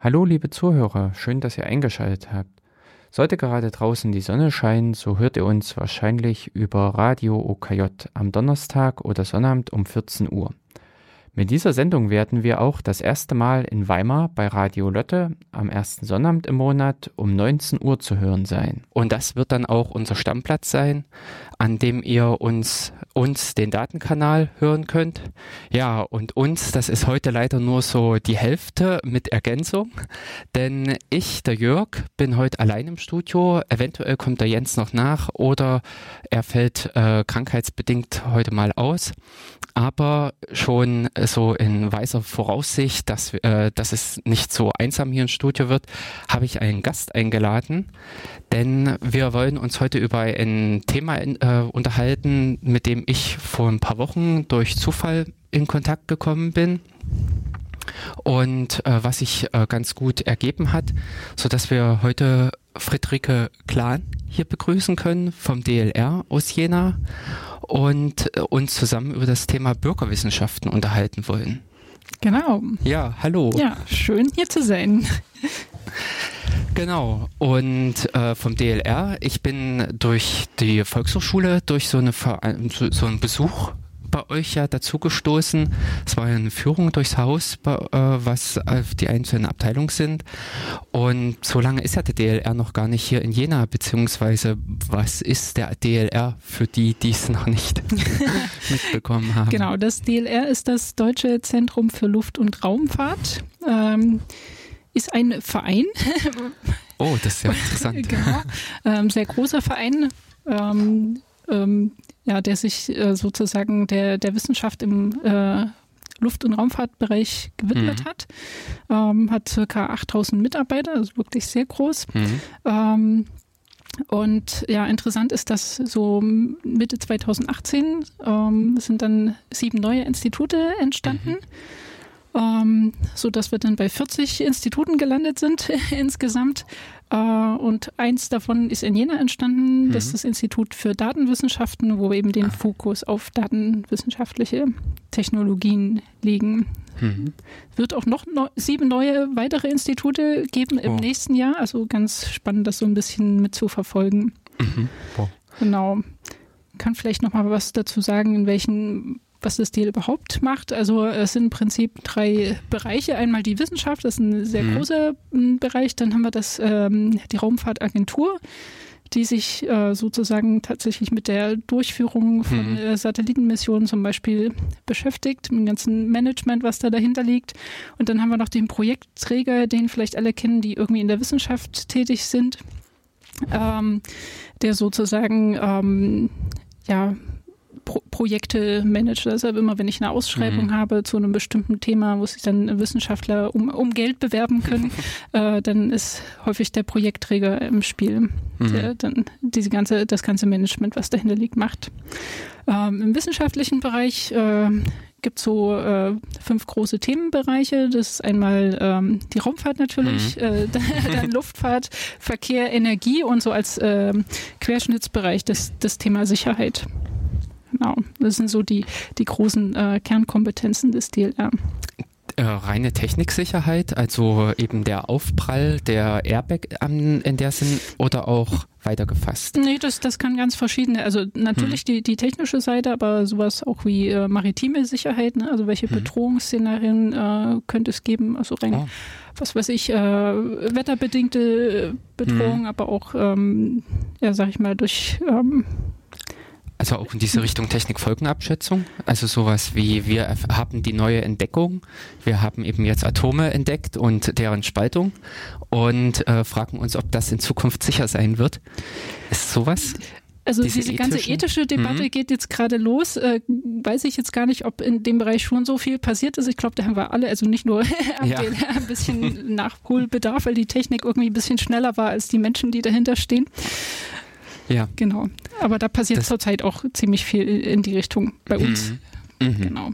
Hallo liebe Zuhörer, schön, dass ihr eingeschaltet habt. Sollte gerade draußen die Sonne scheinen, so hört ihr uns wahrscheinlich über Radio OKJ am Donnerstag oder Sonnabend um 14 Uhr. Mit dieser Sendung werden wir auch das erste Mal in Weimar bei Radio Lotte am ersten Sonnabend im Monat um 19 Uhr zu hören sein. Und das wird dann auch unser Stammplatz sein, an dem ihr uns, uns den Datenkanal hören könnt. Ja, und uns, das ist heute leider nur so die Hälfte mit Ergänzung, denn ich, der Jörg, bin heute allein im Studio. Eventuell kommt der Jens noch nach oder er fällt äh, krankheitsbedingt heute mal aus. Aber schon so in weiser Voraussicht, dass, äh, dass es nicht so einsam hier im Studio wird, habe ich einen Gast eingeladen, denn wir wollen uns heute über ein Thema äh, unterhalten, mit dem ich vor ein paar Wochen durch Zufall in Kontakt gekommen bin und äh, was sich äh, ganz gut ergeben hat, so dass wir heute Friederike Klan hier begrüßen können vom DLR aus Jena und äh, uns zusammen über das Thema Bürgerwissenschaften unterhalten wollen. Genau. Ja, hallo. Ja, schön hier zu sein. Genau. Und äh, vom DLR, ich bin durch die Volkshochschule, durch so, eine so, so einen Besuch bei euch ja dazugestoßen. Es war ja eine Führung durchs Haus, äh, was äh, die einzelnen Abteilungen sind. Und so lange ist ja der DLR noch gar nicht hier in Jena, beziehungsweise was ist der DLR für die, die es noch nicht mitbekommen haben? Genau, das DLR ist das Deutsche Zentrum für Luft- und Raumfahrt. Ähm, ist ein Verein. Oh, das ist ja interessant. genau. Ähm, sehr großer Verein. Ähm, ähm, ja, der sich äh, sozusagen der, der Wissenschaft im äh, Luft- und Raumfahrtbereich gewidmet mhm. hat. Ähm, hat circa 8000 Mitarbeiter, also wirklich sehr groß. Mhm. Ähm, und ja, interessant ist, dass so Mitte 2018 ähm, sind dann sieben neue Institute entstanden. Mhm ähm, so dass wir dann bei 40 Instituten gelandet sind insgesamt. Äh, und eins davon ist in Jena entstanden. Mhm. Das ist das Institut für Datenwissenschaften, wo wir eben den ah. Fokus auf datenwissenschaftliche Technologien legen. Mhm. Wird auch noch ne sieben neue weitere Institute geben im oh. nächsten Jahr. Also ganz spannend, das so ein bisschen mitzuverfolgen. Mhm. Genau. Kann vielleicht noch mal was dazu sagen, in welchen was das Deal überhaupt macht. Also es sind im Prinzip drei Bereiche. Einmal die Wissenschaft, das ist ein sehr mhm. großer Bereich. Dann haben wir das, ähm, die Raumfahrtagentur, die sich äh, sozusagen tatsächlich mit der Durchführung von mhm. äh, Satellitenmissionen zum Beispiel beschäftigt, mit dem ganzen Management, was da dahinter liegt. Und dann haben wir noch den Projektträger, den vielleicht alle kennen, die irgendwie in der Wissenschaft tätig sind, ähm, der sozusagen ähm, ja Pro Projekte manage. Deshalb immer, wenn ich eine Ausschreibung mhm. habe zu einem bestimmten Thema, wo sich dann Wissenschaftler um, um Geld bewerben können, äh, dann ist häufig der Projektträger im Spiel, mhm. der dann diese ganze, das ganze Management, was dahinter liegt, macht. Ähm, Im wissenschaftlichen Bereich äh, gibt so äh, fünf große Themenbereiche. Das ist einmal ähm, die Raumfahrt natürlich, mhm. äh, dann Luftfahrt, Verkehr, Energie und so als äh, Querschnittsbereich das, das Thema Sicherheit. Genau, das sind so die, die großen äh, Kernkompetenzen des DLR. Äh, reine Techniksicherheit, also eben der Aufprall der Airbag an, in der Sinn oder auch weiter gefasst? Nee, das, das kann ganz verschiedene, also natürlich hm. die, die technische Seite, aber sowas auch wie äh, maritime Sicherheit, ne? also welche hm. Bedrohungsszenarien äh, könnte es geben, also rein, oh. was weiß ich, äh, wetterbedingte Bedrohung, hm. aber auch, ähm, ja, sag ich mal, durch ähm, also auch in diese Richtung Technikfolgenabschätzung. Also sowas wie wir haben die neue Entdeckung, wir haben eben jetzt Atome entdeckt und deren Spaltung und äh, fragen uns, ob das in Zukunft sicher sein wird. Ist sowas? Also diese, diese ganze ethische Debatte mhm. geht jetzt gerade los. Äh, weiß ich jetzt gar nicht, ob in dem Bereich schon so viel passiert ist. Ich glaube, da haben wir alle, also nicht nur ja. ein bisschen Nachholbedarf, weil die Technik irgendwie ein bisschen schneller war als die Menschen, die dahinter stehen. Ja. Genau. Aber da passiert zurzeit auch ziemlich viel in die Richtung bei mhm. uns. Mhm. Genau.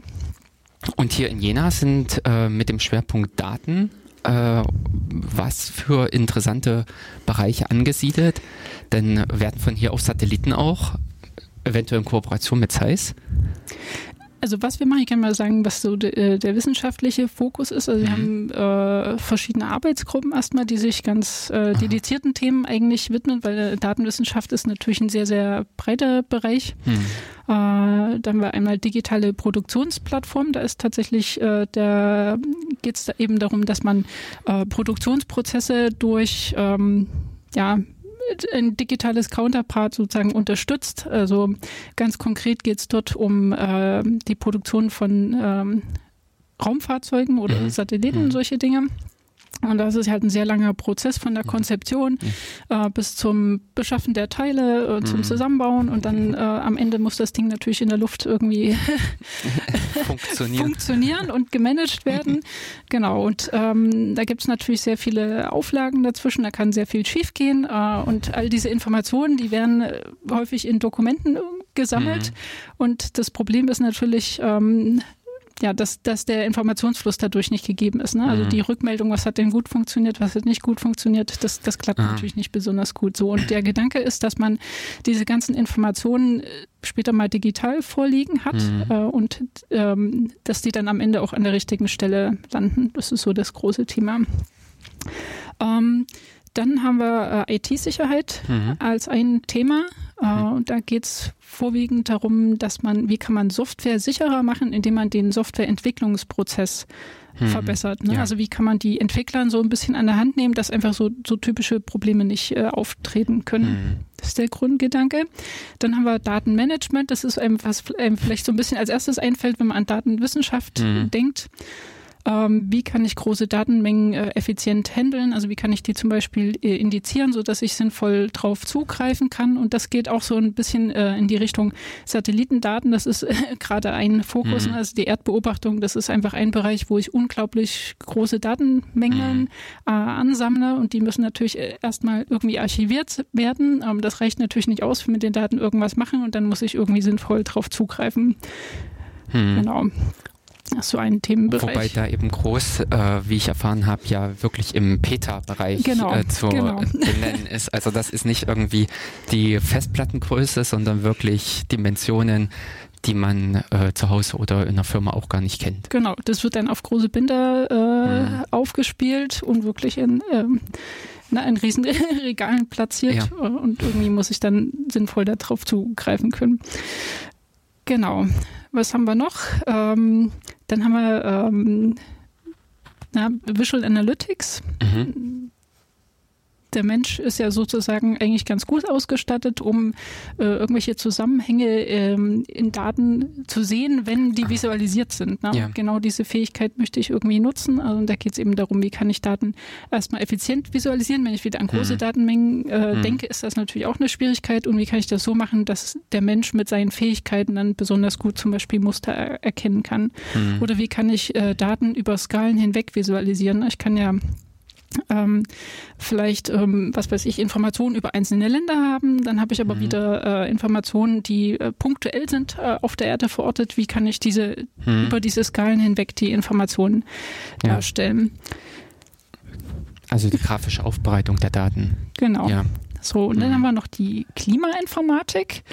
Und hier in Jena sind äh, mit dem Schwerpunkt Daten äh, was für interessante Bereiche angesiedelt? Denn werden von hier aus Satelliten auch, eventuell in Kooperation mit Zeiss? Also was wir machen, ich kann mal sagen, was so de, äh, der wissenschaftliche Fokus ist. Also wir mhm. haben äh, verschiedene Arbeitsgruppen erstmal, die sich ganz äh, dedizierten Themen eigentlich widmen, weil Datenwissenschaft ist natürlich ein sehr, sehr breiter Bereich. Mhm. Äh, dann haben wir einmal digitale Produktionsplattform. Da ist tatsächlich, äh, da geht es da eben darum, dass man äh, Produktionsprozesse durch ähm, ja, ein digitales Counterpart sozusagen unterstützt. Also ganz konkret geht es dort um äh, die Produktion von ähm, Raumfahrzeugen oder mhm. Satelliten, mhm. solche Dinge. Und das ist halt ein sehr langer Prozess von der mhm. Konzeption mhm. äh, bis zum Beschaffen der Teile, äh, zum mhm. Zusammenbauen und dann äh, am Ende muss das Ding natürlich in der Luft irgendwie funktionieren. funktionieren. und gemanagt werden. genau, und ähm, da gibt es natürlich sehr viele Auflagen dazwischen, da kann sehr viel schiefgehen äh, und all diese Informationen, die werden äh, häufig in Dokumenten gesammelt. Mhm. Und das Problem ist natürlich, ähm, ja, dass, dass der Informationsfluss dadurch nicht gegeben ist. Ne? Also mhm. die Rückmeldung, was hat denn gut funktioniert, was hat nicht gut funktioniert, das, das klappt ah. natürlich nicht besonders gut so. Und der Gedanke ist, dass man diese ganzen Informationen äh, später mal digital vorliegen hat mhm. äh, und ähm, dass die dann am Ende auch an der richtigen Stelle landen. Das ist so das große Thema. Ähm, dann haben wir äh, IT-Sicherheit mhm. als ein Thema. Äh, mhm. Und da geht es vorwiegend darum, dass man, wie kann man Software sicherer machen, indem man den Softwareentwicklungsprozess mhm. verbessert. Ne? Ja. Also wie kann man die Entwickler so ein bisschen an der Hand nehmen, dass einfach so, so typische Probleme nicht äh, auftreten können. Mhm. Das ist der Grundgedanke. Dann haben wir Datenmanagement. Das ist einem, was einem vielleicht so ein bisschen als erstes einfällt, wenn man an Datenwissenschaft mhm. denkt. Ähm, wie kann ich große Datenmengen äh, effizient handeln? Also wie kann ich die zum Beispiel äh, indizieren, sodass ich sinnvoll drauf zugreifen kann? Und das geht auch so ein bisschen äh, in die Richtung Satellitendaten. Das ist äh, gerade ein Fokus, mhm. also die Erdbeobachtung. Das ist einfach ein Bereich, wo ich unglaublich große Datenmengen mhm. Äh, ansammle und die müssen natürlich äh, erstmal irgendwie archiviert werden. Ähm, das reicht natürlich nicht aus, mit den Daten irgendwas machen und dann muss ich irgendwie sinnvoll drauf zugreifen. Mhm. Genau. Ach so ein Themenbereich. Wobei da eben groß, äh, wie ich erfahren habe, ja wirklich im Peta-Bereich genau, äh, zu genau. benennen ist. Also das ist nicht irgendwie die Festplattengröße, sondern wirklich Dimensionen, die man äh, zu Hause oder in der Firma auch gar nicht kennt. Genau, das wird dann auf große Binder äh, mhm. aufgespielt und wirklich in ähm, in riesen Regalen platziert ja. und irgendwie muss ich dann sinnvoll darauf zugreifen können. Genau. Was haben wir noch? Ähm, dann haben wir ähm, na, Visual Analytics. Mhm der Mensch ist ja sozusagen eigentlich ganz gut ausgestattet, um äh, irgendwelche Zusammenhänge ähm, in Daten zu sehen, wenn die visualisiert sind. Ne? Ja. Genau diese Fähigkeit möchte ich irgendwie nutzen. Also da geht es eben darum, wie kann ich Daten erstmal effizient visualisieren. Wenn ich wieder an große hm. Datenmengen äh, hm. denke, ist das natürlich auch eine Schwierigkeit. Und wie kann ich das so machen, dass der Mensch mit seinen Fähigkeiten dann besonders gut zum Beispiel Muster er erkennen kann? Hm. Oder wie kann ich äh, Daten über Skalen hinweg visualisieren? Ich kann ja ähm, vielleicht, ähm, was weiß ich, Informationen über einzelne Länder haben. Dann habe ich aber mhm. wieder äh, Informationen, die äh, punktuell sind äh, auf der Erde verortet. Wie kann ich diese mhm. über diese Skalen hinweg die Informationen ja. darstellen? Also die grafische Aufbereitung der Daten. Genau. Ja. So, und dann mhm. haben wir noch die Klimainformatik.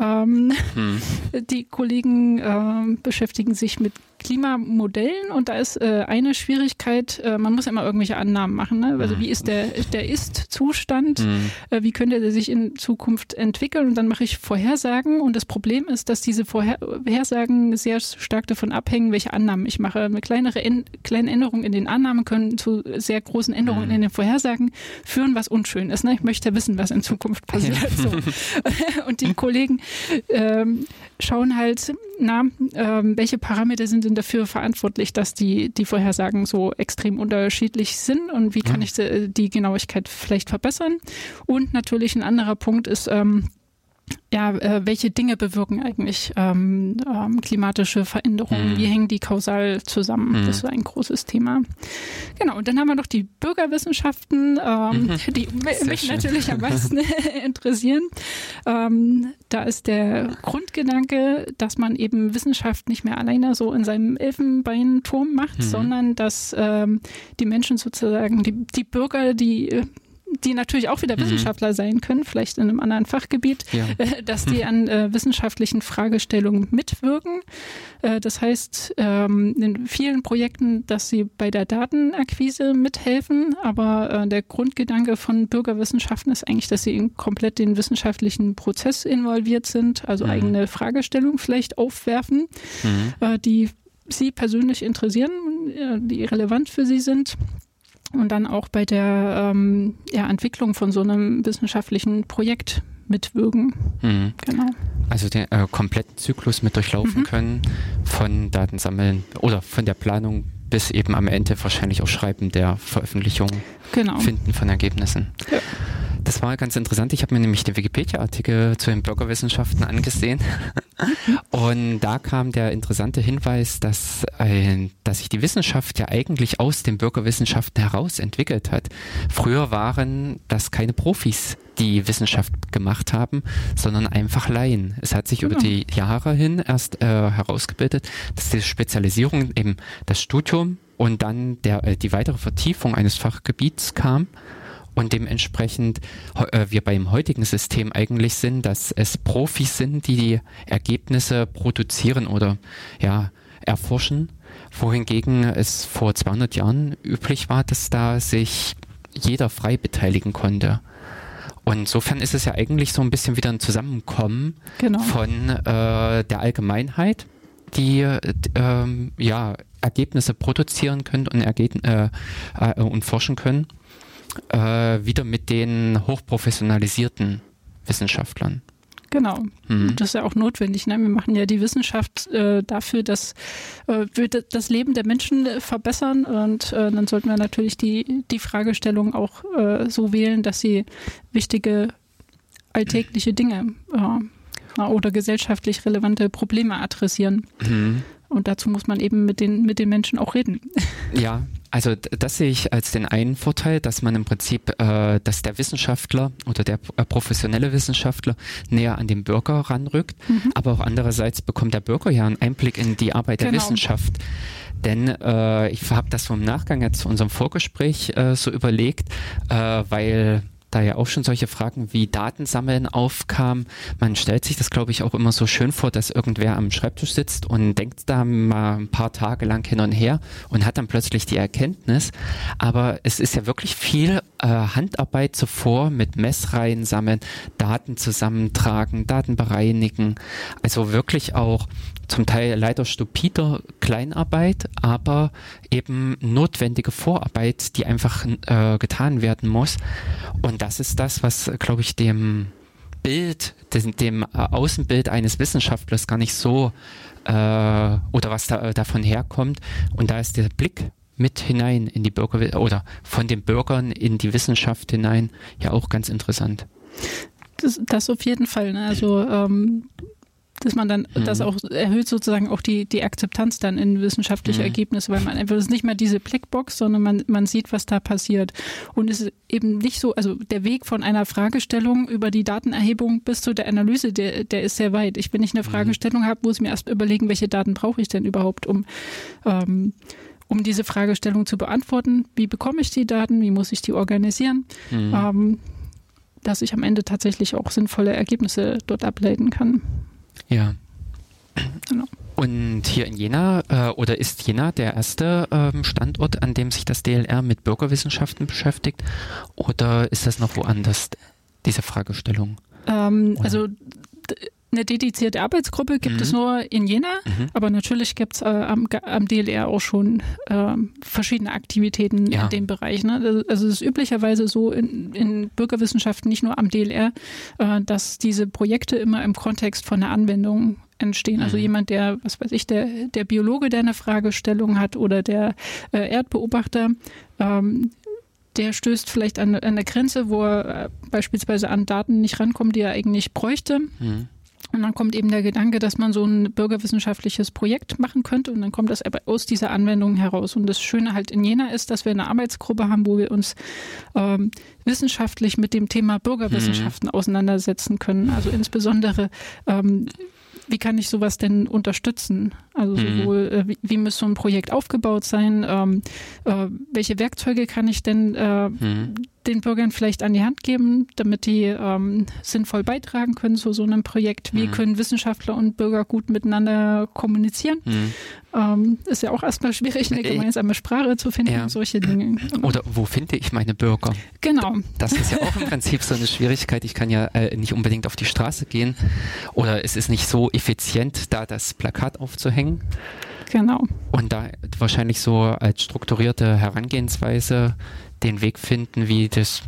Ähm, hm. Die Kollegen äh, beschäftigen sich mit Klimamodellen und da ist äh, eine Schwierigkeit, äh, man muss immer irgendwelche Annahmen machen. Ne? Also hm. wie ist der, der Ist-Zustand? Hm. Äh, wie könnte der sich in Zukunft entwickeln? Und dann mache ich Vorhersagen und das Problem ist, dass diese Vorhersagen sehr stark davon abhängen, welche Annahmen ich mache. Eine kleinere kleine Änderungen in den Annahmen können zu sehr großen Änderungen hm. in den Vorhersagen führen, was unschön ist. Ne? Ich möchte wissen, was in Zukunft passiert. Ja. So. und die Kollegen ähm, schauen halt, na, ähm, welche Parameter sind denn dafür verantwortlich, dass die, die Vorhersagen so extrem unterschiedlich sind und wie kann ich die, die Genauigkeit vielleicht verbessern. Und natürlich ein anderer Punkt ist, ähm, ja, äh, welche Dinge bewirken eigentlich ähm, ähm, klimatische Veränderungen? Mhm. Wie hängen die kausal zusammen? Mhm. Das ist ein großes Thema. Genau, und dann haben wir noch die Bürgerwissenschaften, ähm, mhm. die mich schön. natürlich am meisten interessieren. Ähm, da ist der Grundgedanke, dass man eben Wissenschaft nicht mehr alleine so in seinem Elfenbeinturm macht, mhm. sondern dass ähm, die Menschen sozusagen, die, die Bürger, die die natürlich auch wieder mhm. Wissenschaftler sein können, vielleicht in einem anderen Fachgebiet, ja. äh, dass die an äh, wissenschaftlichen Fragestellungen mitwirken. Äh, das heißt, ähm, in vielen Projekten, dass sie bei der Datenakquise mithelfen, aber äh, der Grundgedanke von Bürgerwissenschaften ist eigentlich, dass sie in komplett den wissenschaftlichen Prozess involviert sind, also mhm. eigene Fragestellungen vielleicht aufwerfen, mhm. Äh, die Sie persönlich interessieren, die relevant für Sie sind und dann auch bei der ähm, ja, Entwicklung von so einem wissenschaftlichen Projekt mitwirken. Mhm. Genau. Also den äh, kompletten Zyklus mit durchlaufen mhm. können, von Datensammeln oder von der Planung bis eben am Ende wahrscheinlich auch Schreiben der Veröffentlichung, genau. Finden von Ergebnissen. Ja. Das war ganz interessant. Ich habe mir nämlich den Wikipedia-Artikel zu den Bürgerwissenschaften angesehen. Und da kam der interessante Hinweis, dass, äh, dass sich die Wissenschaft ja eigentlich aus den Bürgerwissenschaften heraus entwickelt hat. Früher waren das keine Profis, die Wissenschaft gemacht haben, sondern einfach Laien. Es hat sich genau. über die Jahre hin erst äh, herausgebildet, dass die Spezialisierung eben das Studium und dann der, äh, die weitere Vertiefung eines Fachgebiets kam und dementsprechend äh, wir beim heutigen System eigentlich sind, dass es Profis sind, die die Ergebnisse produzieren oder ja erforschen, wohingegen es vor 200 Jahren üblich war, dass da sich jeder frei beteiligen konnte. Und insofern ist es ja eigentlich so ein bisschen wieder ein Zusammenkommen genau. von äh, der Allgemeinheit, die äh, ja Ergebnisse produzieren können und, äh, äh, und forschen können äh, wieder mit den hochprofessionalisierten Wissenschaftlern. Genau. Mhm. Das ist ja auch notwendig. Ne? Wir machen ja die Wissenschaft äh, dafür, dass äh, wir das Leben der Menschen äh, verbessern und äh, dann sollten wir natürlich die, die Fragestellung auch äh, so wählen, dass sie wichtige alltägliche Dinge äh, oder gesellschaftlich relevante Probleme adressieren. Mhm. Und dazu muss man eben mit den, mit den Menschen auch reden. Ja, also das sehe ich als den einen Vorteil, dass man im Prinzip, äh, dass der Wissenschaftler oder der äh, professionelle Wissenschaftler näher an den Bürger ranrückt, mhm. aber auch andererseits bekommt der Bürger ja einen Einblick in die Arbeit der genau. Wissenschaft. Denn äh, ich habe das so im Nachgang jetzt zu unserem Vorgespräch äh, so überlegt, äh, weil da ja auch schon solche Fragen wie Datensammeln aufkamen. Man stellt sich das, glaube ich, auch immer so schön vor, dass irgendwer am Schreibtisch sitzt und denkt da mal ein paar Tage lang hin und her und hat dann plötzlich die Erkenntnis. Aber es ist ja wirklich viel äh, Handarbeit zuvor mit Messreihen sammeln, Daten zusammentragen, Daten bereinigen. Also wirklich auch zum Teil leider stupider Kleinarbeit, aber eben notwendige Vorarbeit, die einfach äh, getan werden muss. Und das ist das, was, glaube ich, dem Bild, dem, dem äh, Außenbild eines Wissenschaftlers gar nicht so äh, oder was da, äh, davon herkommt. Und da ist der Blick mit hinein in die Bürger oder von den Bürgern in die Wissenschaft hinein ja auch ganz interessant. Das, das auf jeden Fall. Ne? Also ähm, dass man dann mhm. das auch erhöht sozusagen auch die, die Akzeptanz dann in wissenschaftliche mhm. Ergebnisse, weil man einfach es ist nicht mehr diese Blackbox, sondern man, man sieht, was da passiert. Und es ist eben nicht so, also der Weg von einer Fragestellung über die Datenerhebung bis zu der Analyse, der, der ist sehr weit. Ich, wenn ich eine mhm. Fragestellung habe, muss ich mir erst überlegen, welche Daten brauche ich denn überhaupt, um ähm, um diese Fragestellung zu beantworten. Wie bekomme ich die Daten? Wie muss ich die organisieren? Mhm. Ähm, dass ich am Ende tatsächlich auch sinnvolle Ergebnisse dort ableiten kann. Ja. Genau. Und hier in Jena äh, oder ist Jena der erste ähm, Standort, an dem sich das DLR mit Bürgerwissenschaften beschäftigt? Oder ist das noch woanders, diese Fragestellung? Ähm, also eine dedizierte Arbeitsgruppe gibt mhm. es nur in Jena, mhm. aber natürlich gibt es äh, am, am, DLR auch schon äh, verschiedene Aktivitäten ja. in dem Bereich. Ne? Also es ist üblicherweise so in, in Bürgerwissenschaften, nicht nur am DLR, äh, dass diese Projekte immer im Kontext von einer Anwendung entstehen. Also mhm. jemand, der, was weiß ich, der, der Biologe, der eine Fragestellung hat oder der äh, Erdbeobachter, ähm, der stößt vielleicht an, an eine Grenze, wo er äh, beispielsweise an Daten nicht rankommt, die er eigentlich bräuchte. Mhm. Und dann kommt eben der Gedanke, dass man so ein bürgerwissenschaftliches Projekt machen könnte und dann kommt das aber aus dieser Anwendung heraus. Und das Schöne halt in Jena ist, dass wir eine Arbeitsgruppe haben, wo wir uns ähm, wissenschaftlich mit dem Thema Bürgerwissenschaften mhm. auseinandersetzen können. Also insbesondere ähm, wie kann ich sowas denn unterstützen? Also mhm. sowohl, äh, wie, wie, muss so ein Projekt aufgebaut sein? Ähm, äh, welche Werkzeuge kann ich denn äh, mhm den Bürgern vielleicht an die Hand geben, damit die ähm, sinnvoll beitragen können zu so einem Projekt. Wie mhm. können Wissenschaftler und Bürger gut miteinander kommunizieren? Mhm. Ähm, ist ja auch erstmal schwierig, eine äh, gemeinsame Sprache zu finden ja. und solche Dinge. Oder wo finde ich meine Bürger? Genau. Das ist ja auch im Prinzip so eine Schwierigkeit. Ich kann ja äh, nicht unbedingt auf die Straße gehen oder es ist nicht so effizient, da das Plakat aufzuhängen. Genau. Und da wahrscheinlich so als strukturierte Herangehensweise den Weg finden, wie das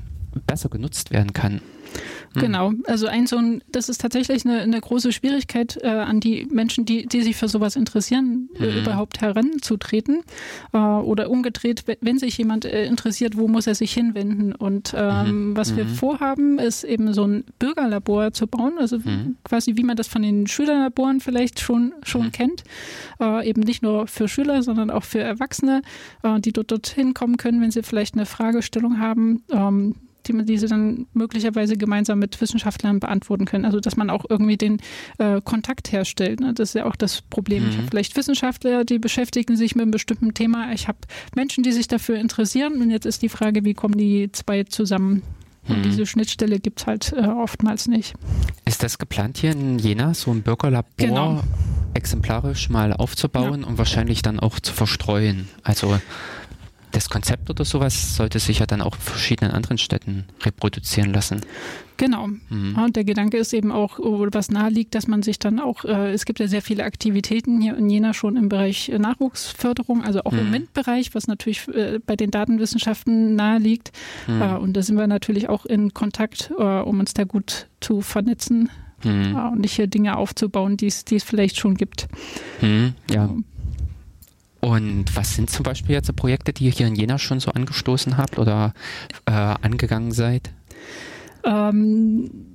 besser genutzt werden kann. Hm. Genau, also ein so ein, das ist tatsächlich eine, eine große Schwierigkeit äh, an die Menschen, die, die sich für sowas interessieren, äh, mhm. überhaupt heranzutreten. Äh, oder umgedreht, wenn sich jemand äh, interessiert, wo muss er sich hinwenden? Und ähm, mhm. was mhm. wir vorhaben, ist eben so ein Bürgerlabor zu bauen, also mhm. quasi wie man das von den Schülerlaboren vielleicht schon, schon mhm. kennt. Äh, eben nicht nur für Schüler, sondern auch für Erwachsene, äh, die dort dorthin kommen können, wenn sie vielleicht eine Fragestellung haben. Ähm, die man diese dann möglicherweise gemeinsam mit Wissenschaftlern beantworten können. Also dass man auch irgendwie den äh, Kontakt herstellt. Ne? Das ist ja auch das Problem. Mhm. Ich habe vielleicht Wissenschaftler, die beschäftigen sich mit einem bestimmten Thema. Ich habe Menschen, die sich dafür interessieren. Und jetzt ist die Frage, wie kommen die zwei zusammen? Und mhm. diese Schnittstelle gibt es halt äh, oftmals nicht. Ist das geplant hier in Jena, so ein Bürgerlabor genau. exemplarisch mal aufzubauen ja. und wahrscheinlich dann auch zu verstreuen? Also das Konzept oder sowas sollte sich ja dann auch in verschiedenen anderen Städten reproduzieren lassen. Genau. Mhm. und der Gedanke ist eben auch, was nahe liegt, dass man sich dann auch, äh, es gibt ja sehr viele Aktivitäten hier in Jena schon im Bereich Nachwuchsförderung, also auch mhm. im MINT-Bereich, was natürlich äh, bei den Datenwissenschaften nahe liegt. Mhm. Äh, und da sind wir natürlich auch in Kontakt, äh, um uns da gut zu vernetzen. Mhm. Äh, und nicht hier Dinge aufzubauen, die es vielleicht schon gibt. Mhm. Ja. Und was sind zum Beispiel jetzt Projekte, die ihr hier in Jena schon so angestoßen habt oder äh, angegangen seid? Ähm,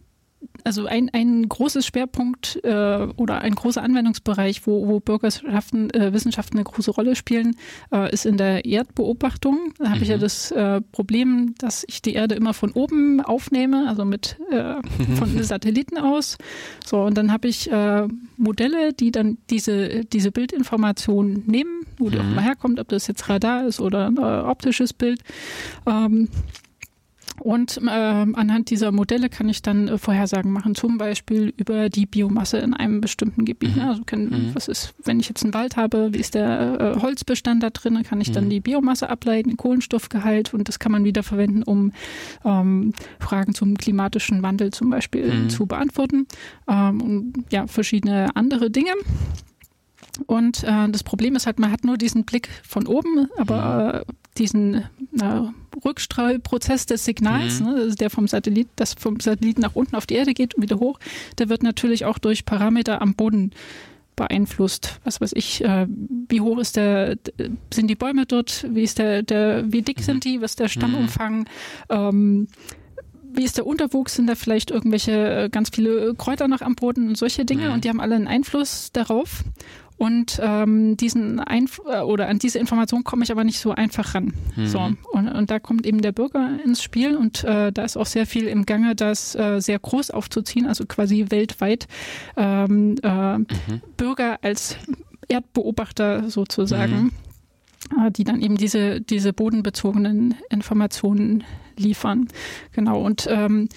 also ein, ein großes Schwerpunkt äh, oder ein großer Anwendungsbereich, wo, wo Bürgerschaften, äh, Wissenschaften eine große Rolle spielen, äh, ist in der Erdbeobachtung. Da habe mhm. ich ja mhm. das äh, Problem, dass ich die Erde immer von oben aufnehme, also mit äh, von Satelliten aus. So, und dann habe ich äh, Modelle, die dann diese, diese Bildinformation nehmen, wo die auch mhm. mal herkommt, ob das jetzt Radar ist oder ein optisches Bild. Ähm, und äh, anhand dieser Modelle kann ich dann äh, Vorhersagen machen, zum Beispiel über die Biomasse in einem bestimmten Gebiet. Mhm. Also können, mhm. was ist, wenn ich jetzt einen Wald habe, wie ist der äh, Holzbestand da drin, kann ich mhm. dann die Biomasse ableiten, den Kohlenstoffgehalt und das kann man wieder verwenden, um ähm, Fragen zum klimatischen Wandel zum Beispiel mhm. zu beantworten ähm, und ja, verschiedene andere Dinge. Und äh, das Problem ist halt, man hat nur diesen Blick von oben, aber äh, diesen äh, Rückstreuprozess des Signals, mhm. ne, der vom Satellit, das vom Satelliten nach unten auf die Erde geht und wieder hoch, der wird natürlich auch durch Parameter am Boden beeinflusst. Was weiß ich, äh, wie hoch ist der, sind die Bäume dort, wie ist der, der wie dick mhm. sind die, was ist der Stammumfang, mhm. ähm, wie ist der Unterwuchs, sind da vielleicht irgendwelche äh, ganz viele Kräuter noch am Boden und solche Dinge mhm. und die haben alle einen Einfluss darauf. Und ähm, diesen Einf äh, oder an diese Information komme ich aber nicht so einfach ran. Mhm. So und, und da kommt eben der Bürger ins Spiel und äh, da ist auch sehr viel im Gange, das äh, sehr groß aufzuziehen, also quasi weltweit ähm, äh, mhm. Bürger als Erdbeobachter sozusagen. Mhm. Äh, die dann eben diese, diese bodenbezogenen Informationen liefern. Genau. Und ähm,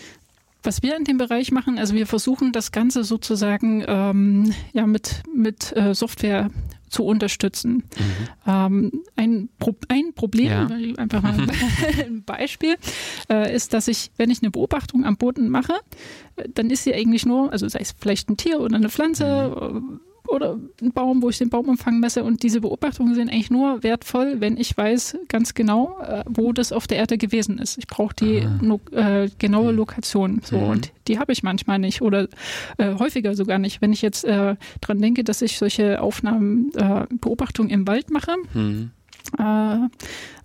was wir in dem Bereich machen, also wir versuchen das Ganze sozusagen ähm, ja, mit, mit äh, Software zu unterstützen. Mhm. Ähm, ein, Pro ein Problem, ja. einfach mal ein Beispiel, äh, ist, dass ich, wenn ich eine Beobachtung am Boden mache, äh, dann ist sie eigentlich nur, also sei es vielleicht ein Tier oder eine Pflanze, mhm oder ein Baum, wo ich den Baumumfang messe. Und diese Beobachtungen sind eigentlich nur wertvoll, wenn ich weiß ganz genau, äh, wo das auf der Erde gewesen ist. Ich brauche die no, äh, genaue Lokation. So, mhm. Und die habe ich manchmal nicht oder äh, häufiger sogar nicht. Wenn ich jetzt äh, dran denke, dass ich solche Aufnahmen, äh, Beobachtungen im Wald mache, mhm. Äh,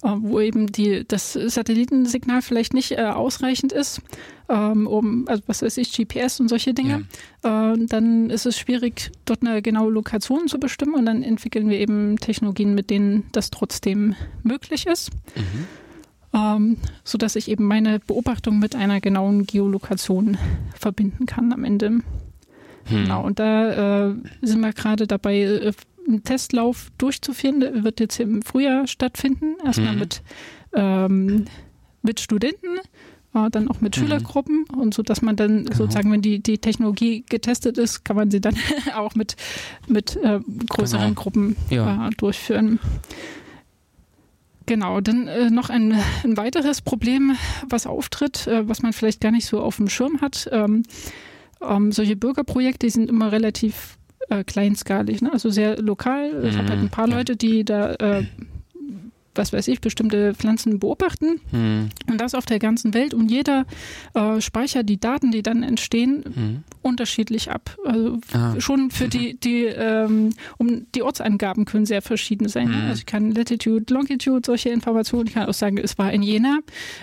äh, wo eben die, das Satellitensignal vielleicht nicht äh, ausreichend ist, ähm, um, also was weiß ich, GPS und solche Dinge, ja. äh, dann ist es schwierig, dort eine genaue Lokation zu bestimmen und dann entwickeln wir eben Technologien, mit denen das trotzdem möglich ist. Mhm. Ähm, so dass ich eben meine Beobachtung mit einer genauen Geolokation verbinden kann am Ende. Hm. Genau, und da äh, sind wir gerade dabei, einen Testlauf durchzuführen. Der wird jetzt im Frühjahr stattfinden. Erstmal mhm. mit ähm, mit Studenten, äh, dann auch mit Mhm. Schülergruppen und so, dass man dann Genau. sozusagen, wenn die, die Technologie getestet ist, kann man sie dann auch mit, mit äh, größeren Genau. Gruppen Ja. äh, durchführen. Genau, dann äh, noch ein, ein weiteres Problem, was auftritt, äh, was man vielleicht gar nicht so auf dem Schirm hat. Ähm, ähm, solche Bürgerprojekte sind immer relativ äh, kleinskalig, ne? also sehr lokal. Ich habe halt ein paar Mhm. Leute, die da, äh, was weiß ich, bestimmte Pflanzen beobachten Hm, und das auf der ganzen Welt und jeder äh, speichert die Daten, die dann entstehen, hm. unterschiedlich ab. Also Ah. schon für die, die ähm, um die Ortsangaben können sehr verschieden sein. Mhm. Also ich kann Latitude, Longitude, solche Informationen, ich kann auch sagen, es war in Jena,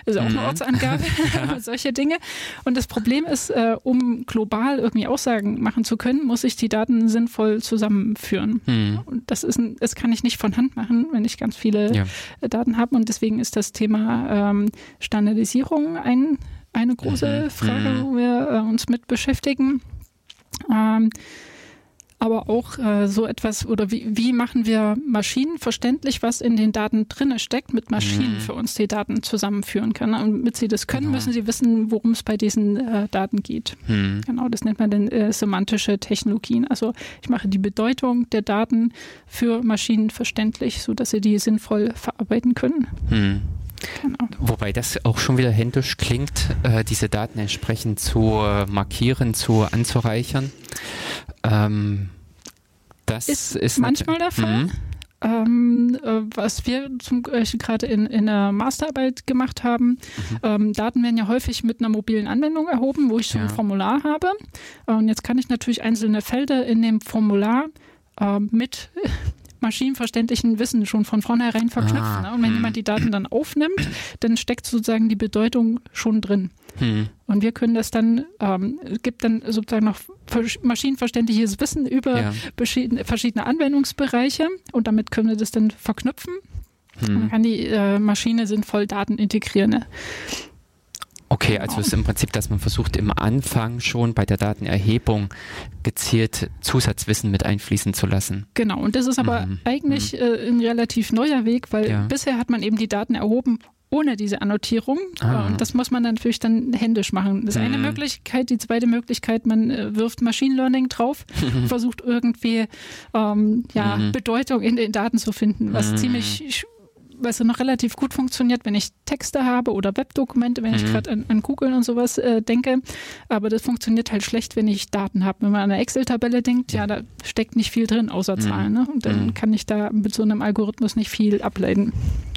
ist auch eine Mhm. Ortsangabe, solche Dinge. Und das Problem ist, äh, um global irgendwie Aussagen machen zu können, muss ich die Daten sinnvoll zusammenführen. Hm. Und das ist ein, das kann ich nicht von Hand machen, wenn ich ganz viele Ja. Daten habe. Und deswegen ist das Thema ähm, Standardisierung ein, eine große Mhm. Frage, Mhm. wo wir äh, uns mit beschäftigen. Ähm, aber auch äh, so etwas, oder wie, wie machen wir Maschinen verständlich, was in den Daten drinne steckt, mit Maschinen Mhm. für uns die Daten zusammenführen können. Und damit sie das können, Genau. müssen sie wissen, worum es bei diesen äh, Daten geht. Hm. Genau, das nennt man dann äh, semantische Technologien. Also ich mache die Bedeutung der Daten für Maschinen verständlich, sodass sie die sinnvoll verarbeiten können. Hm. Genau. Wobei das auch schon wieder händisch klingt, äh, diese Daten entsprechend zu markieren, zu anzureichern. Ähm, das Ist ist, manchmal der Fall. Mhm. Ähm, äh, was wir zum Beispiel gerade in, in der Masterarbeit gemacht haben, ähm, Daten werden ja häufig mit einer mobilen Anwendung erhoben, wo ich so ein Ja. Formular habe. Äh, Und jetzt kann ich natürlich einzelne Felder in dem Formular ähm, mit maschinenverständlichen Wissen schon von vornherein verknüpfen. Ah, ne? Und wenn hm. jemand die Daten dann aufnimmt, dann steckt sozusagen die Bedeutung schon drin. Hm. Und wir können das dann, ähm, es gibt dann sozusagen noch maschinenverständliches Wissen über Ja. verschiedene, Anwendungsbereiche und damit können wir das dann verknüpfen. Und dann Hm. kann die äh, Maschine sinnvoll Daten integrieren. Ne? Okay, also es ist im Prinzip, dass man versucht, im Anfang schon bei der Datenerhebung gezielt Zusatzwissen mit einfließen zu lassen. Genau, und das ist aber Mhm. eigentlich äh, ein relativ neuer Weg, weil Ja. bisher hat man eben die Daten erhoben ohne diese Annotierung. Ah. Und das muss man dann natürlich dann händisch machen. Das ist eine Mhm. Möglichkeit. Die zweite Möglichkeit, man äh, wirft Machine Learning drauf, versucht irgendwie ähm, ja, Mhm. Bedeutung in den Daten zu finden, was Mhm. ziemlich sch- was noch relativ gut funktioniert, wenn ich Texte habe oder Webdokumente, wenn ich Mhm. gerade an, an Google und sowas äh, denke. Aber das funktioniert halt schlecht, wenn ich Daten habe. Wenn man an eine Excel-Tabelle denkt, ja, da steckt nicht viel drin außer Mhm. Zahlen. Ne? Und dann Mhm. kann ich da mit so einem Algorithmus nicht viel ableiten.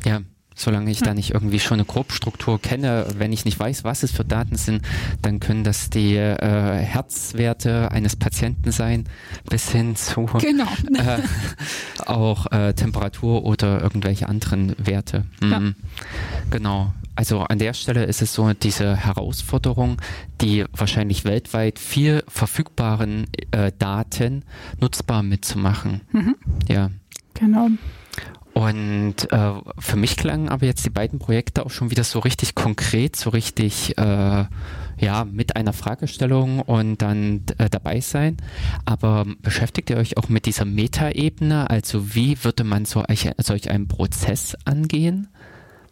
Ja, solange ich Ja. da nicht irgendwie schon eine Grobstruktur kenne, wenn ich nicht weiß, was es für Daten sind, dann können das die äh, Herzwerte eines Patienten sein, bis hin zu Genau. äh, auch äh, Temperatur oder irgendwelche anderen Werte. Mhm. Genau. Also an der Stelle ist es so diese Herausforderung, die wahrscheinlich weltweit viel verfügbaren äh, Daten nutzbar mitzumachen. Mhm. Ja. Genau. Und äh, für mich klangen aber jetzt die beiden Projekte auch schon wieder so richtig konkret, so richtig äh, ja mit einer Fragestellung und dann äh, dabei sein. Aber beschäftigt ihr euch auch mit dieser Metaebene? Also wie würde man so solch, einen Prozess angehen?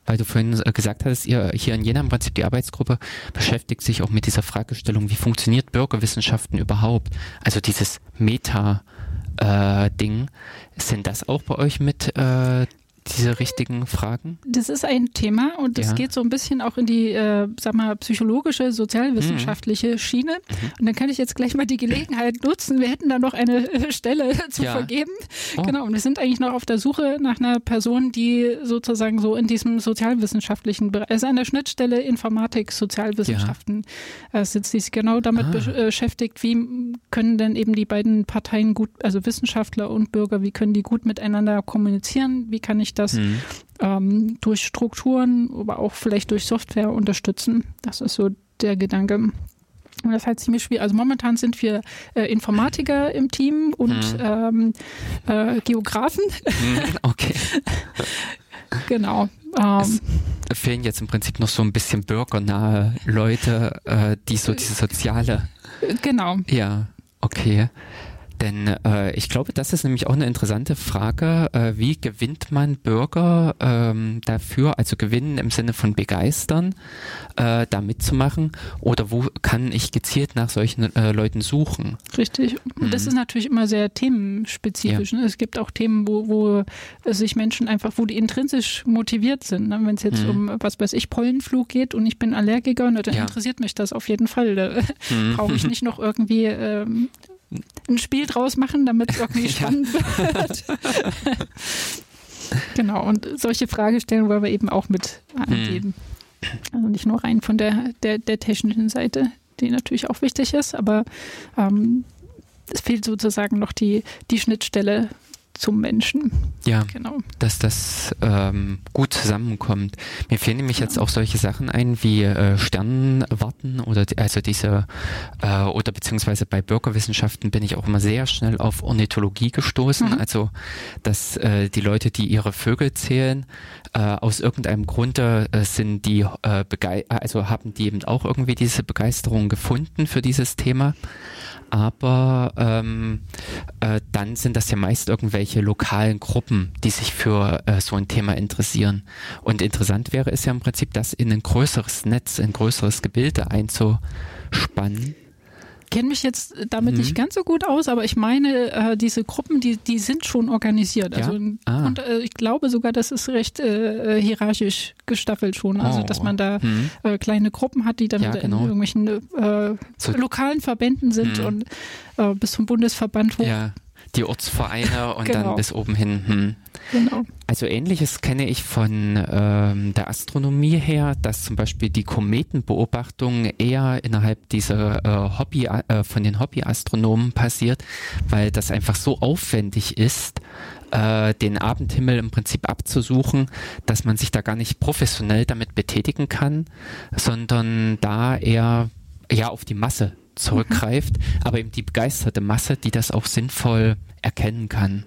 Weil du vorhin äh, gesagt hattest, ihr hier in Jena im Prinzip die Arbeitsgruppe beschäftigt sich auch mit dieser Fragestellung, wie funktioniert Bürgerwissenschaften überhaupt? Also dieses Meta äh, Ding. Sind das auch bei euch mit äh, diese richtigen Fragen? Das ist ein Thema und das Ja. geht so ein bisschen auch in die, äh, sag mal, psychologische, sozialwissenschaftliche Schiene. Und dann kann ich jetzt gleich mal die Gelegenheit nutzen. Wir hätten da noch eine äh, Stelle zu Ja. vergeben. Oh. Genau, und wir sind eigentlich noch auf der Suche nach einer Person, die sozusagen so in diesem sozialwissenschaftlichen Bereich, also an der Schnittstelle Informatik, Sozialwissenschaften äh, sitzt, die sich genau damit Ah. äh, beschäftigt, wie können denn eben die beiden Parteien gut, also Wissenschaftler und Bürger, wie können die gut miteinander kommunizieren, wie kann ich das Hm. ähm, durch Strukturen, aber auch vielleicht durch Software unterstützen. Das ist so der Gedanke. Und das ist halt ziemlich schwierig. Also momentan sind wir äh, Informatiker im Team und Mhm. ähm, äh, Geografen. Hm, Okay. genau. Ähm, Es fehlen jetzt im Prinzip noch so ein bisschen bürgernahe Leute, äh, die so diese soziale. genau. Ja, okay. Denn äh, ich glaube, das ist nämlich auch eine interessante Frage. Äh, wie gewinnt man Bürger ähm, dafür, also gewinnen im Sinne von begeistern, äh, da mitzumachen? Oder wo kann ich gezielt nach solchen äh, Leuten suchen? Richtig. Mhm. das ist natürlich immer sehr themenspezifisch. Ja. Ne? Es gibt auch Themen, wo, wo sich Menschen einfach, wo die intrinsisch motiviert sind. Ne? Wenn es jetzt mhm. um, was weiß ich, Pollenflug geht und ich bin Allergiker, ne, dann ja. interessiert mich das auf jeden Fall. Da mhm. brauche ich nicht noch irgendwie ähm, ein Spiel draus machen, damit es irgendwie spannend wird. genau, und solche Fragestellungen wollen wir eben auch mit angeben. Hm. Also nicht nur rein von der, der, der technischen Seite, die natürlich auch wichtig ist, aber ähm, es fehlt sozusagen noch die, die Schnittstelle zum Menschen. Ja, genau. dass das ähm, gut zusammenkommt. Mir fehlen nämlich ja. jetzt auch solche Sachen ein wie äh, Sternenwarten oder die, also diese äh, oder beziehungsweise bei Bürgerwissenschaften bin ich auch immer sehr schnell auf Ornithologie gestoßen. Mhm. Also dass äh, die Leute, die ihre Vögel zählen, äh, aus irgendeinem Grunde äh, sind die äh, also haben die eben auch irgendwie diese Begeisterung gefunden für dieses Thema aber ähm, äh, dann sind das ja meist irgendwelche lokalen Gruppen, die sich für äh, so ein Thema interessieren. Und interessant wäre es ja im Prinzip, das in ein größeres Netz, ein größeres Gebilde einzuspannen kenne mich jetzt damit mhm. nicht ganz so gut aus, aber ich meine, äh, diese Gruppen, die, die sind schon organisiert. Ja? Also, ah. Und äh, ich glaube sogar, das ist recht äh, äh hierarchisch gestaffelt schon. Also, oh. dass man da mhm. Äh, kleine Gruppen hat, die dann ja, genau. in irgendwelchen äh, so. lokalen Verbänden sind mhm. und bis zum Bundesverband hoch. Ja die Ortsvereine und genau. dann bis oben hin. Hm. Genau. Also ähnliches kenne ich von ähm, der Astronomie her, dass zum Beispiel die Kometenbeobachtung eher innerhalb dieser äh, Hobby, äh, von den Hobbyastronomen passiert, weil das einfach so aufwendig ist, äh, den Abendhimmel im Prinzip abzusuchen, dass man sich da gar nicht professionell damit betätigen kann, sondern da eher ja auf die Masse zurückgreift, mhm. aber eben die begeisterte Masse, die das auch sinnvoll erkennen kann.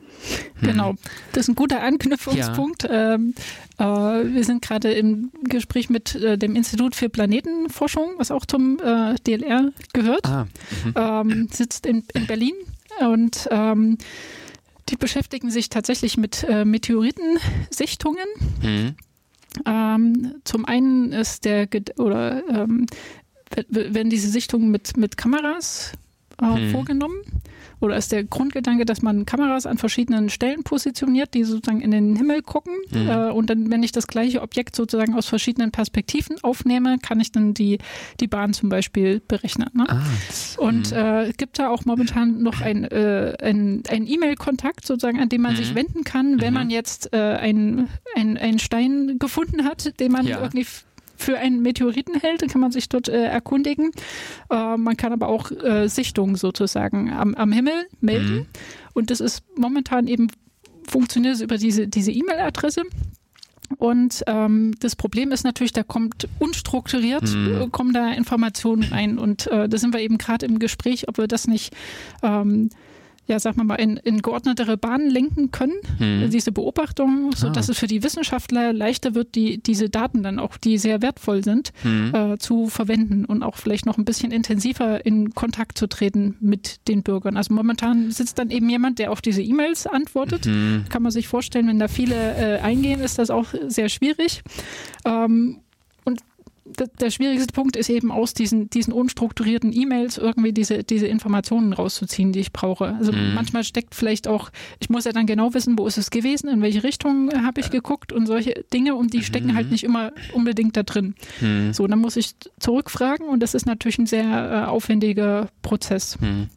Hm. Genau, das ist ein guter Anknüpfungspunkt. Ja. Ähm, äh, wir sind gerade im Gespräch mit äh, dem Institut für Planetenforschung, was auch zum äh, DLR gehört, ah, mhm. ähm, sitzt in, in, Berlin und ähm, die beschäftigen sich tatsächlich mit äh, Meteoritensichtungen. Mhm. Ähm, zum einen ist der oder ähm, werden diese Sichtungen mit, mit Kameras äh, hm. vorgenommen? Oder ist der Grundgedanke, dass man Kameras an verschiedenen Stellen positioniert, die sozusagen in den Himmel gucken? Hm. Äh, und dann, wenn ich das gleiche Objekt sozusagen aus verschiedenen Perspektiven aufnehme, kann ich dann die, die Bahn zum Beispiel berechnen. Ne? Ah, und hm. äh, es gibt da auch momentan noch ein, äh, ein, E-Mail-Kontakt sozusagen, an den man sich hm. wenden kann, wenn mhm. man jetzt äh, einen ein Stein gefunden hat, den man ja. irgendwie für einen Meteoriten hält, dann kann man sich dort äh, erkundigen. Äh, man kann aber auch äh, Sichtungen sozusagen am, am Himmel melden. Mhm. Und das ist momentan eben funktioniert über diese diese E-Mail-Adresse. Und ähm, das Problem ist natürlich, da kommt unstrukturiert, mhm. Äh, kommen da Informationen rein. Und äh, da sind wir eben gerade im Gespräch, ob wir das nicht ähm, ja, sag mal, in, in geordnetere Bahnen lenken können, hm. diese Beobachtung, so dass ah. es für die Wissenschaftler leichter wird, die, diese Daten dann auch, die sehr wertvoll sind, hm. äh, zu verwenden und auch vielleicht noch ein bisschen intensiver in Kontakt zu treten mit den Bürgern. Also momentan sitzt dann eben jemand, der auf diese E-Mails antwortet. Hm. Kann man sich vorstellen, wenn da viele äh, eingehen, ist das auch sehr schwierig. Ähm, der schwierigste Punkt ist eben aus diesen, diesen unstrukturierten E-Mails irgendwie diese, diese Informationen rauszuziehen, die ich brauche. Also mhm. manchmal steckt vielleicht auch, ich muss ja dann genau wissen, wo ist es gewesen, in welche Richtung habe ich geguckt und solche Dinge und die stecken halt mhm. halt nicht immer unbedingt da drin. Mhm. So, dann muss ich zurückfragen und das ist natürlich ein sehr äh, aufwendiger Prozess. Mhm.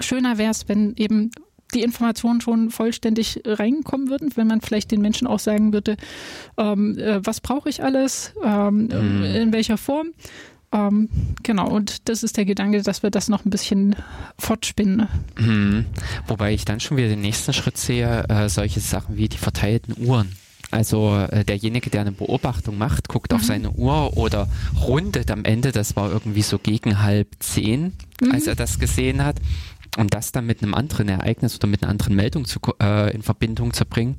Schöner wäre es, wenn eben die Informationen schon vollständig reinkommen würden, wenn man vielleicht den Menschen auch sagen würde, ähm, äh, was brauche ich alles, ähm, mhm. in welcher Form. Ähm, genau, und das ist der Gedanke, dass wir das noch ein bisschen fortspinnen. Mhm. Wobei ich dann schon wieder den nächsten Schritt sehe, äh, solche Sachen wie die verteilten Uhren. Also äh, derjenige, der eine Beobachtung macht, guckt mhm. auf seine Uhr oder rundet am Ende, das war irgendwie so gegen halb zehn, mhm. als er das gesehen hat. Und das dann mit einem anderen Ereignis oder mit einer anderen Meldung zu, äh, in Verbindung zu bringen,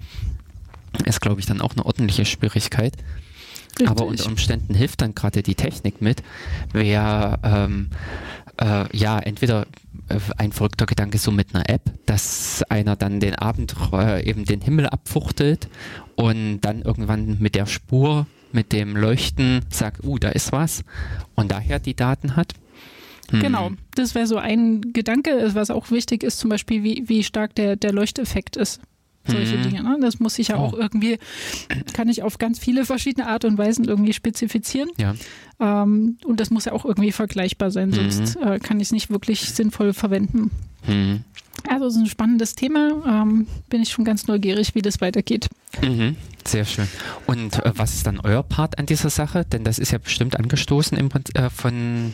ist, glaube ich, dann auch eine ordentliche Schwierigkeit. Richtig. Aber unter Umständen hilft dann gerade die Technik mit, wer ähm, äh, ja entweder ein verrückter Gedanke so mit einer App, dass einer dann den Abend äh, eben den Himmel abfuchtelt und dann irgendwann mit der Spur, mit dem Leuchten sagt, uh, da ist was und daher die Daten hat. Hm. Genau, das wäre so ein Gedanke, was auch wichtig ist, zum Beispiel, wie, wie stark der, der Leuchteffekt ist solche mhm. Dinge. Ne? Das muss ich ja oh. auch irgendwie, kann ich auf ganz viele verschiedene Art und Weisen irgendwie spezifizieren. Ja. Ähm, und das muss ja auch irgendwie vergleichbar sein, sonst mhm. äh, kann ich es nicht wirklich sinnvoll verwenden. Mhm. Also es ist ein spannendes Thema. Ähm, bin ich schon ganz neugierig, wie das weitergeht. Mhm. Sehr schön. Und äh, was ist dann euer Part an dieser Sache? Denn das ist ja bestimmt angestoßen im, äh, von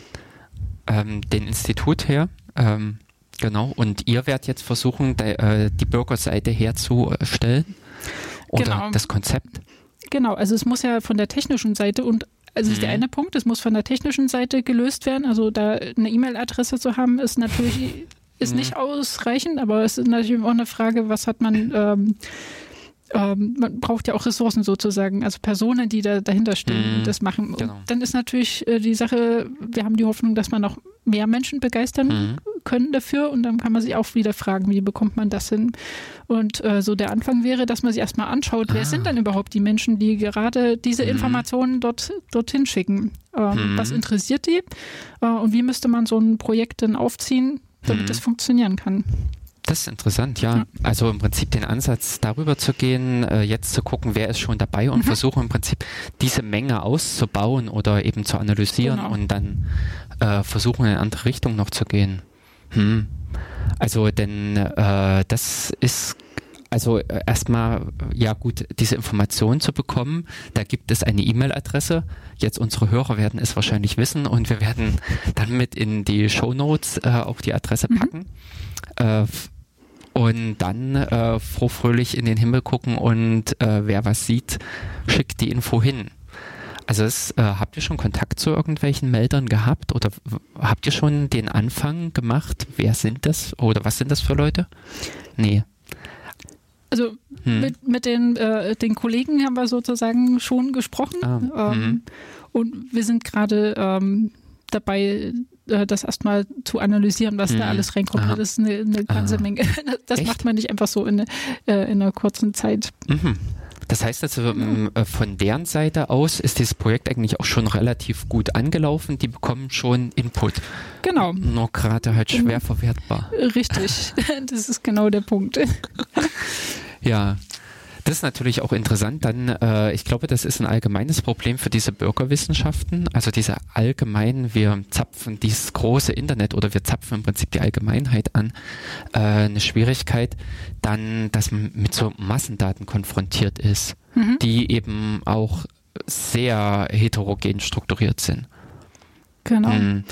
ähm, dem Institut her. Ähm, Genau, und ihr werdet jetzt versuchen, de, äh, die Bürgerseite herzustellen oder genau. das Konzept? Genau, also es muss ja von der technischen Seite und also ist der mhm. eine Punkt, es muss von der technischen Seite gelöst werden. Also da eine E-Mail-Adresse zu haben, ist natürlich ist mhm. nicht ausreichend, aber es ist natürlich auch eine Frage, was hat man ähm, ähm, man braucht ja auch Ressourcen sozusagen, also Personen, die da dahinter stehen und mhm. das machen. Genau. Und dann ist natürlich äh, die Sache, wir haben die Hoffnung, dass man noch mehr Menschen begeistern mhm. können dafür und dann kann man sich auch wieder fragen, wie bekommt man das hin? Und äh, so der Anfang wäre, dass man sich erstmal anschaut, ah. wer sind denn überhaupt die Menschen, die gerade diese mhm. Informationen dort, dorthin schicken? Ähm, mhm. Was interessiert die? Äh, und wie müsste man so ein Projekt dann aufziehen, damit mhm. das funktionieren kann? Das ist interessant, ja. Also im Prinzip den Ansatz darüber zu gehen, äh, jetzt zu gucken, wer ist schon dabei und mhm. versuchen im Prinzip diese Menge auszubauen oder eben zu analysieren genau. und dann äh, versuchen in eine andere Richtung noch zu gehen. Hm. Also denn äh, das ist also äh, erstmal, ja gut, diese Information zu bekommen. Da gibt es eine E-Mail-Adresse. Jetzt unsere Hörer werden es wahrscheinlich wissen und wir werden dann mit in die Show Notes äh, auch die Adresse mhm. packen. Mhm. Äh, und dann äh, frohfröhlich in den Himmel gucken und äh, wer was sieht, schickt die Info hin. Also es, äh, habt ihr schon Kontakt zu irgendwelchen Meldern gehabt oder habt ihr schon den Anfang gemacht? Wer sind das oder was sind das für Leute? Nee. Also hm. mit, mit den, äh, den Kollegen haben wir sozusagen schon gesprochen ah, ähm, hm. und wir sind gerade ähm, dabei, das erstmal zu analysieren, was mhm. da alles reinkommt. Aha. Das ist eine, eine ganze Aha. Menge. Das Echt? macht man nicht einfach so in, äh, in einer kurzen Zeit. Mhm. Das heißt also, ähm, äh, von deren Seite aus ist dieses Projekt eigentlich auch schon relativ gut angelaufen. Die bekommen schon Input. Genau. Nur gerade halt schwer verwertbar. Richtig. Das ist genau der Punkt. Ja. Das ist natürlich auch interessant. Dann, äh, ich glaube, das ist ein allgemeines Problem für diese Bürgerwissenschaften. Also diese allgemeinen, wir zapfen dieses große Internet oder wir zapfen im Prinzip die Allgemeinheit an. Äh, eine Schwierigkeit, dann, dass man mit so Massendaten konfrontiert ist, mhm. die eben auch sehr heterogen strukturiert sind. Genau. Mhm.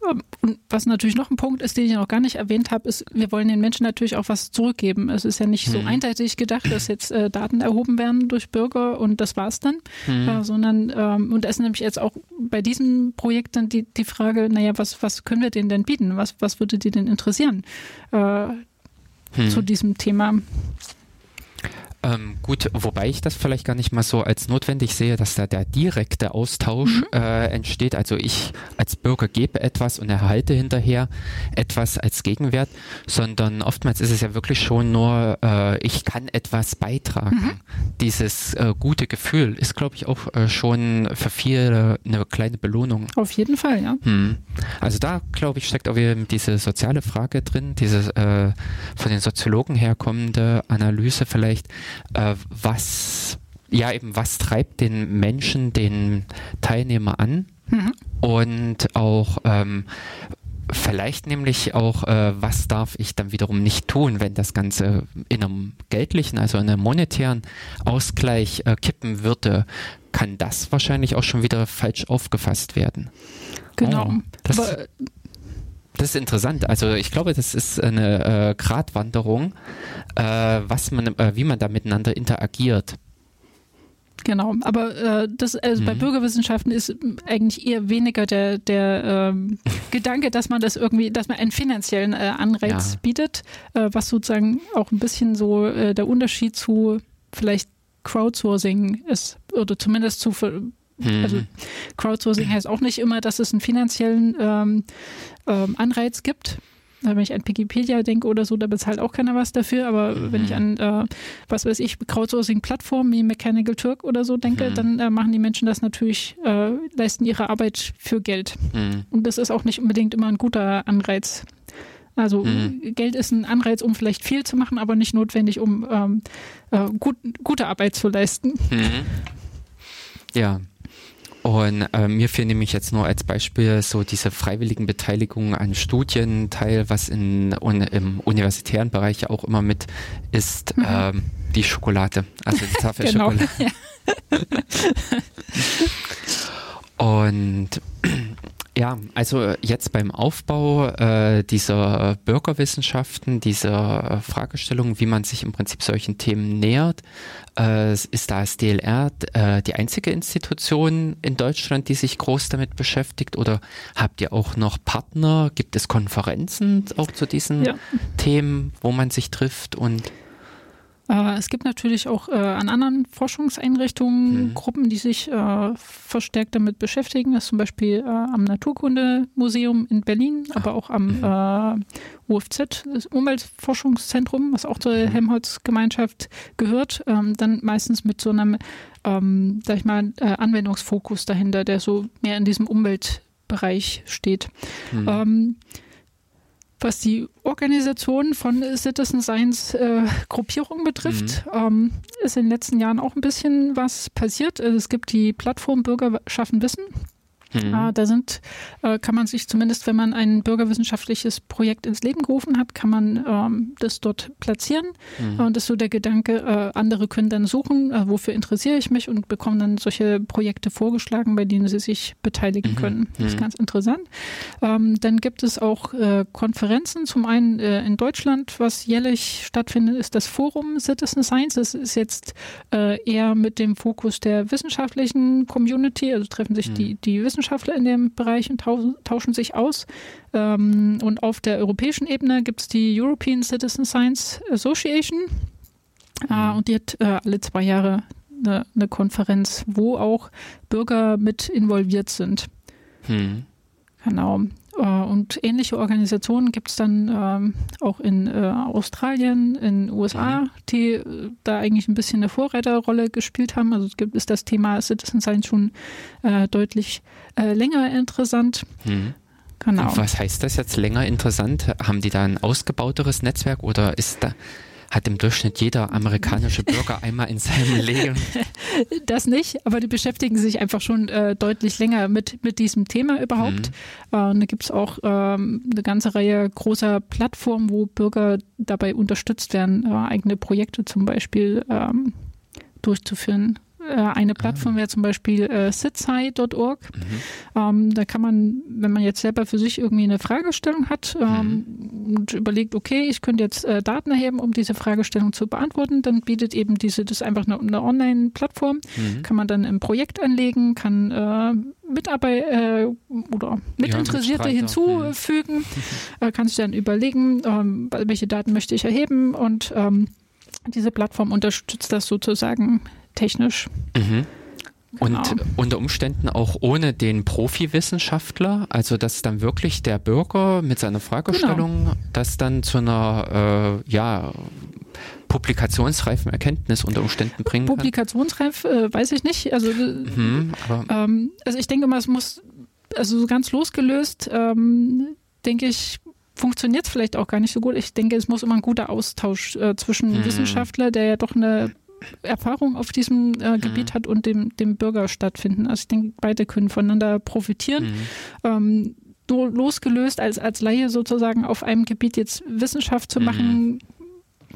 Und was natürlich noch ein Punkt ist, den ich noch gar nicht erwähnt habe, ist, wir wollen den Menschen natürlich auch was zurückgeben. Es ist ja nicht so hm. einseitig gedacht, dass jetzt äh, Daten erhoben werden durch Bürger und das war's dann, hm. äh, sondern ähm, und da ist nämlich jetzt auch bei diesem Projekt dann die, die Frage, naja, was, was können wir denen denn bieten? Was, was würde die denn interessieren äh, hm. zu diesem Thema? Ähm, gut, wobei ich das vielleicht gar nicht mal so als notwendig sehe, dass da der direkte Austausch mhm. äh, entsteht. Also ich als Bürger gebe etwas und erhalte hinterher etwas als Gegenwert, sondern oftmals ist es ja wirklich schon nur, äh, ich kann etwas beitragen. Mhm. Dieses äh, gute Gefühl ist, glaube ich, auch äh, schon für viele eine kleine Belohnung. Auf jeden Fall, ja. Hm. Also da, glaube ich, steckt auch wieder diese soziale Frage drin, diese äh, von den Soziologen herkommende Analyse vielleicht äh, was, ja eben, was treibt den Menschen, den Teilnehmer an mhm. und auch ähm, vielleicht nämlich auch, äh, was darf ich dann wiederum nicht tun, wenn das Ganze in einem geldlichen, also in einem monetären Ausgleich äh, kippen würde, kann das wahrscheinlich auch schon wieder falsch aufgefasst werden. Genau. Oh, das, das ist interessant. Also ich glaube, das ist eine äh, Gratwanderung, äh, was man, äh, wie man da miteinander interagiert. Genau, aber äh, das also mhm. bei Bürgerwissenschaften ist eigentlich eher weniger der, der ähm, Gedanke, dass man das irgendwie, dass man einen finanziellen äh, Anreiz ja. bietet, äh, was sozusagen auch ein bisschen so äh, der Unterschied zu vielleicht Crowdsourcing ist, oder zumindest zu Mhm. Also Crowdsourcing heißt auch nicht immer, dass es einen finanziellen ähm, ähm, Anreiz gibt. wenn ich an Wikipedia denke oder so, da bezahlt auch keiner was dafür. Aber mhm. wenn ich an, äh, was weiß ich, Crowdsourcing-Plattformen wie Mechanical Turk oder so denke, mhm. dann äh, machen die Menschen das natürlich, äh, leisten ihre Arbeit für Geld. Mhm. Und das ist auch nicht unbedingt immer ein guter Anreiz. Also mhm. Geld ist ein Anreiz, um vielleicht viel zu machen, aber nicht notwendig, um ähm, äh, gut, gute Arbeit zu leisten. Mhm. Ja. Und äh, mir fehlen nämlich jetzt nur als Beispiel so diese freiwilligen Beteiligungen an Studienteil, was in, un, im universitären Bereich auch immer mit ist, mhm. ähm, die Schokolade, also die Tafelschokolade. genau. Ja. Und ja, also jetzt beim Aufbau äh, dieser Bürgerwissenschaften, dieser äh, Fragestellung, wie man sich im Prinzip solchen Themen nähert, äh, ist das DLR äh, die einzige Institution in Deutschland, die sich groß damit beschäftigt? Oder habt ihr auch noch Partner? Gibt es Konferenzen auch zu diesen ja. Themen, wo man sich trifft und äh, es gibt natürlich auch äh, an anderen Forschungseinrichtungen mhm. Gruppen, die sich äh, verstärkt damit beschäftigen. Das ist zum Beispiel äh, am Naturkundemuseum in Berlin, Ach. aber auch am mhm. äh, UFZ, das Umweltforschungszentrum, was auch zur mhm. Helmholtz-Gemeinschaft gehört. Ähm, dann meistens mit so einem, ähm, sag ich mal, äh, Anwendungsfokus dahinter, der so mehr in diesem Umweltbereich steht. Mhm. Ähm, was die Organisation von Citizen Science äh, Gruppierung betrifft, mhm. ähm, ist in den letzten Jahren auch ein bisschen was passiert. Also es gibt die Plattform Bürger schaffen Wissen. Mhm. Äh, da sind, äh, kann man sich zumindest, wenn man ein bürgerwissenschaftliches Projekt ins Leben gerufen hat, kann man ähm, das dort platzieren. Mhm. Und das ist so der Gedanke, äh, andere können dann suchen, äh, wofür interessiere ich mich und bekommen dann solche Projekte vorgeschlagen, bei denen sie sich beteiligen mhm. können. Das ist mhm. ganz interessant. Ähm, dann gibt es auch Konferenzen, zum einen in Deutschland, was jährlich stattfindet, ist das Forum Citizen Science. Das ist jetzt eher mit dem Fokus der wissenschaftlichen Community, also treffen sich die, mhm. die Wissenschaftler Wissenschaftler in dem Bereich und tauschen sich aus. Ähm, und auf der europäischen Ebene gibt es die European Citizen Science Association. Äh, und die hat äh, alle zwei Jahre eine, eine, Konferenz, wo auch Bürger mit involviert sind. Hm. Genau. Äh, und ähnliche Organisationen gibt es dann ähm, auch in äh, Australien, in USA, mhm. die äh, da eigentlich ein bisschen eine Vorreiterrolle gespielt haben. Also gibt, ist das Thema Citizen Science schon äh, deutlich länger interessant. Mhm. Genau. Und was heißt das jetzt länger interessant? Haben die da ein ausgebauteres Netzwerk oder ist da hat im Durchschnitt jeder amerikanische Bürger einmal in seinem Leben. Das nicht, aber die beschäftigen sich einfach schon äh, deutlich länger mit, mit diesem Thema überhaupt. Mhm. Äh, da gibt es auch ähm, eine ganze Reihe großer Plattformen, wo Bürger dabei unterstützt werden, äh, eigene Projekte zum Beispiel ähm, durchzuführen. Äh, eine Plattform wäre zum Beispiel äh, sitsci.org. Mhm. Ähm, da kann man, wenn man jetzt selber für sich irgendwie eine Fragestellung hat ähm, mhm. und überlegt, okay, ich könnte jetzt äh, Daten erheben, um diese Fragestellung zu beantworten, dann bietet eben diese, das ist einfach eine, eine Online-Plattform, mhm. kann man dann im Projekt anlegen, kann äh, Mitarbeit äh, oder Mitinteressierte ja, hinzufügen, mhm. kann sich dann überlegen, ähm, welche Daten möchte ich erheben und ähm, diese Plattform unterstützt das sozusagen technisch. Mhm. Und genau. unter Umständen auch ohne den Profi-Wissenschaftler, also dass dann wirklich der Bürger mit seiner Fragestellung genau. das dann zu einer äh, ja, publikationsreifen Erkenntnis unter Umständen bringen kann? Publikationsreif äh, weiß ich nicht. Also, mhm, ähm, also ich denke mal, es muss, also so ganz losgelöst, ähm, denke ich, funktioniert es vielleicht auch gar nicht so gut. Ich denke, es muss immer ein guter Austausch äh, zwischen mhm. Wissenschaftler, der ja doch eine Erfahrung auf diesem äh, mhm. Gebiet hat und dem, dem Bürger stattfinden. Also ich denke, beide können voneinander profitieren. Mhm. Ähm, losgelöst als, als Laie sozusagen auf einem Gebiet jetzt Wissenschaft zu machen, mhm.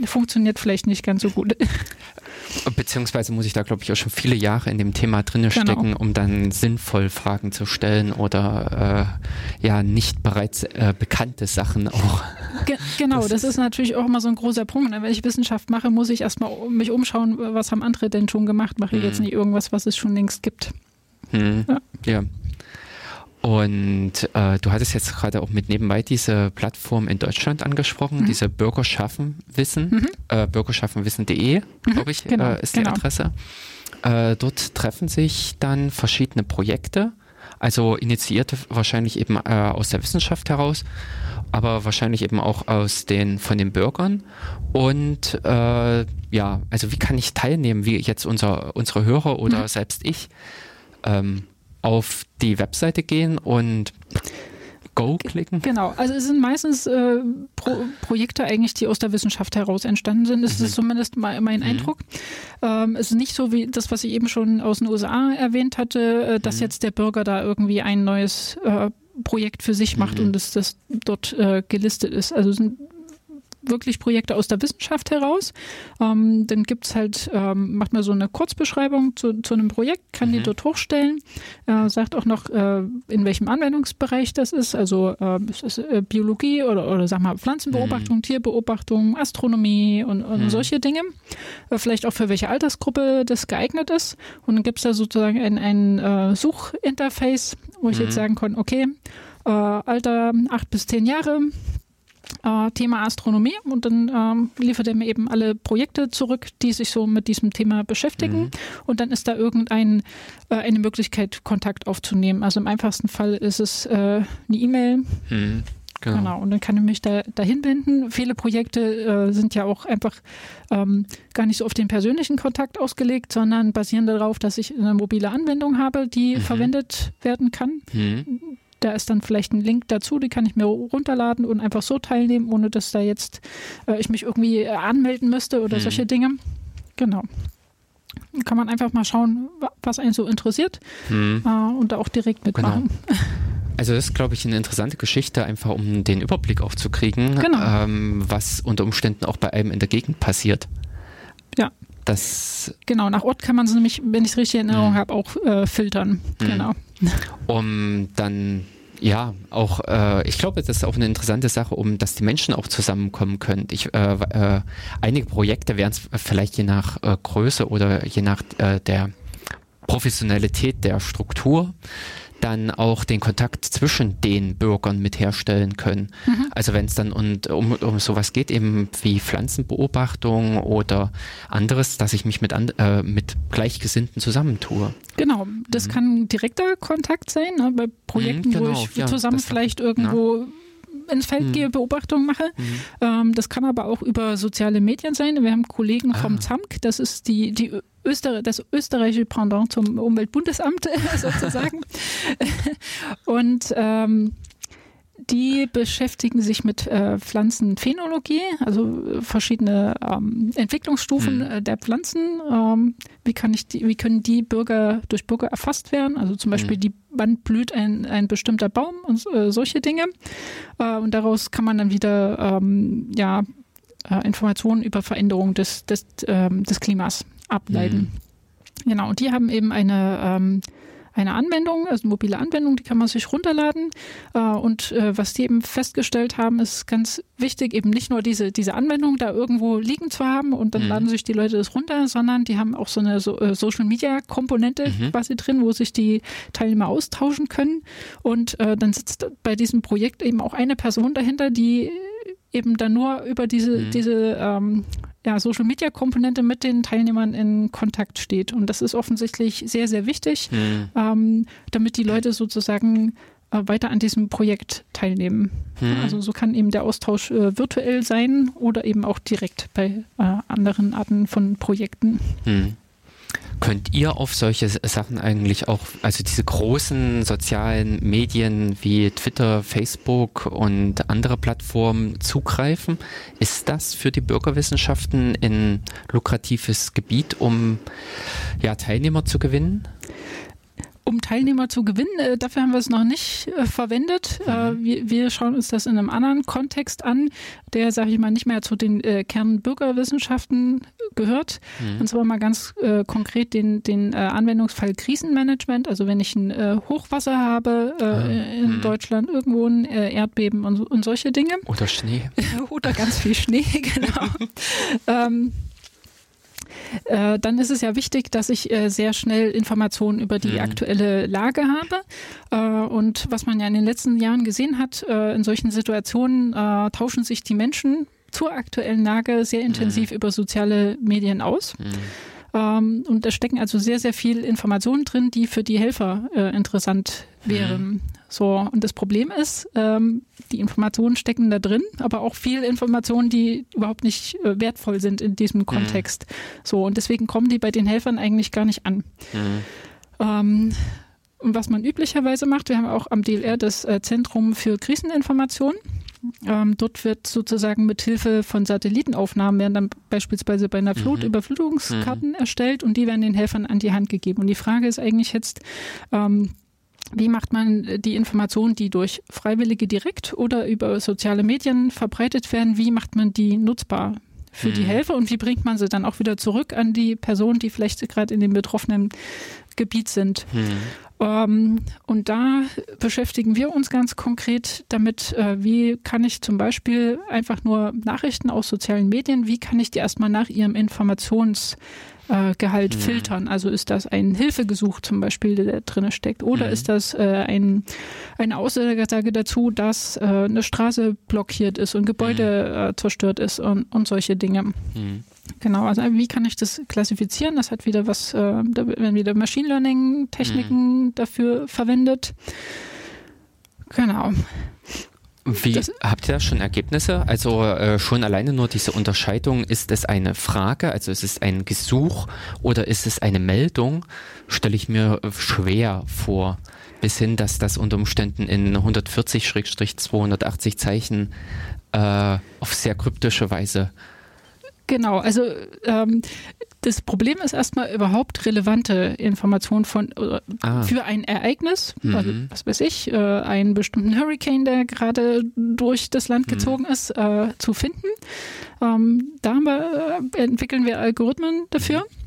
Funktioniert vielleicht nicht ganz so gut. Beziehungsweise muss ich da, glaube ich, auch schon viele Jahre in dem Thema drinne genau. stecken, um dann sinnvoll Fragen zu stellen oder äh, ja nicht bereits äh, bekannte Sachen auch. Ge genau, das, das ist, ist natürlich auch immer so ein großer Punkt. Ne? Wenn ich Wissenschaft mache, muss ich erstmal mich umschauen, was haben andere denn schon gemacht. Mache ich jetzt mhm. nicht irgendwas, was es schon längst gibt. Hm. Ja. ja. Und äh, du hattest jetzt gerade auch mit nebenbei diese Plattform in Deutschland angesprochen, mhm. diese Bürgerschaffen Wissen, mhm. äh, bürgerschaffenwissen.de, mhm. glaube ich, genau, äh, ist die genau. Adresse. Äh, dort treffen sich dann verschiedene Projekte Also initiiert wahrscheinlich eben äh, aus der Wissenschaft heraus, aber wahrscheinlich eben auch aus den von den Bürgern. Und äh, ja, also wie kann ich teilnehmen, wie jetzt unser, unsere Hörer oder mhm. selbst ich ähm, auf die Webseite gehen und Go klicken? Genau, also es sind meistens äh, Pro Projekte eigentlich, die aus der Wissenschaft heraus entstanden sind. Das mhm. ist zumindest mein, mein mhm. Eindruck. Ähm, es ist nicht so wie das, was ich eben schon aus den USA erwähnt hatte, äh, dass mhm. jetzt der Bürger da irgendwie ein neues äh, Projekt für sich macht mhm. und das, das dort äh, gelistet ist. Also es sind wirklich Projekte aus der Wissenschaft heraus. Ähm, dann gibt es halt, ähm, macht man so eine Kurzbeschreibung zu, zu einem Projekt, kann mhm. die dort hochstellen, äh, sagt auch noch, äh, in welchem Anwendungsbereich das ist, also äh, ist es äh, Biologie oder, oder sag mal Pflanzenbeobachtung, mhm. Tierbeobachtung, Astronomie und, und mhm. solche Dinge. Äh, vielleicht auch für welche Altersgruppe das geeignet ist. Und dann gibt es da sozusagen ein, ein äh, Suchinterface, wo ich jetzt mhm. sagen kann, okay, Alter acht bis zehn Jahre, äh, Thema Astronomie und dann ähm, liefert er mir eben alle Projekte zurück, die sich so mit diesem Thema beschäftigen mhm. und dann ist da irgendeine äh, Möglichkeit, Kontakt aufzunehmen. Also im einfachsten Fall ist es äh, eine E-Mail. Mhm. Genau. genau. Und dann kann ich mich da dahin binden. Viele Projekte äh, sind ja auch einfach ähm, gar nicht so auf den persönlichen Kontakt ausgelegt, sondern basieren darauf, dass ich eine mobile Anwendung habe, die mhm. verwendet werden kann. Mhm. Da ist dann vielleicht ein Link dazu, die kann ich mir runterladen und einfach so teilnehmen, ohne dass da jetzt äh, ich mich irgendwie äh, anmelden müsste oder hm. solche Dinge. Genau. Kann man einfach mal schauen, was einen so interessiert hm. äh, und da auch direkt mitmachen. Genau. Also das ist, glaube ich, eine interessante Geschichte, einfach um den Überblick auch zu kriegen, genau. ähm, was unter Umständen auch bei einem in der Gegend passiert. Ja. Das genau, nach Ort kann man es nämlich, wenn ich es richtig in Erinnerung hm. habe, auch äh, filtern. Hm. Genau. Um dann ja, auch, äh, ich glaube, das ist auch eine interessante Sache, um dass die Menschen auch zusammenkommen können. Ich, äh, äh, einige Projekte werden es vielleicht je nach äh, Größe oder je nach äh, der Professionalität der Struktur dann auch den Kontakt zwischen den Bürgern mit herstellen können. Mhm. Also wenn es dann und, um, um sowas geht, eben wie Pflanzenbeobachtung oder anderes, dass ich mich mit, an, äh, mit Gleichgesinnten zusammentue. Genau, das mhm. kann direkter Kontakt sein, ne, bei Projekten, mhm, genau, wo ich ja, zusammen vielleicht irgendwo na ins Feld mhm. gehe, Beobachtungen mache. Mhm. Ähm, das kann aber auch über soziale Medien sein. Wir haben Kollegen ah. vom ZAMK, das ist die, die Öster das österreichische Pendant zum Umweltbundesamt sozusagen. Und ähm, die beschäftigen sich mit äh, Pflanzenphänologie, also verschiedene ähm, Entwicklungsstufen äh, der Pflanzen. Ähm, wie, kann ich die, wie können die Bürger durch Bürger erfasst werden? Also zum Beispiel, mhm. die, wann blüht ein, ein bestimmter Baum und äh, solche Dinge. Äh, und daraus kann man dann wieder ähm, ja, äh, Informationen über Veränderungen des, des, ähm, des Klimas ableiten. Mhm. Genau, und die haben eben eine, ähm, eine Anwendung, also eine mobile Anwendung, die kann man sich runterladen. Äh, und äh, was die eben festgestellt haben, ist ganz wichtig, eben nicht nur diese, diese Anwendung da irgendwo liegen zu haben und dann mhm. laden sich die Leute das runter, sondern die haben auch so eine so, äh, Social Media Komponente mhm. quasi drin, wo sich die Teilnehmer austauschen können. Und dann sitzt bei diesem Projekt eben auch eine Person dahinter, die eben dann nur über diese, mhm. diese ähm, ja, Social Media Komponente mit den Teilnehmern in Kontakt steht. Und das ist offensichtlich sehr, sehr wichtig, mhm. ähm, damit die Leute sozusagen äh, weiter an diesem Projekt teilnehmen. Mhm. Also so kann eben der Austausch äh, virtuell sein oder eben auch direkt bei äh, anderen Arten von Projekten. Mhm. Könnt ihr auf solche Sachen eigentlich auch, also diese großen sozialen Medien wie Twitter, Facebook und andere Plattformen zugreifen? Ist das für die Bürgerwissenschaften ein lukratives Gebiet, um ja, Teilnehmer zu gewinnen? Um Teilnehmer zu gewinnen. Äh, dafür haben wir es noch nicht äh, verwendet. Äh, mhm. wir, wir, schauen uns das in einem anderen Kontext an, der, sage ich mal, nicht mehr zu den Kernbürgerwissenschaften gehört. Mhm. Und zwar mal ganz konkret den, den Anwendungsfall Krisenmanagement. Also wenn ich ein Hochwasser habe ah. in mhm. Deutschland, irgendwo ein Erdbeben und, und solche Dinge. Oder Schnee. Oder ganz viel Schnee, genau. ähm, äh, dann ist es ja wichtig, dass ich äh, sehr schnell Informationen über die mhm. aktuelle Lage habe. Äh, und was man ja in den letzten Jahren gesehen hat, in solchen Situationen tauschen sich die Menschen zur aktuellen Lage sehr intensiv mhm. über soziale Medien aus. Mhm. Ähm, und da stecken also sehr, sehr viel Informationen drin, die für die Helfer interessant wären. So, und das Problem ist, ähm, die Informationen stecken da drin, aber auch viel Informationen, die überhaupt nicht äh, wertvoll sind in diesem mhm. Kontext. So, und deswegen kommen die bei den Helfern eigentlich gar nicht an. Mhm. Ähm, und was man üblicherweise macht, wir haben auch am DLR das äh, Zentrum für Kriseninformation. Ähm, dort wird sozusagen mit Hilfe von Satellitenaufnahmen werden dann beispielsweise bei einer Flut mhm. Überflutungskarten mhm. erstellt und die werden den Helfern an die Hand gegeben. Und die Frage ist eigentlich jetzt, ähm, wie macht man die Informationen, die durch Freiwillige direkt oder über soziale Medien verbreitet werden, wie macht man die nutzbar für mhm. die Helfer und wie bringt man sie dann auch wieder zurück an die Personen, die vielleicht gerade in dem betroffenen Gebiet sind? Mhm. Ähm, und da beschäftigen wir uns ganz konkret damit, äh, wie kann ich zum Beispiel einfach nur Nachrichten aus sozialen Medien, wie kann ich die erstmal nach ihrem Informations äh, Gehalt mhm. filtern. Also ist das ein Hilfegesuch zum Beispiel, der da drin steckt, oder mhm. ist das äh, ein, eine Aussage dazu, dass äh, eine Straße blockiert ist und Gebäude mhm. äh, zerstört ist und, und solche Dinge. Mhm. Genau, also wie kann ich das klassifizieren? Das hat wieder was, äh, da werden wieder Machine Learning Techniken mhm. dafür verwendet. Genau. Wie das, habt ihr da schon Ergebnisse? Also äh, schon alleine nur diese Unterscheidung, ist es eine Frage, also ist es ein Gesuch oder ist es eine Meldung, stelle ich mir schwer vor. Bis hin, dass das unter Umständen in 140-280 Zeichen äh, auf sehr kryptische Weise Genau, also ähm, das Problem ist erstmal überhaupt relevante Informationen von äh, ah. für ein Ereignis, mhm. also, was weiß ich, äh, einen bestimmten Hurricane, der gerade durch das Land mhm. gezogen ist, äh, zu finden. Ähm, da wir, äh, entwickeln wir Algorithmen dafür. Mhm.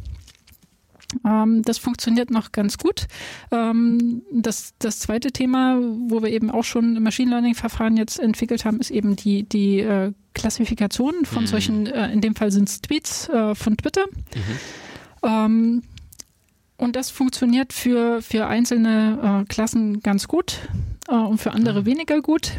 Ähm, das funktioniert noch ganz gut. Ähm, das, das zweite Thema, wo wir eben auch schon Machine Learning-Verfahren jetzt entwickelt haben, ist eben die, die äh, Klassifikation von mhm. solchen, äh, in dem Fall sind es Tweets äh, von Twitter. Mhm. Ähm, und das funktioniert für, für einzelne äh, Klassen ganz gut äh, und für andere mhm. weniger gut.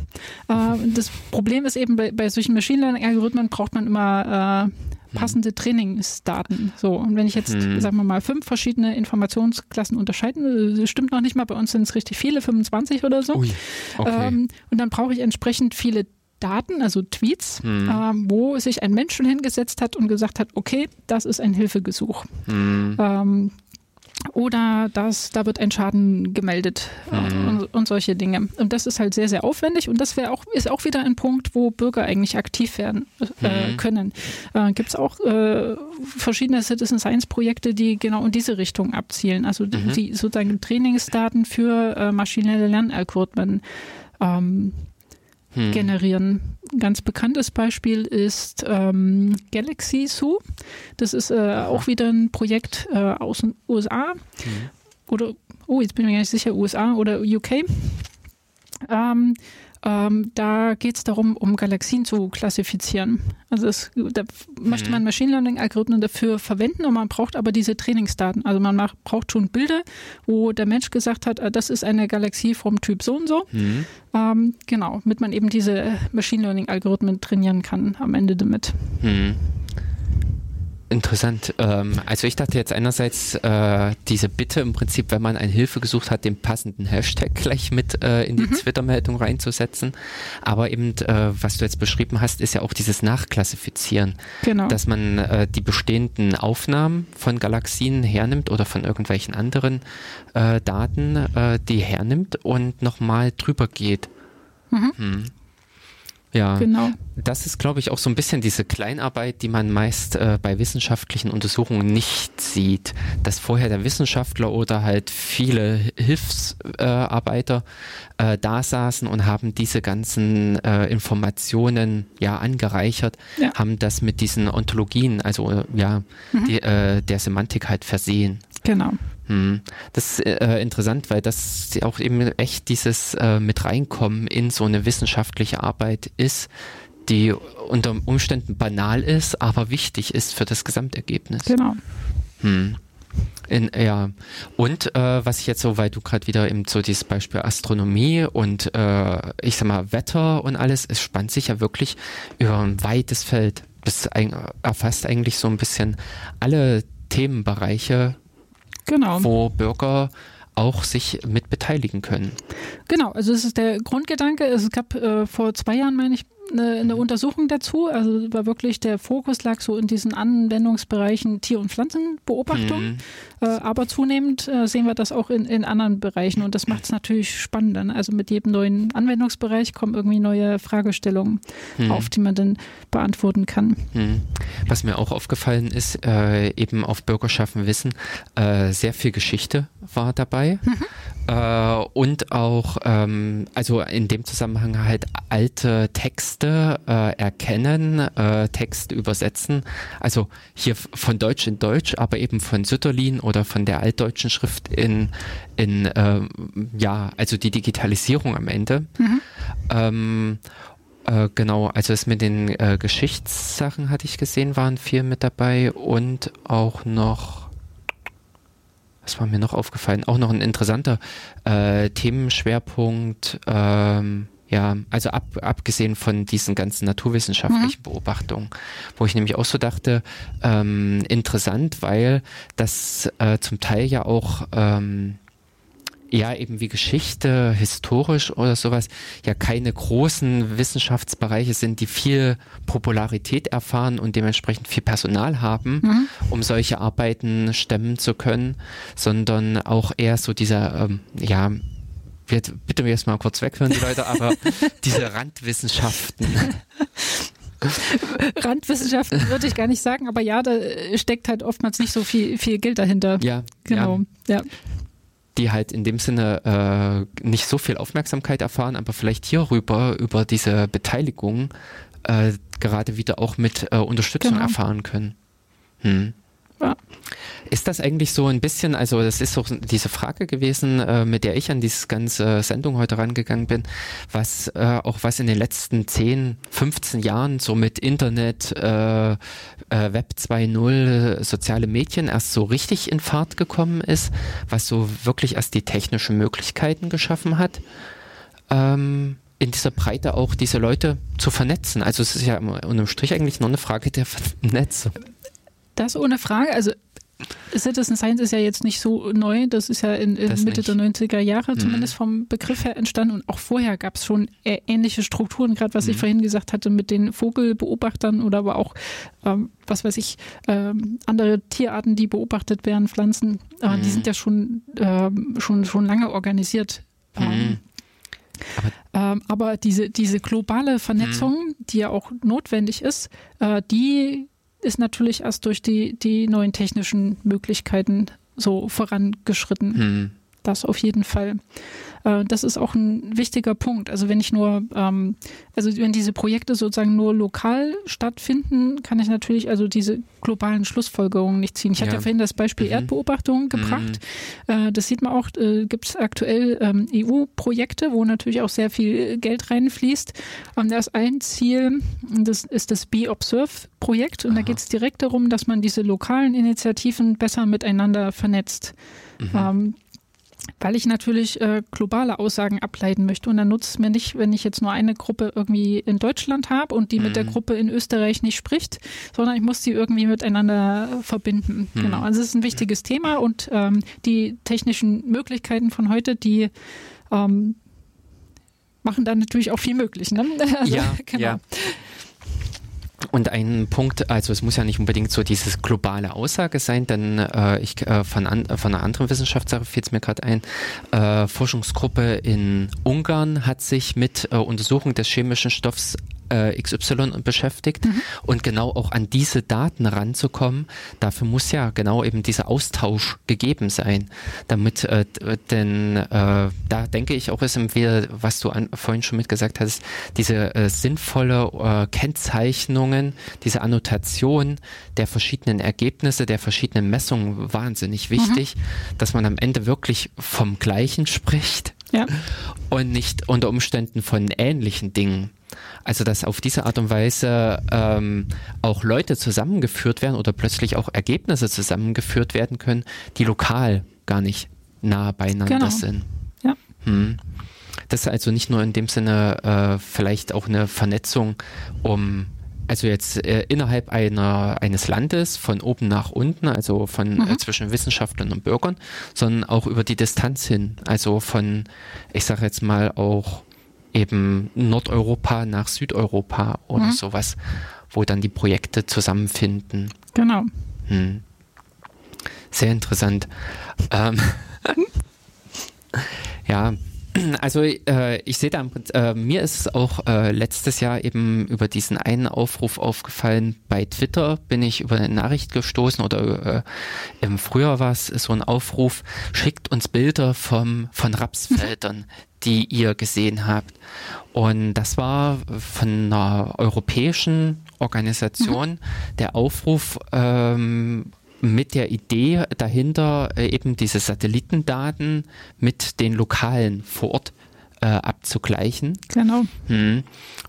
Äh, das Problem ist eben, bei, bei solchen Machine Learning-Algorithmen braucht man immer passende Trainingsdaten. So, und wenn ich jetzt, hm. sagen wir mal, fünf verschiedene Informationsklassen unterscheiden, das stimmt noch nicht mal, bei uns sind es richtig viele, 25 oder so. Ui, okay. ähm, und dann brauche ich entsprechend viele Daten, also Tweets, hm. ähm, wo sich ein Mensch schon hingesetzt hat und gesagt hat, okay, das ist ein Hilfegesuch. Hm. Ähm, oder dass da wird ein Schaden gemeldet mhm. und, und, solche Dinge. Und das ist halt sehr, sehr aufwendig und das wäre auch, ist auch wieder ein Punkt, wo Bürger eigentlich aktiv werden äh, mhm. können. Äh, Gibt es auch äh, verschiedene Citizen Science Projekte, die genau in diese Richtung abzielen, also mhm. die sozusagen Trainingsdaten für äh, maschinelle Lernalgorithmen ähm, hm. generieren. Ein ganz bekanntes Beispiel ist ähm, Galaxy Zoo. Das ist äh, auch wieder ein Projekt äh, aus den USA. Hm. Oder, oh, jetzt bin ich mir gar nicht sicher, USA oder UK. Ähm, ähm, da geht es darum, um Galaxien zu klassifizieren. Also es, da möchte man mhm. Machine Learning-Algorithmen dafür verwenden und man braucht aber diese Trainingsdaten. Also man macht, braucht schon Bilder, wo der Mensch gesagt hat, ah, das ist eine Galaxie vom Typ so und so. Mhm. Ähm, genau, damit man eben diese Machine Learning-Algorithmen trainieren kann am Ende damit. Mhm. Interessant. Ähm, also ich dachte jetzt einerseits äh, diese Bitte im Prinzip, wenn man eine Hilfe gesucht hat, den passenden Hashtag gleich mit äh, in die mhm. Twitter-Meldung reinzusetzen. Aber eben, äh, was du jetzt beschrieben hast, ist ja auch dieses Nachklassifizieren. Genau. Dass man äh, die bestehenden Aufnahmen von Galaxien hernimmt oder von irgendwelchen anderen äh, Daten, äh, die hernimmt und nochmal drüber geht. Mhm. Hm. Ja, genau. Das ist, glaube ich, auch so ein bisschen diese Kleinarbeit, die man meist äh, bei wissenschaftlichen Untersuchungen nicht sieht, dass vorher der Wissenschaftler oder halt viele Hilfsarbeiter äh, äh, da saßen und haben diese ganzen äh, Informationen ja angereichert, ja. haben das mit diesen Ontologien, also äh, ja, mhm. die, äh, der Semantik halt versehen. Genau. Hm. Das ist äh, interessant, weil das auch eben echt dieses äh, mit reinkommen in so eine wissenschaftliche Arbeit ist, die unter Umständen banal ist, aber wichtig ist für das Gesamtergebnis. Genau. Hm. In, ja, und äh, was ich jetzt so, weil du gerade wieder eben so dieses Beispiel Astronomie und äh, ich sag mal Wetter und alles, es spannt sich ja wirklich über ein weites Feld. Das erfasst eigentlich so ein bisschen alle Themenbereiche, genau. wo Bürger auch sich mit beteiligen können. Genau, also es ist der Grundgedanke. Es gab äh, vor zwei Jahren, meine ich, eine, eine, Untersuchung dazu. Also war wirklich der Fokus lag so in diesen Anwendungsbereichen Tier- und Pflanzenbeobachtung. Mhm. Äh, aber zunehmend äh, sehen wir das auch in, in anderen Bereichen und das macht es natürlich spannender. Ne? Also mit jedem neuen Anwendungsbereich kommen irgendwie neue Fragestellungen mhm. auf, die man dann beantworten kann. Mhm. Was mir auch aufgefallen ist, äh, eben auf Bürgerschaften Wissen, äh, sehr viel Geschichte war dabei. Mhm. Äh, und auch, ähm, also in dem Zusammenhang halt alte Texte äh, erkennen, äh, Text übersetzen. Also hier von Deutsch in Deutsch, aber eben von Sütterlin oder von der altdeutschen Schrift in, in äh, ja, also die Digitalisierung am Ende. Mhm. Ähm, äh, genau, also es mit den äh, Geschichtssachen hatte ich gesehen, waren viel mit dabei und auch noch was war mir noch aufgefallen? Auch noch ein interessanter äh, Themenschwerpunkt. Ähm, ja, also ab, abgesehen von diesen ganzen naturwissenschaftlichen mhm. Beobachtungen, wo ich nämlich auch so dachte, ähm, interessant, weil das äh, zum Teil ja auch ähm, ja eben wie Geschichte, historisch oder sowas, ja keine großen Wissenschaftsbereiche sind, die viel Popularität erfahren und dementsprechend viel Personal haben, mhm. um solche Arbeiten stemmen zu können, sondern auch eher so dieser, ähm, ja, bitte mir jetzt mal kurz weghören, die Leute, aber diese Randwissenschaften. Randwissenschaften würde ich gar nicht sagen, aber ja, da steckt halt oftmals nicht so viel, viel Geld dahinter. Ja, genau. Ja. ja die halt in dem Sinne äh, nicht so viel Aufmerksamkeit erfahren, aber vielleicht hierüber, über diese Beteiligung, äh, gerade wieder auch mit äh, Unterstützung genau. erfahren können. Hm. Ja. Ist das eigentlich so ein bisschen, also das ist so diese Frage gewesen, äh, mit der ich an diese ganze Sendung heute rangegangen bin, was äh, auch was in den letzten 10, 15 Jahren so mit Internet, äh, äh Web 2.0, soziale Medien erst so richtig in Fahrt gekommen ist, was so wirklich erst die technischen Möglichkeiten geschaffen hat. Ähm, in dieser Breite auch diese Leute zu vernetzen. Also es ist ja unterm Strich eigentlich nur eine Frage der Vernetzung. Das ohne Frage. Also Citizen Science ist ja jetzt nicht so neu, das ist ja in, in Mitte nicht. der 90er Jahre mhm. zumindest vom Begriff her entstanden und auch vorher gab es schon ähnliche Strukturen, gerade was mhm. ich vorhin gesagt hatte mit den Vogelbeobachtern oder aber auch, ähm, was weiß ich, ähm, andere Tierarten, die beobachtet werden, Pflanzen, äh, mhm. die sind ja schon, ähm, schon, schon lange organisiert. Mhm. Ähm, aber, ähm, aber, diese, diese globale Vernetzung, mhm. die ja auch notwendig ist, äh, die ist natürlich erst durch die, die neuen technischen Möglichkeiten so vorangeschritten. Hm. Das auf jeden Fall. Äh, das ist auch ein wichtiger Punkt. Also wenn ich nur, ähm, also wenn diese Projekte sozusagen nur lokal stattfinden, kann ich natürlich also diese globalen Schlussfolgerungen nicht ziehen. Ich ja. hatte ja vorhin das Beispiel mhm. Erdbeobachtung gebracht. Mhm. Äh, das sieht man auch, äh, gibt es aktuell ähm, EU-Projekte, wo natürlich auch sehr viel Geld reinfließt. Und da ist ein Ziel, das ist das Be Observe-Projekt. Und Aha. da geht es direkt darum, dass man diese lokalen Initiativen besser miteinander vernetzt. Mhm. Ähm, weil ich natürlich äh, globale Aussagen ableiten möchte. Und dann nutzt es mir nicht, wenn ich jetzt nur eine Gruppe irgendwie in Deutschland habe und die mhm. mit der mhm. Gruppe in Österreich nicht spricht, sondern ich muss die irgendwie miteinander verbinden. Mhm. Genau, also es ist ein wichtiges Thema und ähm, die technischen Möglichkeiten von heute, die ähm, machen da natürlich auch viel möglich. Ne? Also, ja, genau. Ja. Und ein Punkt, also es muss ja nicht unbedingt so diese globale Aussage sein, denn äh, ich äh, von, an, von einer anderen Wissenschaftssache fällt es mir gerade ein, äh, Forschungsgruppe in Ungarn hat sich mit äh, Untersuchung des chemischen Stoffs äh, XY beschäftigt mhm. und genau auch an diese Daten ranzukommen, dafür muss ja genau eben dieser Austausch gegeben sein, damit äh, denn äh, da denke ich auch ist wieder, was du an, vorhin schon mitgesagt hast, diese äh, sinnvolle äh, Kennzeichnungen, diese Annotation der verschiedenen Ergebnisse, der verschiedenen Messungen wahnsinnig wichtig, mhm. dass man am Ende wirklich vom Gleichen spricht ja. und nicht unter Umständen von ähnlichen Dingen. Also dass auf diese Art und Weise ähm, auch Leute zusammengeführt werden oder plötzlich auch Ergebnisse zusammengeführt werden können, die lokal gar nicht nah beieinander genau. sind. Ja. Hm. Das ist also nicht nur in dem Sinne äh, vielleicht auch eine Vernetzung, um also jetzt äh, innerhalb einer, eines Landes von oben nach unten, also von äh, mhm. äh, zwischen Wissenschaftlern und Bürgern, sondern auch über die Distanz hin, also von, ich sage jetzt mal auch eben Nordeuropa nach Südeuropa oder mhm. sowas, wo dann die Projekte zusammenfinden. Genau. Hm. Sehr interessant. Ähm, ja, also äh, ich sehe da, äh, mir ist es auch äh, letztes Jahr eben über diesen einen Aufruf aufgefallen. Bei Twitter bin ich über eine Nachricht gestoßen oder äh, im Frühjahr war es so ein Aufruf, schickt uns Bilder vom, von Rapsfeldern, die ihr gesehen habt. Und das war von einer europäischen Organisation mhm. der Aufruf, ähm, mit der Idee dahinter, äh, eben diese Satellitendaten mit den lokalen vor Ort äh, abzugleichen. Genau. Hm.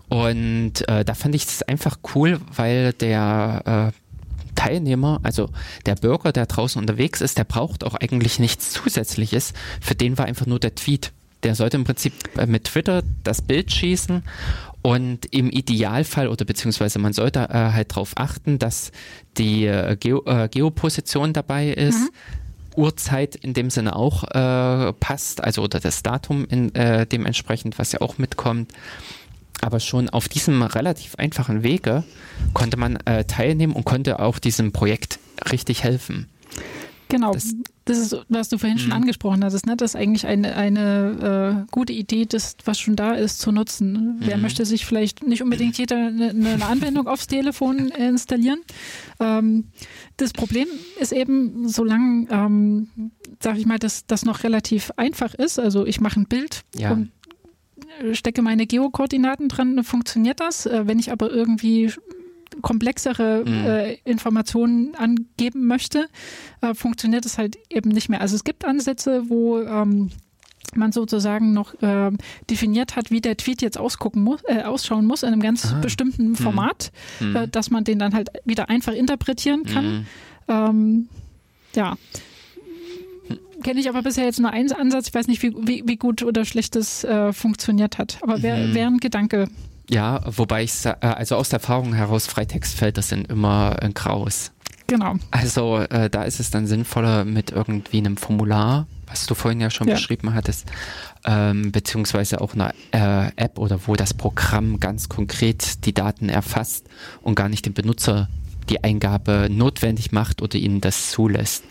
Und äh, da fand ich es einfach cool, weil der äh, Teilnehmer, also der Bürger, der draußen unterwegs ist, der braucht auch eigentlich nichts Zusätzliches. Für den war einfach nur der Tweet. Der sollte im Prinzip äh, mit Twitter das Bild schießen und im Idealfall oder beziehungsweise man sollte äh, halt darauf achten, dass die äh, Geo, äh, Geoposition dabei ist. Mhm. Uhrzeit in dem Sinne auch äh, passt, also oder das Datum in, äh, dementsprechend, was ja auch mitkommt. Aber schon auf diesem relativ einfachen Wege konnte man teilnehmen und konnte auch diesem Projekt richtig helfen. Genau, das, das ist, was du vorhin schon mhm. angesprochen hattest, ne? das ist eigentlich eine, eine äh, gute Idee, das, was schon da ist, zu nutzen. Wer mhm. möchte sich vielleicht nicht unbedingt jeder eine, eine Anwendung aufs Telefon installieren? Ähm, das Problem ist eben, solange, ähm, sage ich mal, dass das noch relativ einfach ist, also ich mache ein Bild ja. und stecke meine Geokoordinaten dran, funktioniert das. Äh, wenn ich aber irgendwie komplexere mhm. äh, Informationen angeben möchte, äh, funktioniert es halt eben nicht mehr. Also es gibt Ansätze, wo ähm, man sozusagen noch äh, definiert hat, wie der Tweet jetzt ausgucken muss, äh, ausschauen muss in einem ganz Aha. bestimmten mhm. Format, mhm. Äh, dass man den dann halt wieder einfach interpretieren kann. Mhm. Ähm, ja. Kenne ich aber bisher jetzt nur einen Ansatz. Ich weiß nicht, wie, wie, wie gut oder schlecht das äh, funktioniert hat. Aber wäre wär ein Gedanke, ja, wobei ich, äh, also aus der Erfahrung heraus, Freitextfelder sind immer ein Graus. Genau. Also äh, da ist es dann sinnvoller mit irgendwie einem Formular, was du vorhin ja schon ja. beschrieben hattest, ähm, beziehungsweise auch einer äh, App oder wo das Programm ganz konkret die Daten erfasst und gar nicht dem Benutzer die Eingabe notwendig macht oder ihnen das zulässt.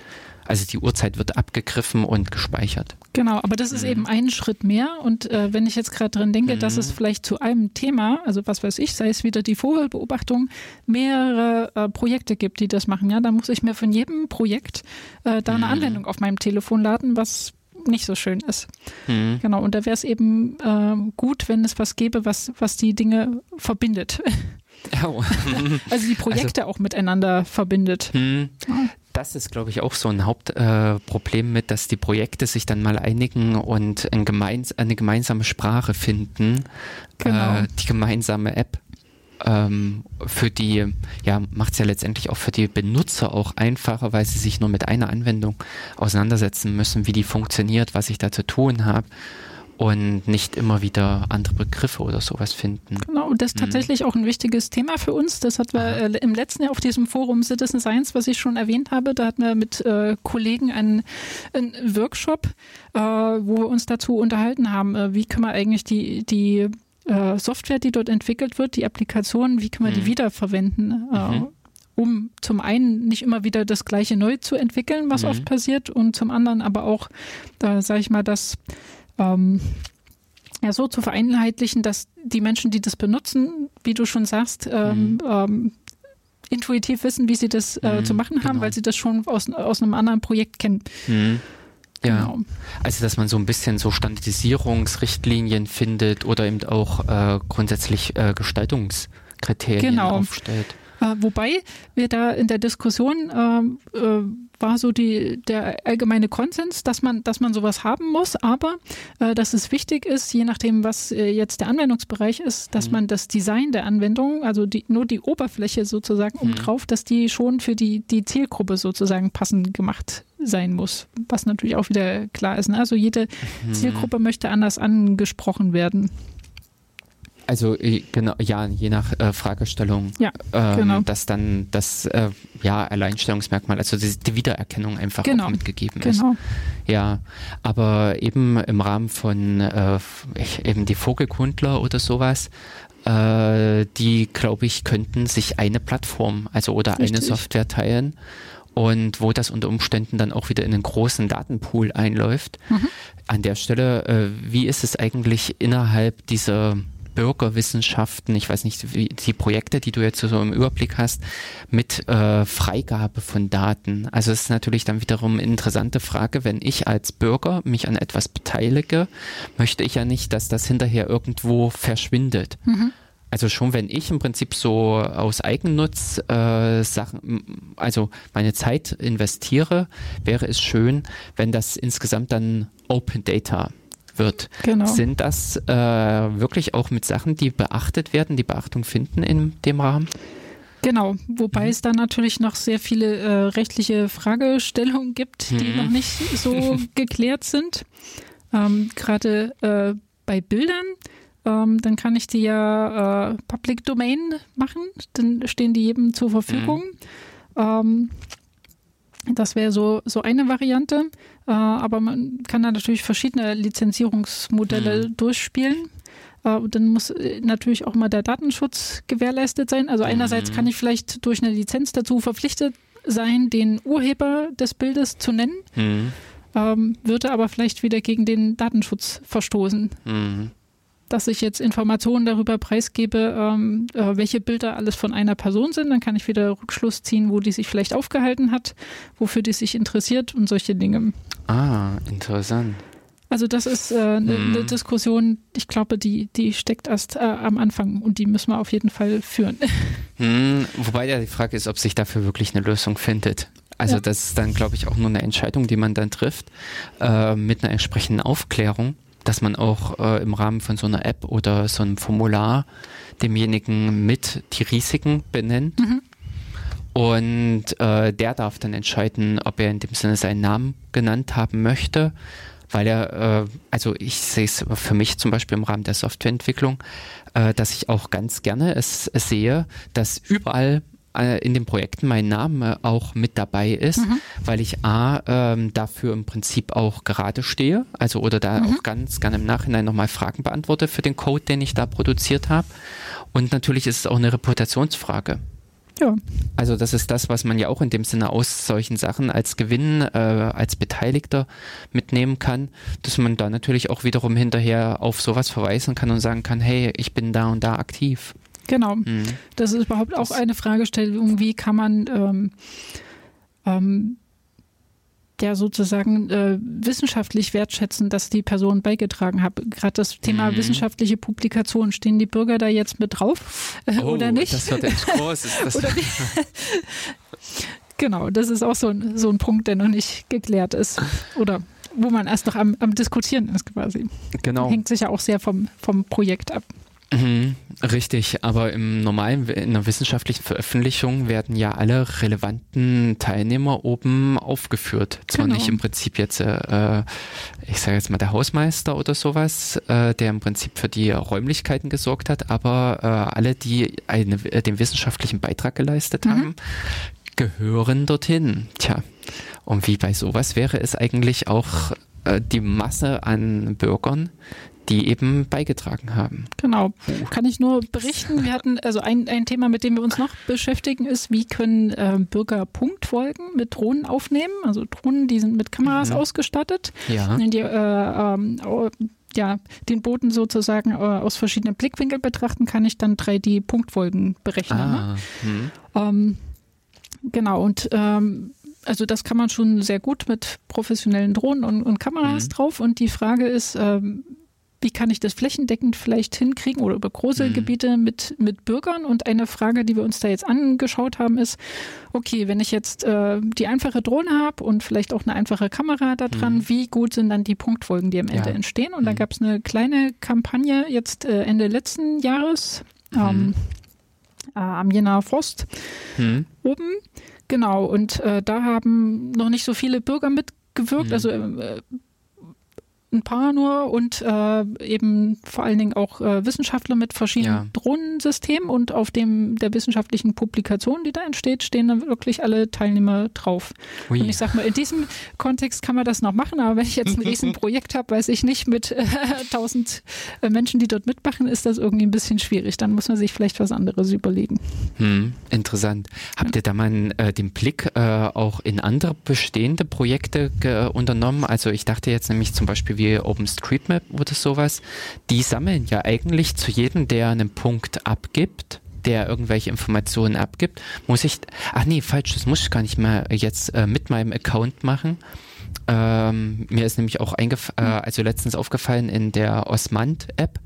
Also die Uhrzeit wird abgegriffen und gespeichert. Genau, aber das ist mhm. eben ein Schritt mehr. Und äh, wenn ich jetzt gerade dran denke, mhm. dass es vielleicht zu einem Thema, also was weiß ich, sei es wieder die Vogelbeobachtung, mehrere äh, Projekte gibt, die das machen, ja, dann muss ich mir von jedem Projekt äh, da eine mhm. Anwendung auf meinem Telefon laden, was nicht so schön ist. Mhm. Genau, und da wäre es eben äh, gut, wenn es was gäbe, was, was die Dinge verbindet. Oh. also die Projekte also, auch miteinander verbindet. Mhm. Das ist, glaube ich, auch so ein Hauptproblem äh, mit, dass die Projekte sich dann mal einigen und ein gemeins eine gemeinsame Sprache finden, genau. äh, die gemeinsame App. Ähm, für die, ja, macht es ja letztendlich auch für die Benutzer auch einfacher, weil sie sich nur mit einer Anwendung auseinandersetzen müssen, wie die funktioniert, was ich da zu tun habe und nicht immer wieder andere Begriffe oder sowas finden. Genau, das ist mhm. tatsächlich auch ein wichtiges Thema für uns. Das hatten wir äh, im letzten Jahr auf diesem Forum Citizen Science, was ich schon erwähnt habe, da hatten wir mit äh, Kollegen einen, einen Workshop, äh, wo wir uns dazu unterhalten haben, äh, wie können wir eigentlich die, die äh, Software, die dort entwickelt wird, die Applikationen, wie können wir mhm. die wiederverwenden? Äh, mhm um zum einen nicht immer wieder das Gleiche neu zu entwickeln, was mhm. oft passiert, und zum anderen aber auch, da sage ich mal, das ähm, ja, so zu vereinheitlichen, dass die Menschen, die das benutzen, wie du schon sagst, ähm, mhm. ähm, intuitiv wissen, wie sie das äh, mhm, zu machen haben, genau. weil sie das schon aus, aus einem anderen Projekt kennen. Mhm. Ja, genau. also dass man so ein bisschen so Standardisierungsrichtlinien findet oder eben auch äh, grundsätzlich äh, Gestaltungskriterien genau. aufstellt. Äh, wobei wir da in der Diskussion äh, äh, war so die, der allgemeine Konsens, dass man, dass man sowas haben muss, aber äh, dass es wichtig ist, je nachdem, was äh, jetzt der Anwendungsbereich ist, dass mhm. man das Design der Anwendung, also die, nur die Oberfläche sozusagen mhm. obendrauf, dass die schon für die, die Zielgruppe sozusagen passend gemacht sein muss. Was natürlich auch wieder klar ist. Ne? Also jede mhm. Zielgruppe möchte anders angesprochen werden. Also äh, genau, ja, je nach äh, Fragestellung, ja, ähm, genau. dass dann das äh, ja, Alleinstellungsmerkmal, also die, die Wiedererkennung einfach genau. mitgegeben ist. Genau. Ja, aber eben im Rahmen von äh, eben die Vogelkundler oder sowas, äh, die, glaube ich, könnten sich eine Plattform, also oder Richtig. eine Software teilen und wo das unter Umständen dann auch wieder in einen großen Datenpool einläuft. Mhm. An der Stelle, äh, wie ist es eigentlich innerhalb dieser Bürgerwissenschaften, ich weiß nicht, wie die Projekte, die du jetzt so im Überblick hast, mit äh, Freigabe von Daten. Also es ist natürlich dann wiederum eine interessante Frage, wenn ich als Bürger mich an etwas beteilige, möchte ich ja nicht, dass das hinterher irgendwo verschwindet. Mhm. Also schon wenn ich im Prinzip so aus Eigennutz äh, Sachen, also meine Zeit investiere, wäre es schön, wenn das insgesamt dann Open Data wird. Genau. Sind das äh, wirklich auch mit Sachen, die beachtet werden, die Beachtung finden in dem Rahmen? Genau, wobei mhm. es da natürlich noch sehr viele äh, rechtliche Fragestellungen gibt, die mhm. noch nicht so geklärt sind. Ähm, Gerade äh, bei Bildern, ähm, dann kann ich die ja äh, Public Domain machen, dann stehen die jedem zur Verfügung. Mhm. Ähm, das wäre so, so eine Variante. Äh, aber man kann da natürlich verschiedene Lizenzierungsmodelle mhm. durchspielen. Äh, dann muss äh, natürlich auch mal der Datenschutz gewährleistet sein. Also einerseits mhm. kann ich vielleicht durch eine Lizenz dazu verpflichtet sein, den Urheber des Bildes zu nennen, mhm. ähm, würde aber vielleicht wieder gegen den Datenschutz verstoßen. Mhm dass ich jetzt Informationen darüber preisgebe, ähm, äh, welche Bilder alles von einer Person sind. Dann kann ich wieder Rückschluss ziehen, wo die sich vielleicht aufgehalten hat, wofür die sich interessiert und solche Dinge. Ah, interessant. Also das ist eine äh, ne, hm. ne Diskussion, ich glaube, die, die steckt erst äh, am Anfang und die müssen wir auf jeden Fall führen. Hm, wobei ja die Frage ist, ob sich dafür wirklich eine Lösung findet. Also ja. das ist dann, glaube ich, auch nur eine Entscheidung, die man dann trifft, äh, mit einer entsprechenden Aufklärung dass man auch äh, im Rahmen von so einer App oder so einem Formular demjenigen mit die Risiken benennt. Mhm. Und äh, der darf dann entscheiden, ob er in dem Sinne seinen Namen genannt haben möchte, weil er, äh, also ich sehe es für mich zum Beispiel im Rahmen der Softwareentwicklung, äh, dass ich auch ganz gerne es, es sehe, dass überall äh, in den Projekten mein Name auch mit dabei ist, mhm. weil ich A, ähm, dafür im Prinzip auch gerade stehe, also oder da mhm. auch ganz gerne im Nachhinein nochmal Fragen beantworte für den Code, den ich da produziert habe. Und natürlich ist es auch eine Reputationsfrage. Ja. Also das ist das, was man ja auch in dem Sinne aus solchen Sachen als Gewinn, äh, als Beteiligter mitnehmen kann, dass man da natürlich auch wiederum hinterher auf sowas verweisen kann und sagen kann, hey, ich bin da und da aktiv. Genau. Mhm. Das ist überhaupt auch eine Fragestellung, wie kann man ähm, ähm, ja sozusagen äh, wissenschaftlich wertschätzen, dass die Person beigetragen hat. Gerade das Thema mhm. wissenschaftliche Publikation, stehen die Bürger da jetzt mit drauf äh, oh, oder nicht? Das wird echt groß. genau, das ist auch so ein, so ein Punkt, der noch nicht geklärt ist. Oder wo man erst noch am, am Diskutieren ist quasi. Genau. Hängt sich ja auch sehr vom, vom Projekt ab. Mhm, richtig, aber im normalen, in einer wissenschaftlichen Veröffentlichung werden ja alle relevanten Teilnehmer oben aufgeführt. Zwar genau. nicht im Prinzip jetzt, äh, ich sage jetzt mal der Hausmeister oder sowas, äh, der im Prinzip für die Räumlichkeiten gesorgt hat, aber äh, alle, die eine, äh, den wissenschaftlichen Beitrag geleistet mhm. haben, gehören dorthin. Tja, und wie bei sowas wäre es eigentlich auch äh, die Masse an Bürgern, die eben beigetragen haben. Genau. Kann ich nur berichten. Wir hatten also ein, ein Thema, mit dem wir uns noch beschäftigen, ist, wie können äh, Bürger Punktfolgen mit Drohnen aufnehmen. Also Drohnen, die sind mit Kameras mhm. ausgestattet. Ja. Die, äh, ähm, ja, den Boden sozusagen äh, aus verschiedenen Blickwinkeln betrachten, kann ich dann 3D-Punktfolgen berechnen. Ah, ne? hm. ähm, genau, und ähm, also das kann man schon sehr gut mit professionellen Drohnen und, und Kameras mhm. drauf. Und die Frage ist, ähm, wie kann ich das flächendeckend vielleicht hinkriegen oder über große mhm. Gebiete mit, mit Bürgern? Und eine Frage, die wir uns da jetzt angeschaut haben, ist, okay, wenn ich jetzt äh, die einfache Drohne habe und vielleicht auch eine einfache Kamera da dran, mhm. wie gut sind dann die Punktfolgen, die am Ende ja. entstehen? Und mhm. da gab es eine kleine Kampagne jetzt äh, Ende letzten Jahres mhm. ähm, äh, am Jena Frost mhm. oben. Genau, und äh, da haben noch nicht so viele Bürger mitgewirkt. Mhm. Also äh, ein paar nur und äh, eben vor allen Dingen auch äh, Wissenschaftler mit verschiedenen Ja. Drohnensystemen und auf dem der wissenschaftlichen Publikation, die da entsteht, stehen dann wirklich alle Teilnehmer drauf. Ui. Und ich sag mal, in diesem Kontext kann man das noch machen, aber wenn ich jetzt ein Riesenprojekt habe, weiß ich nicht, mit äh, tausend äh, Menschen, die dort mitmachen, ist das irgendwie ein bisschen schwierig. Dann muss man sich vielleicht was anderes überlegen. Hm, interessant. Habt ihr da mal äh, den Blick äh, auch in andere bestehende Projekte unternommen? Also ich dachte jetzt nämlich zum Beispiel wie OpenStreetMap oder sowas. Die sammeln ja eigentlich zu jedem, der einen Punkt abgibt, der irgendwelche Informationen abgibt, muss ich, ach nee, falsch, das muss ich gar nicht mehr jetzt äh, mit meinem Account machen. Ähm, mir ist nämlich auch eingef äh, also letztens aufgefallen, in der Osmand-App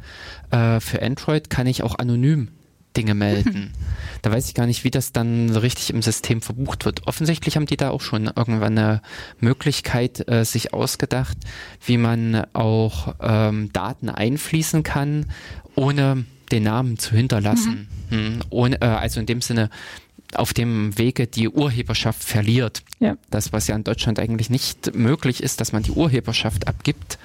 äh, für Android kann ich auch anonym Dinge melden. Da weiß ich gar nicht, wie das dann richtig im System verbucht wird. Offensichtlich haben die da auch schon irgendwann eine Möglichkeit äh, sich ausgedacht, wie man auch ähm, Daten einfließen kann, ohne den Namen zu hinterlassen. Hm, ohne, äh, also in dem Sinne, auf dem Wege die Urheberschaft verliert. Ja. Das, was ja in Deutschland eigentlich nicht möglich ist, dass man die Urheberschaft abgibt,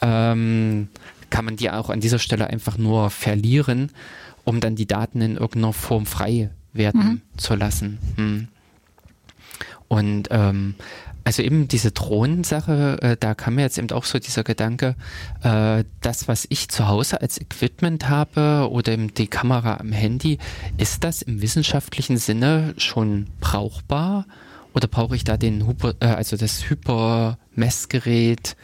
ähm, kann man die auch an dieser Stelle einfach nur verlieren, um dann die Daten in irgendeiner Form frei werden Mhm. zu lassen. Hm. Und ähm, also eben diese Drohnensache, äh, da kam mir jetzt eben auch so dieser Gedanke, äh, das, was ich zu Hause als Equipment habe oder eben die Kamera am Handy, ist das im wissenschaftlichen Sinne schon brauchbar? Oder brauche ich da den Hyper, äh, also das Hypermessgerät?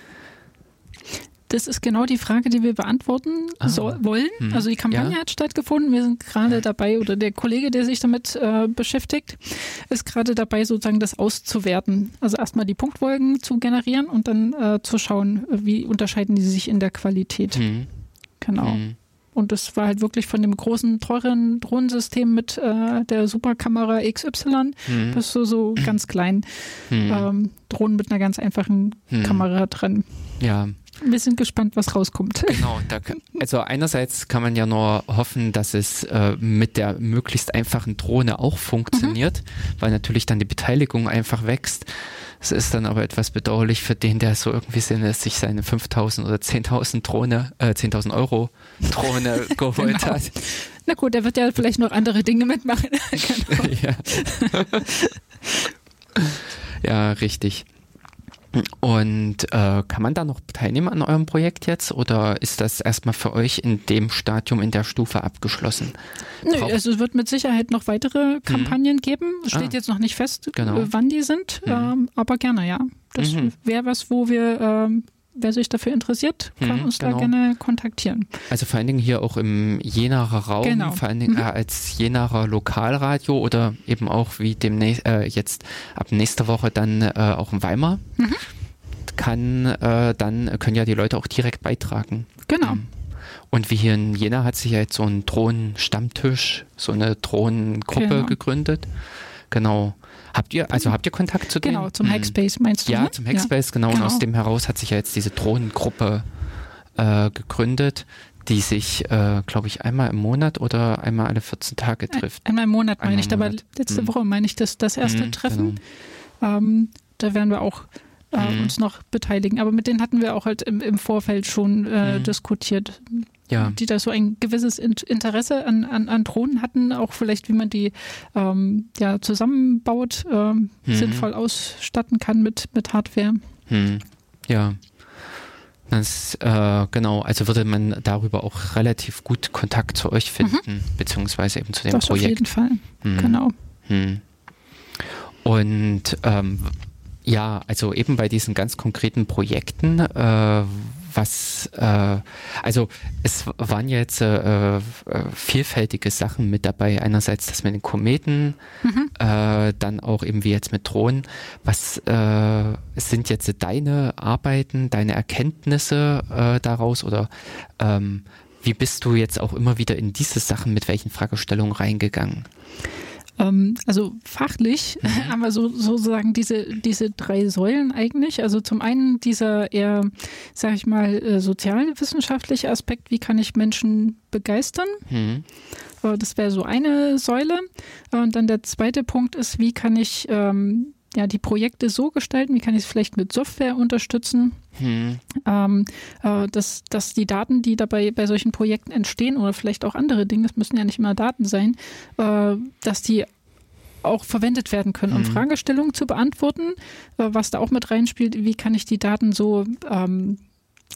Das ist genau die Frage, die wir beantworten Ah. so, wollen. Hm. Also die Kampagne Ja. hat stattgefunden. Wir sind gerade dabei, oder der Kollege, der sich damit äh, beschäftigt, ist gerade dabei, sozusagen das auszuwerten. Also erstmal die Punktwolken zu generieren und dann äh, zu schauen, wie unterscheiden die sich in der Qualität. Hm. Genau. Hm. Und das war halt wirklich von dem großen, teuren Drohnensystem mit äh, der Superkamera XY Hm. bis zu so ganz kleinen Hm. ähm, Drohnen mit einer ganz einfachen Hm. Kamera dran. Ja, Wir sind gespannt, was rauskommt. Genau, da, also einerseits kann man ja nur hoffen, dass es äh, mit der möglichst einfachen Drohne auch funktioniert, weil natürlich dann die Beteiligung einfach wächst. Es ist dann aber etwas bedauerlich für den, der so irgendwie sinne, sich seine 5000 oder 10.000 Drohne, äh, 10.000 Euro Drohne geholt Genau. hat. Na gut, der wird ja vielleicht noch andere Dinge mitmachen. genau. ja. ja, richtig. Und äh, kann man da noch teilnehmen an eurem Projekt jetzt oder ist das erstmal für euch in dem Stadium, in der Stufe abgeschlossen? Nö, Braucht- also es wird mit Sicherheit noch weitere Kampagnen geben. Steht Ah. jetzt noch nicht fest, Genau. äh, wann die sind, Mhm. ähm, aber gerne, ja. Das Mhm. wäre was, wo wir, ähm, wer sich dafür interessiert, kann Mhm, uns genau. da gerne kontaktieren. Also vor allen Dingen hier auch im Jenaer Raum, Genau. vor allen Dingen Mhm. als Jenaer Lokalradio oder eben auch wie demnächst äh, jetzt ab nächster Woche dann äh, auch in Weimar. Mhm. Kann äh, dann können ja die Leute auch direkt beitragen. Genau. Mhm. Und wie hier in Jena hat sich ja jetzt so ein Drohnenstammtisch, so eine Drohnengruppe Genau. gegründet. Genau. Habt ihr, also habt ihr Kontakt zu denen? Genau, zum Mhm. Hackspace meinst du? Ja, ne? zum Hackspace, genau. Und genau. aus dem heraus hat sich ja jetzt diese Drohnengruppe äh, gegründet, die sich, äh, glaube ich, einmal im Monat oder einmal alle 14 Tage trifft. Einmal im Monat meine Einmal ich, im aber Monat. letzte Mhm. Woche meine ich das, das erste Mhm, Treffen. Genau. Ähm, da werden wir auch äh, Mhm. uns noch beteiligen. Aber mit denen hatten wir auch halt im, im Vorfeld schon äh, Mhm. diskutiert, Ja, die da so ein gewisses In Interesse an, an, an Drohnen hatten, auch vielleicht, wie man die ähm, ja, zusammenbaut, ähm, Mhm. sinnvoll ausstatten kann mit, mit Hardware. hm. ja. Das, äh, genau, also würde man darüber auch relativ gut Kontakt zu euch finden, beziehungsweise eben zu dem Mhm. das auf Projekt. jeden Fall. Hm. Genau. Hm. Und ähm, ja, also eben bei diesen ganz konkreten Projekten, äh, was, äh, also es waren ja jetzt äh, äh, vielfältige Sachen mit dabei. Einerseits das mit den Kometen, Mhm. äh, dann auch eben wie jetzt mit Drohnen. Was äh, sind jetzt deine Arbeiten, deine Erkenntnisse daraus oder ähm, wie bist du jetzt auch immer wieder in diese Sachen mit welchen Fragestellungen reingegangen? Ähm, also fachlich Mhm. haben wir so, sozusagen diese, diese drei Säulen eigentlich. Also zum einen dieser eher, sag ich mal, äh, sozialwissenschaftliche Aspekt, wie kann ich Menschen begeistern? Hm. Äh, Das wäre so eine Säule. Und dann der zweite Punkt ist, wie kann ich ähm, ja, die Projekte so gestalten, wie kann ich es vielleicht mit Software unterstützen, hm. ähm, äh, dass, dass die Daten, die dabei bei solchen Projekten entstehen oder vielleicht auch andere Dinge, es müssen ja nicht immer Daten sein, äh, dass die auch verwendet werden können, um mhm. Fragestellungen zu beantworten, äh, was da auch mit reinspielt, wie kann ich die Daten so ähm,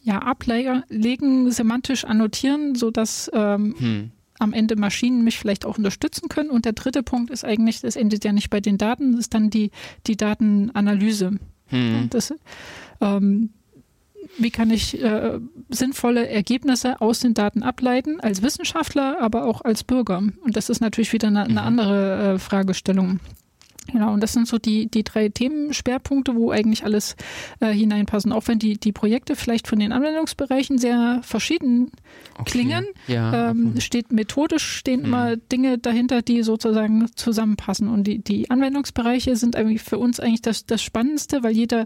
ja, ablegen, semantisch annotieren, sodass ähm, hm. Am Ende Maschinen mich vielleicht auch unterstützen können. Und der dritte Punkt ist eigentlich, das endet ja nicht bei den Daten, das ist dann die, die Datenanalyse. Hm. Das, ähm, wie kann ich äh, sinnvolle Ergebnisse aus den Daten ableiten, als Wissenschaftler, aber auch als Bürger? Und das ist natürlich wieder eine, eine mhm. andere äh, Fragestellung. Genau, und das sind so die, die drei Themenschwerpunkte, wo eigentlich alles äh, hineinpassen. Auch wenn die, die Projekte vielleicht von den Anwendungsbereichen sehr verschieden okay. klingen, ja, ähm, okay. steht methodisch stehen mhm. immer Dinge dahinter, die sozusagen zusammenpassen. Und die, die Anwendungsbereiche sind eigentlich für uns eigentlich das, das Spannendste, weil jeder,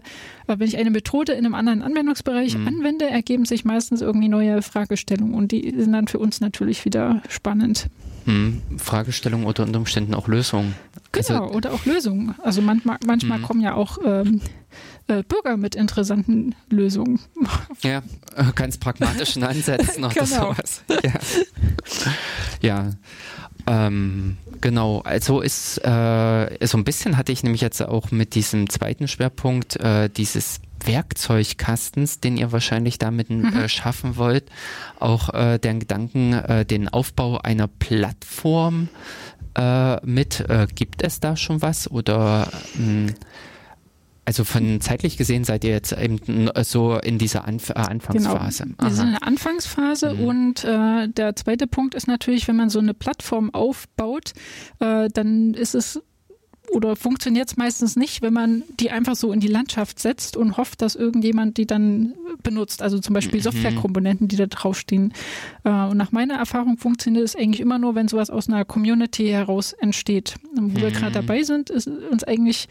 äh, wenn ich eine Methode in einem anderen Anwendungsbereich mhm. anwende, ergeben sich meistens irgendwie neue Fragestellungen und die sind dann für uns natürlich wieder spannend. Hm, Fragestellungen oder unter Umständen auch Lösungen. Genau, also, oder auch Lösungen. Also manchmal, manchmal hm. kommen ja auch ähm, äh, Bürger mit interessanten Lösungen. Ja, ganz pragmatischen Ansätzen oder genau. sowas. Ja, ja. Ähm, genau, also ist äh, so ein bisschen hatte ich nämlich jetzt auch mit diesem zweiten Schwerpunkt äh, dieses Werkzeugkastens, den ihr wahrscheinlich damit mhm. äh, schaffen wollt, auch äh, den Gedanken, äh, den Aufbau einer Plattform äh, mit. Äh, gibt es da schon was oder mh, hm, also von zeitlich gesehen seid ihr jetzt eben so in dieser Anf äh, Anfangsphase. Genau. Wir sind in der Anfangsphase mhm. und äh, der zweite Punkt ist natürlich, wenn man so eine Plattform aufbaut, äh, dann ist es oder funktioniert es meistens nicht, wenn man die einfach so in die Landschaft setzt und hofft, dass irgendjemand die dann benutzt. Also zum Beispiel mhm. Softwarekomponenten, die da draufstehen. Äh, und nach meiner Erfahrung funktioniert es eigentlich immer nur, wenn sowas aus einer Community heraus entsteht. Wo mhm. wir gerade dabei sind, ist uns eigentlich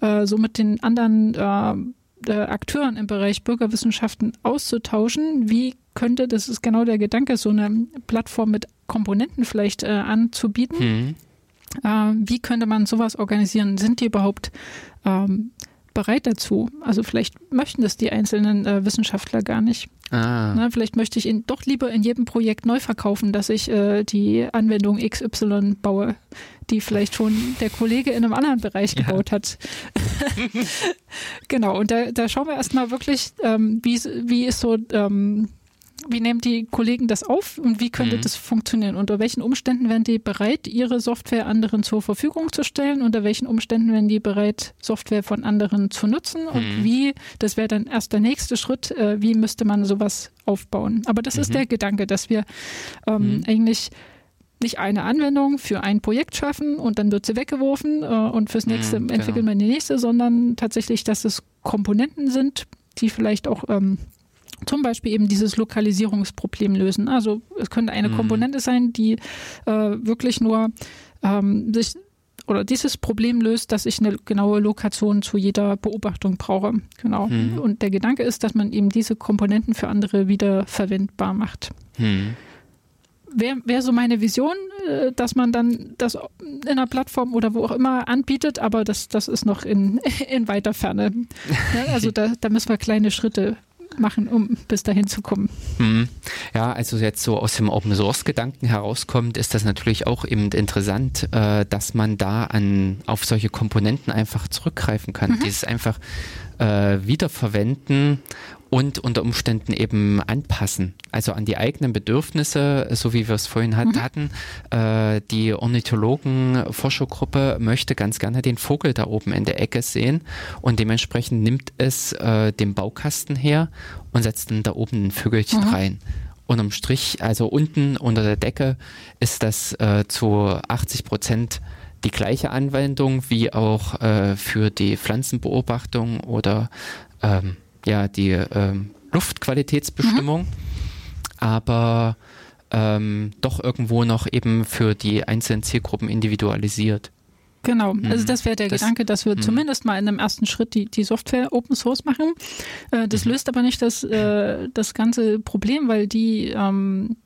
äh, so mit den anderen äh, Akteuren im Bereich Bürgerwissenschaften auszutauschen. Wie könnte, das ist genau der Gedanke, so eine Plattform mit Komponenten vielleicht äh, anzubieten. Mhm äh, wie könnte man sowas organisieren? Sind die überhaupt ähm, bereit dazu? Also vielleicht möchten das die einzelnen äh, Wissenschaftler gar nicht. Ah. Na, vielleicht möchte ich ihn doch lieber in jedem Projekt neu verkaufen, dass ich äh, die Anwendung XY baue, die vielleicht schon der Kollege in einem anderen Bereich ja. gebaut hat. genau, und da, da schauen wir erstmal wirklich, ähm, wie, wie ist so ähm, wie nehmen die Kollegen das auf und wie könnte mhm. das funktionieren? Unter welchen Umständen wären die bereit, ihre Software anderen zur Verfügung zu stellen? Unter welchen Umständen wären die bereit, Software von anderen zu nutzen? Und mhm. wie, das wäre dann erst der nächste Schritt, äh, wie müsste man sowas aufbauen? Aber das mhm. ist der Gedanke, dass wir ähm, mhm. eigentlich nicht eine Anwendung für ein Projekt schaffen und dann wird sie weggeworfen äh, und fürs nächste mhm, entwickeln genau. wir die nächste, sondern tatsächlich, dass es Komponenten sind, die vielleicht auch ähm, zum Beispiel eben dieses Lokalisierungsproblem lösen. Also es könnte eine mhm. Komponente sein, die äh, wirklich nur ähm, sich oder dieses Problem löst, dass ich eine genaue Lokation zu jeder Beobachtung brauche. Genau. Mhm. Und der Gedanke ist, dass man eben diese Komponenten für andere wieder verwendbar macht. Mhm. Wäre wär so meine Vision, äh, dass man dann das in einer Plattform oder wo auch immer anbietet, aber das, das ist noch in, in weiter Ferne. Ja, also da, da müssen wir kleine Schritte machen, um bis dahin zu kommen. Mhm. Ja, also jetzt so aus dem Open Source Gedanken herauskommt, ist das natürlich auch eben interessant, äh, dass man da an auf solche Komponenten einfach zurückgreifen kann. Mhm. Dieses einfach äh, wiederverwenden und unter Umständen eben anpassen. Also an die eigenen Bedürfnisse, so wie wir es vorhin mhm. hatten. Äh, die Ornithologen-Forschergruppe möchte ganz gerne den Vogel da oben in der Ecke sehen und dementsprechend nimmt es äh, den Baukasten her und setzt dann da oben ein Vögelchen mhm. rein. Unterm Strich, also unten unter der Decke, ist das äh, zu 80 Prozent die gleiche Anwendung wie auch äh, für die Pflanzenbeobachtung oder ähm, ja die ähm, Luftqualitätsbestimmung, mhm. aber ähm, doch irgendwo noch eben für die einzelnen Zielgruppen individualisiert. Genau, mhm. also das wäre der das, Gedanke, dass wir mh. zumindest mal in einem ersten Schritt die, die Software Open Source machen. Äh, das mhm. löst aber nicht das, äh, das ganze Problem, weil die, ähm,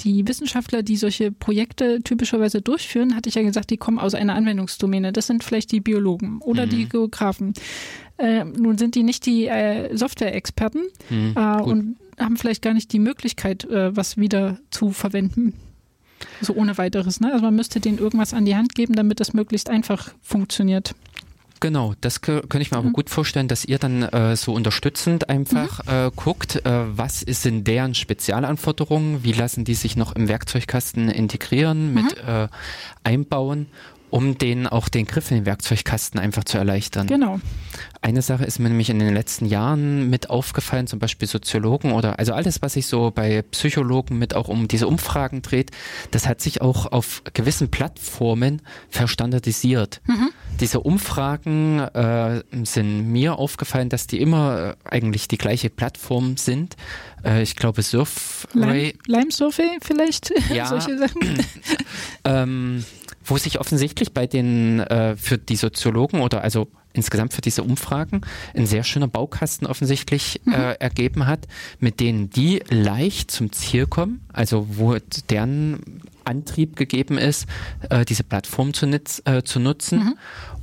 die Wissenschaftler, die solche Projekte typischerweise durchführen, hatte ich ja gesagt, die kommen aus einer Anwendungsdomäne. Das sind vielleicht die Biologen oder mhm. die Geografen. Äh, nun sind die nicht die äh, Software-Experten mhm, äh, und haben vielleicht gar nicht die Möglichkeit, äh, was wieder zu verwenden. So ohne weiteres. Ne? Also man müsste denen irgendwas an die Hand geben, damit das möglichst einfach funktioniert. Genau, das könnte ich mir aber mhm. gut vorstellen, dass ihr dann äh, so unterstützend einfach mhm. äh, guckt, äh, was ist in deren Spezialanforderungen, wie lassen die sich noch im Werkzeugkasten integrieren, mit mhm. äh, einbauen um denen auch den Griff in den Werkzeugkasten einfach zu erleichtern. Genau. Eine Sache ist mir nämlich in den letzten Jahren mit aufgefallen, zum Beispiel Soziologen oder also alles, was sich so bei Psychologen mit auch um diese Umfragen dreht, das hat sich auch auf gewissen Plattformen verstandardisiert. Mhm. Diese Umfragen äh, sind mir aufgefallen, dass die immer äh, eigentlich die gleiche Plattform sind. Äh, ich glaube Surfray. Lime, Lime Survey vielleicht? Ja. Solche Sachen. ähm, wo sich offensichtlich bei den äh, für die Soziologen oder also insgesamt für diese Umfragen ein sehr schöner Baukasten offensichtlich mhm. äh, ergeben hat, mit denen die leicht zum Ziel kommen, also wo deren Antrieb gegeben ist, äh, diese Plattform zu, nutz, äh, zu nutzen. Mhm.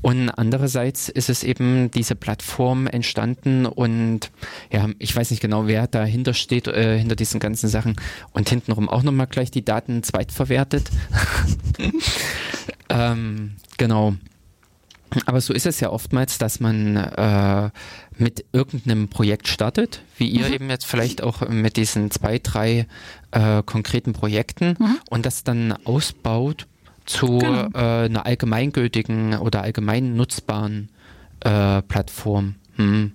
Und andererseits ist es eben diese Plattform entstanden und ja, ich weiß nicht genau, wer dahinter steht, äh, hinter diesen ganzen Sachen und hintenrum auch nochmal gleich die Daten zweitverwertet. ähm, genau. Aber so ist es ja oftmals, dass man äh, mit irgendeinem Projekt startet, wie ihr mhm. eben jetzt vielleicht auch mit diesen zwei, drei äh, konkreten Projekten mhm. und das dann ausbaut zu genau. äh, einer allgemeingültigen oder allgemein nutzbaren äh, Plattform. Hm.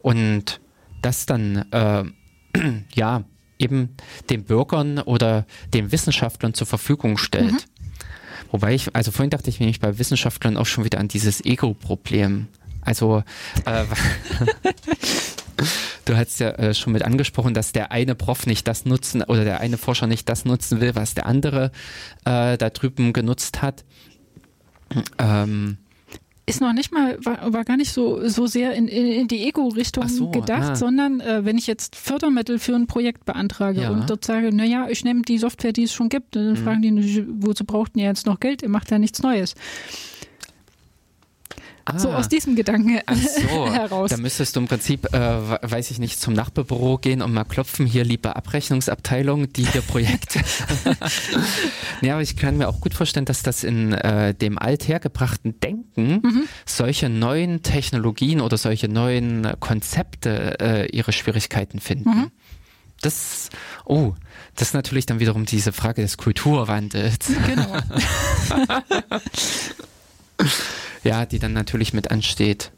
Und das dann äh, ja eben den Bürgern oder den Wissenschaftlern zur Verfügung stellt. Mhm. Wobei ich, also vorhin dachte ich nämlich bei Wissenschaftlern auch schon wieder an dieses Ego-Problem. Also äh, du hast ja äh, schon mit angesprochen, dass der eine Prof nicht das nutzen oder der eine Forscher nicht das nutzen will, was der andere äh, da drüben genutzt hat. Ähm, ist noch nicht mal, war, war gar nicht so, so sehr in, in, in die Ego-Richtung so, gedacht, ah. sondern äh, wenn ich jetzt Fördermittel für ein Projekt beantrage ja. und dort sage, naja, ich nehme die Software, die es schon gibt, dann mhm. fragen die, wozu braucht ihr jetzt noch Geld? Ihr macht ja nichts Neues. Ah, so aus diesem Gedanken ach so, heraus. Da müsstest du im Prinzip, äh, weiß ich nicht, zum Nachbarbüro gehen und mal klopfen, hier liebe Abrechnungsabteilung, die hier Projekte. ja, aber ich kann mir auch gut vorstellen, dass das in äh, dem althergebrachten Denken mhm. solche neuen Technologien oder solche neuen Konzepte äh, ihre Schwierigkeiten finden. Mhm. Das, oh, das ist natürlich dann wiederum diese Frage des Kulturwandels. Genau. ja, die dann natürlich mit ansteht.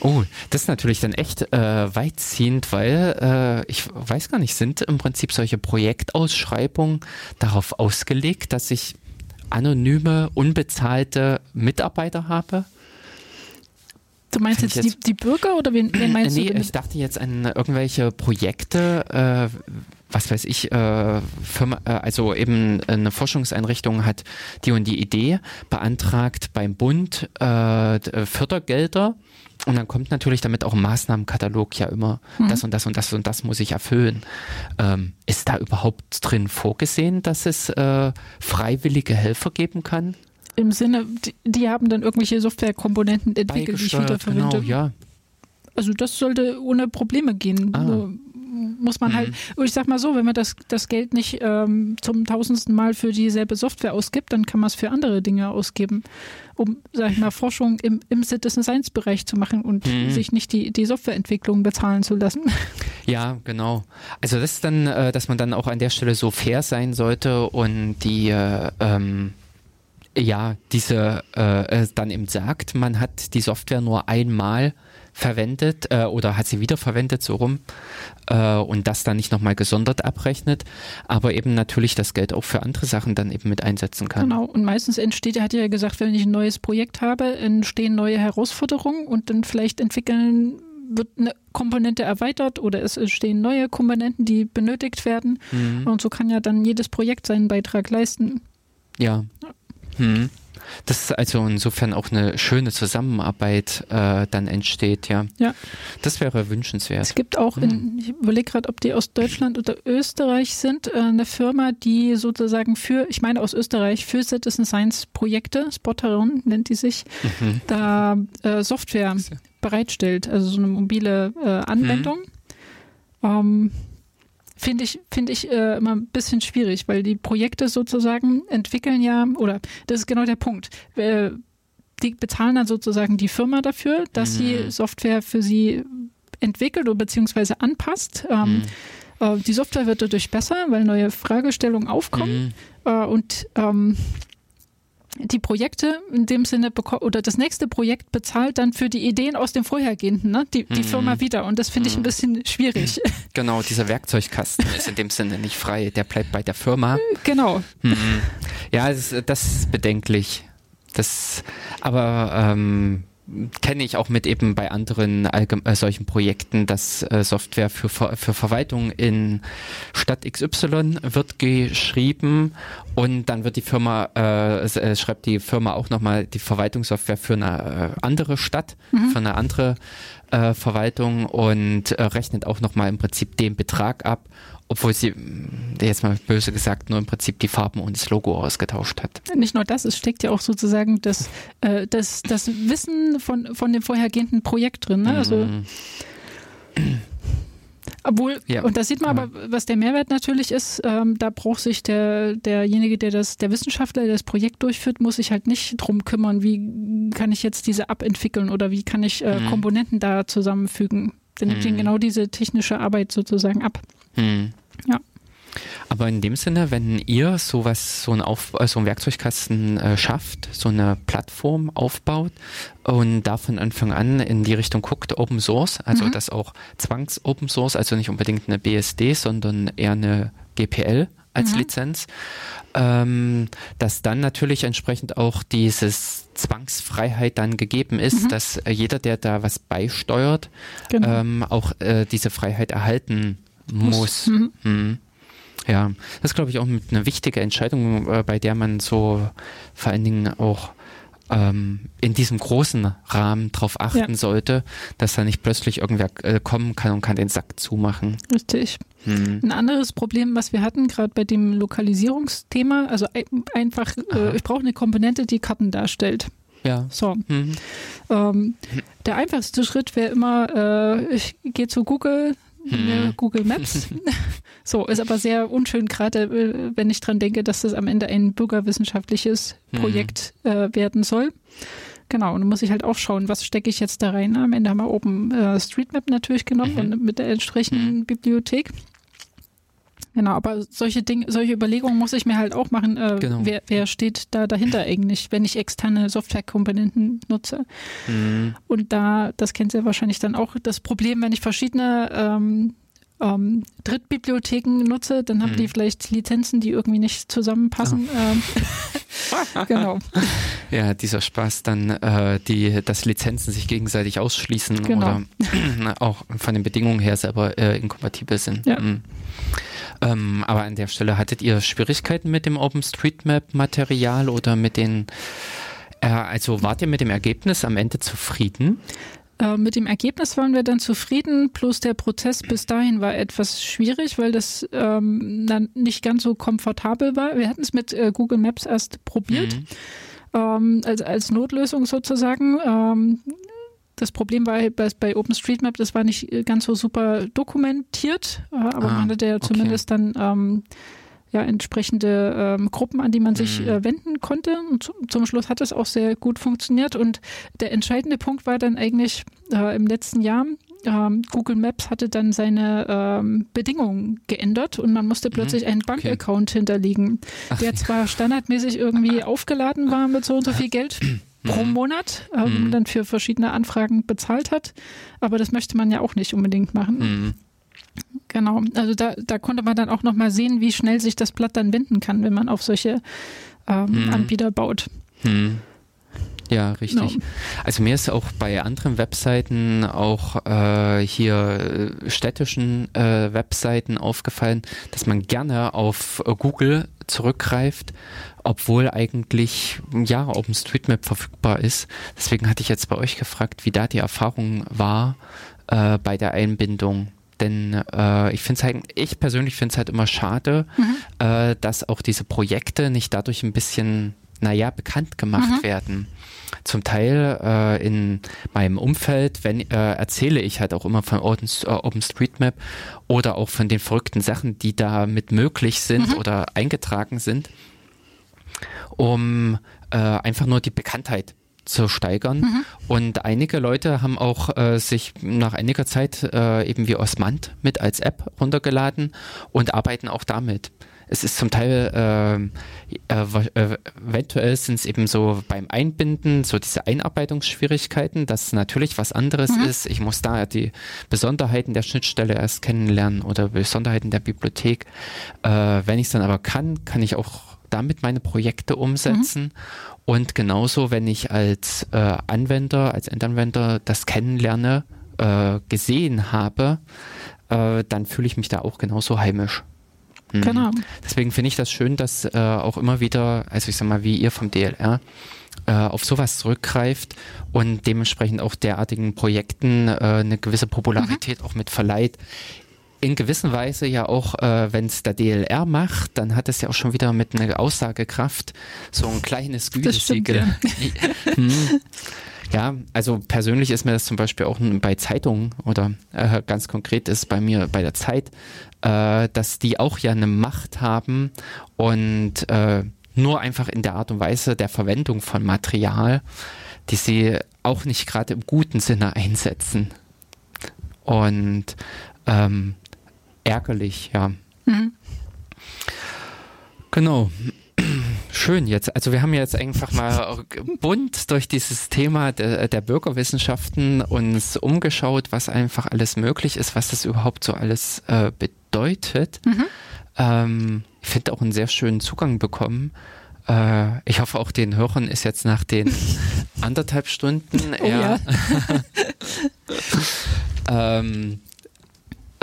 Oh, das ist natürlich dann echt äh, weitziehend, weil äh, ich weiß gar nicht, sind im Prinzip solche Projektausschreibungen darauf ausgelegt, dass ich anonyme, unbezahlte Mitarbeiter habe? Du meinst jetzt, jetzt, die, die Bürger oder wen, wen meinst nee, du? Nee, ich dachte jetzt an irgendwelche Projekte, äh, was weiß ich, äh, Firma, äh, also eben eine Forschungseinrichtung hat die und die Idee, beantragt beim Bund äh, äh, Fördergelder und dann kommt natürlich damit auch ein Maßnahmenkatalog ja immer, mhm. das und das und das und das muss ich erfüllen. Ähm, ist da überhaupt drin vorgesehen, dass es äh, freiwillige Helfer geben kann? Im Sinne, die, die haben dann irgendwelche Softwarekomponenten entwickelt, die ich wiederverwende. Genau, ja. Also das sollte ohne Probleme gehen. Ah muss man halt, mhm. halt, ich sag mal so, wenn man das, das Geld nicht ähm, zum tausendsten Mal für dieselbe Software ausgibt, dann kann man es für andere Dinge ausgeben, um, sag ich mal, Forschung im, im Citizen Science Bereich zu machen und mhm. sich nicht die, die Softwareentwicklung bezahlen zu lassen. Ja, genau. Also das ist dann, äh, dass man dann auch an der Stelle so fair sein sollte und die äh, ähm, ja, diese äh, dann eben sagt, man hat die Software nur einmal verwendet äh, oder hat sie wiederverwendet, so rum, äh, und das dann nicht nochmal gesondert abrechnet, aber eben natürlich das Geld auch für andere Sachen dann eben mit einsetzen kann. Genau, und meistens entsteht, er hat ja gesagt, wenn ich ein neues Projekt habe, entstehen neue Herausforderungen und dann vielleicht entwickeln wird eine Komponente erweitert oder es entstehen neue Komponenten, die benötigt werden. Mhm. Und so kann ja dann jedes Projekt seinen Beitrag leisten. Ja. Mhm. Das ist also insofern auch eine schöne Zusammenarbeit äh, dann entsteht, ja. Ja. Das wäre wünschenswert. Es gibt auch, in, Hm. ich überlege gerade, ob die aus Deutschland oder Österreich sind, äh, eine Firma, die sozusagen für, ich meine aus Österreich, für Citizen Science Projekte, Spotteron nennt die sich, Mhm. da äh, Software bereitstellt, also so eine mobile äh, Anwendung. Ähm, Finde ich, finde ich äh, immer ein bisschen schwierig, weil die Projekte sozusagen entwickeln ja, oder das ist genau der Punkt. Äh, die bezahlen dann sozusagen die Firma dafür, dass Mhm. sie Software für sie entwickelt oder beziehungsweise anpasst. Ähm, Mhm. äh, die Software wird dadurch besser, weil neue Fragestellungen aufkommen. Mhm. Äh, und ähm, die Projekte in dem Sinne beko- oder das nächste Projekt bezahlt dann für die Ideen aus dem vorhergehenden, ne? die, die Mhm. Firma wieder. Und das finde ich ein Mhm. bisschen schwierig. Genau, dieser Werkzeugkasten ist in dem Sinne nicht frei, der bleibt bei der Firma. genau. Mhm. Ja, das, das ist bedenklich. Das, aber ähm, kenne ich auch mit eben bei anderen äh, solchen Projekten, dass äh, Software für, Ver für Verwaltung in Stadt XY wird geschrieben und dann wird die Firma, äh, äh, schreibt die Firma auch nochmal die Verwaltungssoftware für eine äh, andere Stadt, für eine andere äh, Verwaltung und äh, rechnet auch nochmal im Prinzip den Betrag ab, obwohl sie, mh, jetzt mal böse gesagt, nur im Prinzip die Farben und das Logo ausgetauscht hat. Nicht nur das, es steckt ja auch sozusagen das, äh, das, das Wissen von, von dem vorhergehenden Projekt drin. Ne? Also, Mhm. Obwohl, Ja. und da sieht man aber, was der Mehrwert natürlich ist, ähm, da braucht sich der, derjenige, der das, der Wissenschaftler, der das Projekt durchführt, muss sich halt nicht drum kümmern, wie kann ich jetzt diese App entwickeln oder wie kann ich äh, Mhm. Komponenten da zusammenfügen. Der nimmt ihnen Mhm. genau diese technische Arbeit sozusagen ab. Hm. Ja. Aber in dem Sinne, wenn ihr sowas, so ein, Auf, äh, so ein Werkzeugkasten äh, schafft, so eine Plattform aufbaut und da von Anfang an in die Richtung guckt, Open Source, also Mhm. das auch Zwangs-Open Source, also nicht unbedingt eine BSD, sondern eher eine GPL als Mhm. Lizenz, ähm, dass dann natürlich entsprechend auch dieses Zwangsfreiheit dann gegeben ist, Mhm. dass äh, jeder, der da was beisteuert, Genau. ähm, auch äh, diese Freiheit erhalten muss. Mhm. Mhm. Ja, das ist, glaube ich, auch eine wichtige Entscheidung, äh, bei der man so vor allen Dingen auch ähm, in diesem großen Rahmen drauf achten Ja. sollte, dass da nicht plötzlich irgendwer äh, kommen kann und kann den Sack zumachen. Richtig. Hm. Ein anderes Problem, was wir hatten, gerade bei dem Lokalisierungsthema, also ein- einfach, äh, ich brauche eine Komponente, die Karten darstellt. Ja. So, Hm. ähm, der einfachste Schritt wäre immer, äh, ich gehe zu Google, Hm. Google Maps. so, ist aber sehr unschön, gerade äh, wenn ich dran denke, dass das am Ende ein bürgerwissenschaftliches Hm. Projekt äh, werden soll. Genau, und dann muss ich halt auch schauen, was stecke ich jetzt da rein. Am Ende haben wir oben äh, Streetmap natürlich genommen Mhm. und mit der entsprechenden Bibliothek. Genau, aber solche Dinge, solche Überlegungen muss ich mir halt auch machen. Äh, Genau. wer, wer steht da dahinter eigentlich, wenn ich externe Softwarekomponenten nutze? Hm. Und da, das kennt ihr wahrscheinlich dann auch, das Problem, wenn ich verschiedene ähm, ähm, Drittbibliotheken nutze, dann haben Mhm. die vielleicht Lizenzen, die irgendwie nicht zusammenpassen. Ähm, genau, Ja, dieser Spaß dann, äh, die, dass Lizenzen sich gegenseitig ausschließen Genau. oder auch von den Bedingungen her selber äh, inkompatibel sind. Ja. Mhm. Ähm, aber an der Stelle hattet ihr Schwierigkeiten mit dem OpenStreetMap-Material oder mit den, äh, also wart ihr mit dem Ergebnis am Ende zufrieden? Äh, mit dem Ergebnis waren wir dann zufrieden, plus der Prozess bis dahin war etwas schwierig, weil das ähm, dann nicht ganz so komfortabel war. Wir hatten es mit äh, Google Maps erst probiert, Mhm. ähm, als, als Notlösung sozusagen. Ähm, das Problem war halt bei, bei OpenStreetMap, das war nicht äh, ganz so super dokumentiert, äh, aber Ah, man hatte ja okay. zumindest dann ähm, ja, entsprechende ähm, Gruppen, an die man sich Mhm. äh, wenden konnte. Und zum, Schluss hat es auch sehr gut funktioniert. Und der entscheidende Punkt war dann eigentlich äh, im letzten Jahr, ähm, Google Maps hatte dann seine ähm, Bedingungen geändert und man musste plötzlich einen Bankaccount hinterlegen, Mhm. Ach, der zwar standardmäßig irgendwie aufgeladen war mit so und so viel Geld pro Monat, äh, Mhm. man dann für verschiedene Anfragen bezahlt hat, aber das möchte man ja auch nicht unbedingt machen. Mhm. Genau, also da, da konnte man dann auch nochmal sehen, wie schnell sich das Blatt dann wenden kann, wenn man auf solche ähm, Mhm. Anbieter baut. Hm. Ja, richtig. Genau. Also mir ist auch bei anderen Webseiten, auch äh, hier äh, städtischen äh, Webseiten aufgefallen, dass man gerne auf äh, Google zurückgreift, obwohl eigentlich ja OpenStreetMap verfügbar ist. Deswegen hatte ich jetzt bei euch gefragt, wie da die Erfahrung war äh, bei der Einbindung. Denn äh, ich finde es halt, ich persönlich finde es halt immer schade, mhm. äh, dass auch diese Projekte nicht dadurch ein bisschen, naja, bekannt gemacht mhm. werden zum Teil äh, in meinem Umfeld, wenn äh, erzähle ich halt auch immer von Open, äh, OpenStreetMap oder auch von den verrückten Sachen, die da mit möglich sind mhm. oder eingetragen sind, um äh, einfach nur die Bekanntheit zu steigern. Mhm. Und einige Leute haben auch äh, sich nach einiger Zeit äh, eben wie Osmand mit als App runtergeladen und arbeiten auch damit es ist zum Teil äh, äh, äh eventuell sind es eben so beim Einbinden, so diese Einarbeitungsschwierigkeiten, dass natürlich was anderes mhm. ist. Ich muss da die Besonderheiten der Schnittstelle erst kennenlernen oder Besonderheiten der Bibliothek. Äh, wenn ich es dann aber kann, kann ich auch damit meine Projekte umsetzen. Mhm. Und genauso, wenn ich als äh, Anwender, als Endanwender das kennenlerne, äh, gesehen habe, dann fühle ich mich da auch genauso heimisch. Mhm. Genau. Deswegen finde ich das schön, dass äh, auch immer wieder, also ich sag mal, wie ihr vom DLR, äh, auf sowas zurückgreift und dementsprechend auch derartigen Projekten äh, eine gewisse Popularität mhm. auch mit verleiht in gewisser Weise ja auch, äh, wenn es der DLR macht, dann hat es ja auch schon wieder mit einer Aussagekraft so ein kleines Gütesiegel. Ja. hm. ja. also persönlich ist mir das zum Beispiel auch bei Zeitungen oder äh, ganz konkret ist bei mir bei der Zeit äh, dass die auch ja eine Macht haben und äh, nur einfach in der Art und Weise der Verwendung von Material, die sie auch nicht gerade im guten Sinne einsetzen. Und ähm, ärgerlich, ja. Mhm. Genau. Schön jetzt. Also wir haben jetzt einfach mal bunt durch dieses Thema der, der, Bürgerwissenschaften uns umgeschaut, was einfach alles möglich ist, was das überhaupt so alles äh, bedeutet. Mhm. Ähm, ich finde auch einen sehr schönen Zugang bekommen. Äh, ich hoffe auch den Hörern ist jetzt nach den anderthalb Stunden oh, eher ja. ähm,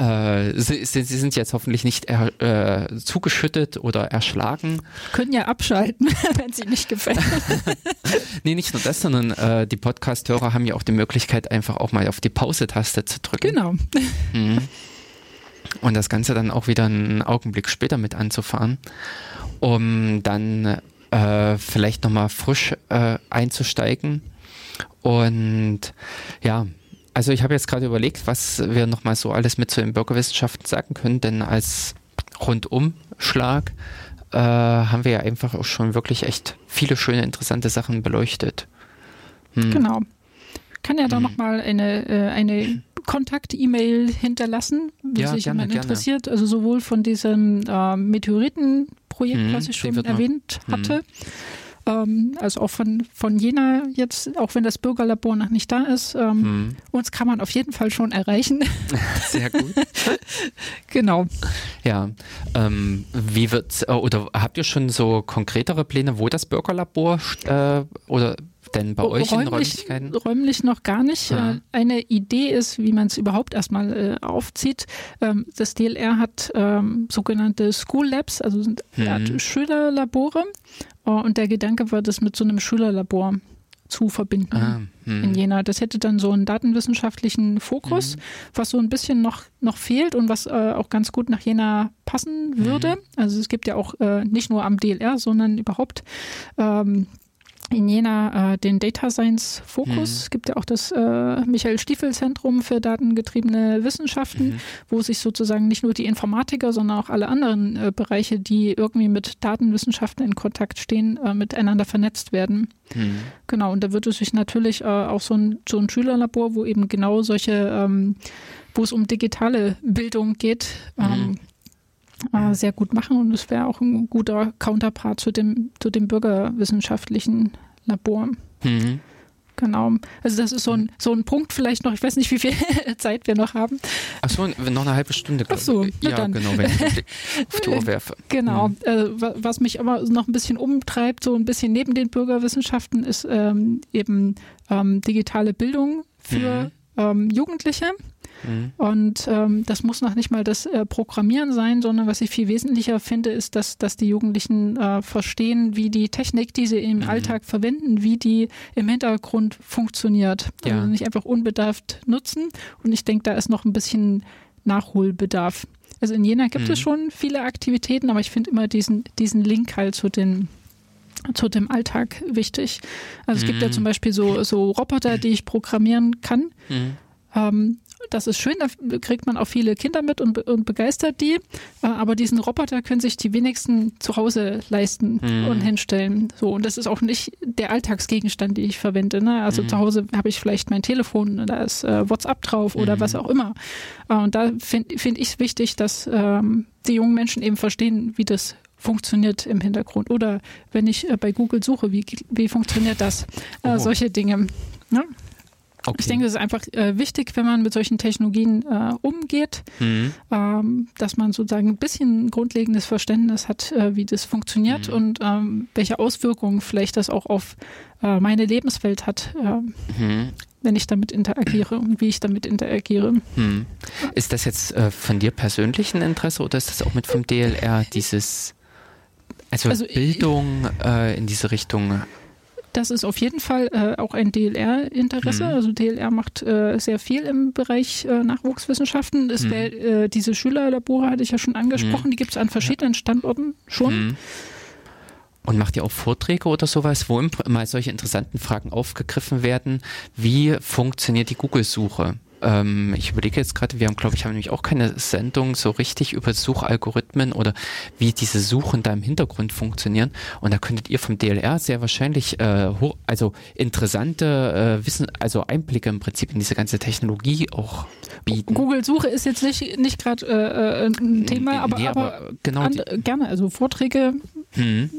äh, sie, sie, sind jetzt hoffentlich nicht er, äh, zugeschüttet oder erschlagen. Können ja abschalten, wenn sie nicht gefällt. nee, nicht nur das, sondern äh, die Podcast-Hörer haben ja auch die Möglichkeit, einfach auch mal auf die Pause-Taste zu drücken. Genau. Mhm. Und das Ganze dann auch wieder einen Augenblick später mit anzufahren, um dann äh, vielleicht nochmal frisch äh, einzusteigen. Und ja, also ich habe jetzt gerade überlegt, was wir nochmal so alles mit zu den Bürgerwissenschaften sagen können, denn als Rundumschlag äh, haben wir ja einfach auch schon wirklich echt viele schöne, interessante Sachen beleuchtet. Hm. Genau. Kann ja da hm. nochmal eine, äh, eine Kontakt-E-Mail hinterlassen, wie ja, sich gerne, jemand interessiert. Gerne. Also sowohl von diesem äh, Meteoriten-Projekt, hm, was ich schon erwähnt noch, hm. hatte, ähm, also auch von, von Jena jetzt, auch wenn das Bürgerlabor noch nicht da ist. Ähm, hm. Uns kann man auf jeden Fall schon erreichen. Sehr gut. genau. Ja, ähm, wie wird oder habt ihr schon so konkretere Pläne, wo das Bürgerlabor äh, oder denn bei euch räumlich, in Räumlichkeiten? Räumlich noch gar nicht. Ja. Äh, eine Idee ist, wie man es überhaupt erstmal äh, aufzieht. Ähm, das DLR hat ähm, sogenannte School Labs, also sind mhm. Schülerlabore. Oh, und der Gedanke war, das mit so einem Schülerlabor zu verbinden ah, hm. in Jena. Das hätte dann so einen datenwissenschaftlichen Fokus, hm. was so ein bisschen noch, noch fehlt und was äh, auch ganz gut nach Jena passen würde. Hm. Also es gibt ja auch äh, nicht nur am DLR, sondern überhaupt in Jena äh, den Data Science Fokus. Mhm. Es gibt ja auch das äh, Michael Stiefel Zentrum für datengetriebene Wissenschaften, mhm. wo sich sozusagen nicht nur die Informatiker, sondern auch alle anderen äh, Bereiche, die irgendwie mit Datenwissenschaften in Kontakt stehen, äh, miteinander vernetzt werden. Mhm. Genau, und da wird es sich natürlich äh, auch so ein, so ein Schülerlabor, wo eben genau solche, ähm, wo es um digitale Bildung geht, ähm, mhm äh, sehr gut machen und es wäre auch ein guter Counterpart zu dem, zu dem bürgerwissenschaftlichen Labor. Mhm. Genau. Also das ist so ein, so ein Punkt vielleicht noch, ich weiß nicht, wie viel Zeit wir noch haben. Ach so, noch eine halbe Stunde. Ach so, ja, dann. genau, wenn ich auf die Uhr werfe. Genau. Mhm. Äh, was mich aber noch ein bisschen umtreibt, so ein bisschen neben den Bürgerwissenschaften, ist ähm, eben ähm, digitale Bildung für mhm. ähm, Jugendliche. Mhm. Und ähm, das muss noch nicht mal das äh, Programmieren sein, sondern was ich viel wesentlicher finde, ist, dass, dass die Jugendlichen äh, verstehen, wie die Technik, die sie im mhm. Alltag verwenden, wie die im Hintergrund funktioniert. Ja. Also nicht einfach unbedarft nutzen. Und ich denke, da ist noch ein bisschen Nachholbedarf. Also in Jena gibt mhm. es schon viele Aktivitäten, aber ich finde immer diesen, diesen Link halt zu den zu dem Alltag wichtig. Also es mhm. gibt ja mhm. zum Beispiel so, so Roboter, die ich programmieren kann. Mhm. Ähm, das ist schön, da kriegt man auch viele Kinder mit und, und begeistert die. Äh, aber diesen Roboter können sich die wenigsten zu Hause leisten mhm. und hinstellen. So, und das ist auch nicht der Alltagsgegenstand, den ich verwende. Ne? Also mhm. zu Hause habe ich vielleicht mein Telefon, da ist äh, WhatsApp drauf oder was mhm. auch immer. Äh, und da finde find ich es wichtig, dass ähm, die jungen Menschen eben verstehen, wie das funktioniert im Hintergrund. Oder wenn ich äh, bei Google suche, wie, wie funktioniert das? Äh, solche Dinge. Ja? Okay. Ich denke, es ist einfach äh, wichtig, wenn man mit solchen Technologien äh, umgeht, mhm. ähm, dass man sozusagen ein bisschen grundlegendes Verständnis hat, äh, wie das funktioniert mhm. und ähm, welche Auswirkungen vielleicht das auch auf äh, meine Lebenswelt hat, mhm. wenn ich damit interagiere und wie ich damit interagiere. Mhm. Ist das jetzt von dir persönlich ein Interesse oder ist das auch mit vom DLR dieses also, also Bildung äh, in diese Richtung. Das ist auf jeden Fall äh, auch ein DLR-Interesse. Mhm. Also DLR macht äh, sehr viel im Bereich äh, Nachwuchswissenschaften. Es mhm. wär, äh, diese Schülerlabore hatte ich ja schon angesprochen, mhm. die gibt es an verschiedenen Standorten schon. Mhm. Und macht ihr auch Vorträge oder sowas, wo mal solche interessanten Fragen aufgegriffen werden? Wie funktioniert die Google-Suche? Ähm, ich überlege jetzt gerade, wir haben, glaube ich, haben nämlich auch keine Sendung so richtig über Suchalgorithmen oder wie diese Suchen da im Hintergrund funktionieren. Und da könntet ihr vom DLR sehr wahrscheinlich äh, also interessante äh, Wissen, also Einblicke im Prinzip in diese ganze Technologie auch bieten. Google-Suche ist jetzt nicht, nicht gerade äh, äh ein Thema, aber, nee, aber, aber genau gerne. Also Vorträge mhm.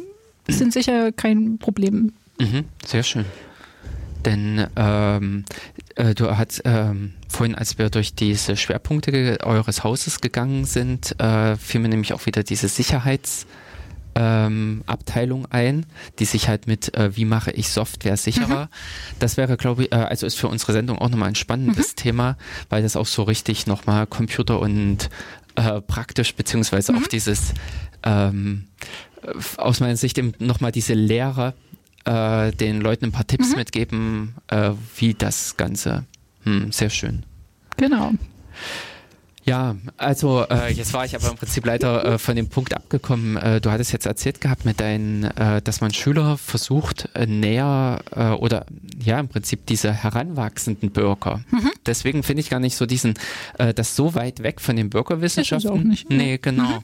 sind sicher kein Problem. Mhm, sehr schön. Denn ähm, äh, du hast ähm, vorhin, als wir durch diese Schwerpunkte eures Hauses gegangen sind, äh, fiel mir nämlich auch wieder diese Sicherheitsabteilung ähm, ein, die sich halt mit, äh, wie mache ich Software sicherer. Mhm. Das wäre, glaube ich, äh, also ist für unsere Sendung auch nochmal ein spannendes mhm. Thema, weil das auch so richtig nochmal Computer und äh, praktisch, beziehungsweise mhm. auch dieses, ähm, aus meiner Sicht eben nochmal diese Lehre äh, den Leuten ein paar Tipps mhm. mitgeben, äh, wie das Ganze. Hm, sehr schön. Genau. Ja, also äh, jetzt war ich aber im Prinzip leider äh, von dem Punkt abgekommen. Äh, du hattest jetzt erzählt gehabt mit deinen, äh, dass man Schüler versucht äh, näher äh, oder ja im Prinzip diese heranwachsenden Bürger. Mhm. Deswegen finde ich gar nicht so diesen, äh, das so weit weg von den Bürgerwissenschaften. Ist auch nicht. Nee, genau.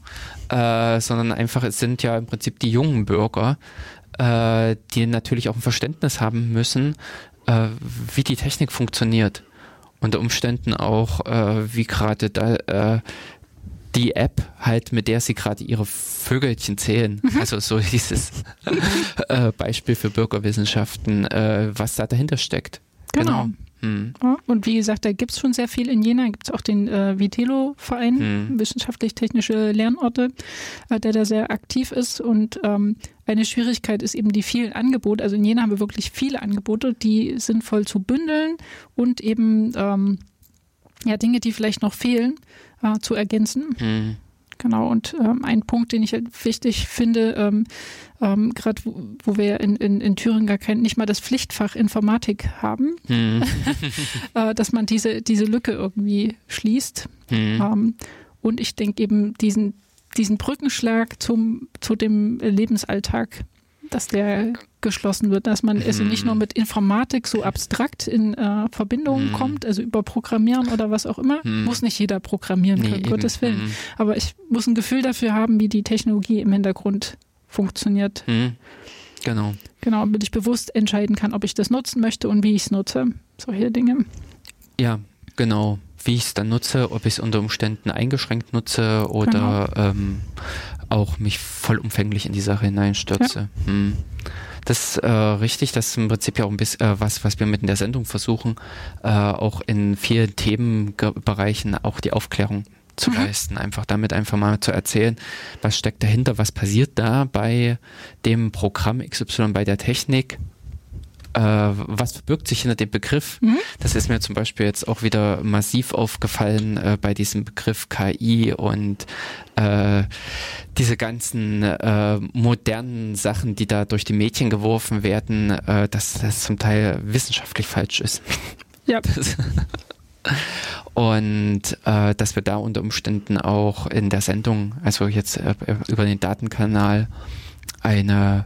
Mhm. Äh, sondern einfach es sind ja im Prinzip die jungen Bürger, äh, die natürlich auch ein Verständnis haben müssen, äh, wie die Technik funktioniert. Unter Umständen auch, äh, wie gerade da äh, die App halt, mit der sie gerade ihre Vögelchen zählen. Mhm. Also so dieses äh, Beispiel für Bürgerwissenschaften, äh, was da dahinter steckt. Genau. genau. Hm. und wie gesagt, da gibt es schon sehr viel in Jena. Gibt es auch den äh, Vitelo-Verein, hm. wissenschaftlich-technische Lernorte, äh, der da sehr aktiv ist. Und ähm, eine Schwierigkeit ist eben die vielen Angebote. Also in Jena haben wir wirklich viele Angebote, die sinnvoll zu bündeln und eben ähm, ja, Dinge, die vielleicht noch fehlen, äh, zu ergänzen. Hm. Genau, und ähm, ein Punkt, den ich halt wichtig finde, ähm, ähm, gerade wo, wo, wir in, in, in Thüringen gar kein, nicht mal das Pflichtfach Informatik haben, mhm. äh, dass man diese, diese Lücke irgendwie schließt. Mhm. Ähm, und ich denke eben diesen, diesen Brückenschlag zum, zu dem Lebensalltag dass der geschlossen wird, dass man also nicht nur mit Informatik so abstrakt in äh, Verbindungen hm. kommt, also über Programmieren oder was auch immer, hm. muss nicht jeder programmieren können, nee, Gottes Willen. Aber ich muss ein Gefühl dafür haben, wie die Technologie im Hintergrund funktioniert. Genau. Genau, damit ich bewusst entscheiden kann, ob ich das nutzen möchte und wie ich es nutze. Solche Dinge. Ja, genau wie ich es dann nutze, ob ich es unter Umständen eingeschränkt nutze oder genau. ähm, auch mich vollumfänglich in die Sache hineinstürze. Ja. Hm. Das ist äh, richtig, das ist im Prinzip ja auch ein bisschen äh, was, was wir mit in der Sendung versuchen, äh, auch in vielen Themenbereichen auch die Aufklärung zu mhm. leisten, einfach damit einfach mal zu erzählen, was steckt dahinter, was passiert da bei dem Programm XY, bei der Technik, äh, was verbirgt sich hinter dem Begriff. Mhm. Das ist mir zum Beispiel jetzt auch wieder massiv aufgefallen äh, bei diesem Begriff KI und äh, diese ganzen äh, modernen Sachen, die da durch die Medien geworfen werden, äh, dass das zum Teil wissenschaftlich falsch ist. Ja. Das, und äh, dass wir da unter Umständen auch in der Sendung, also jetzt äh, über den Datenkanal, eine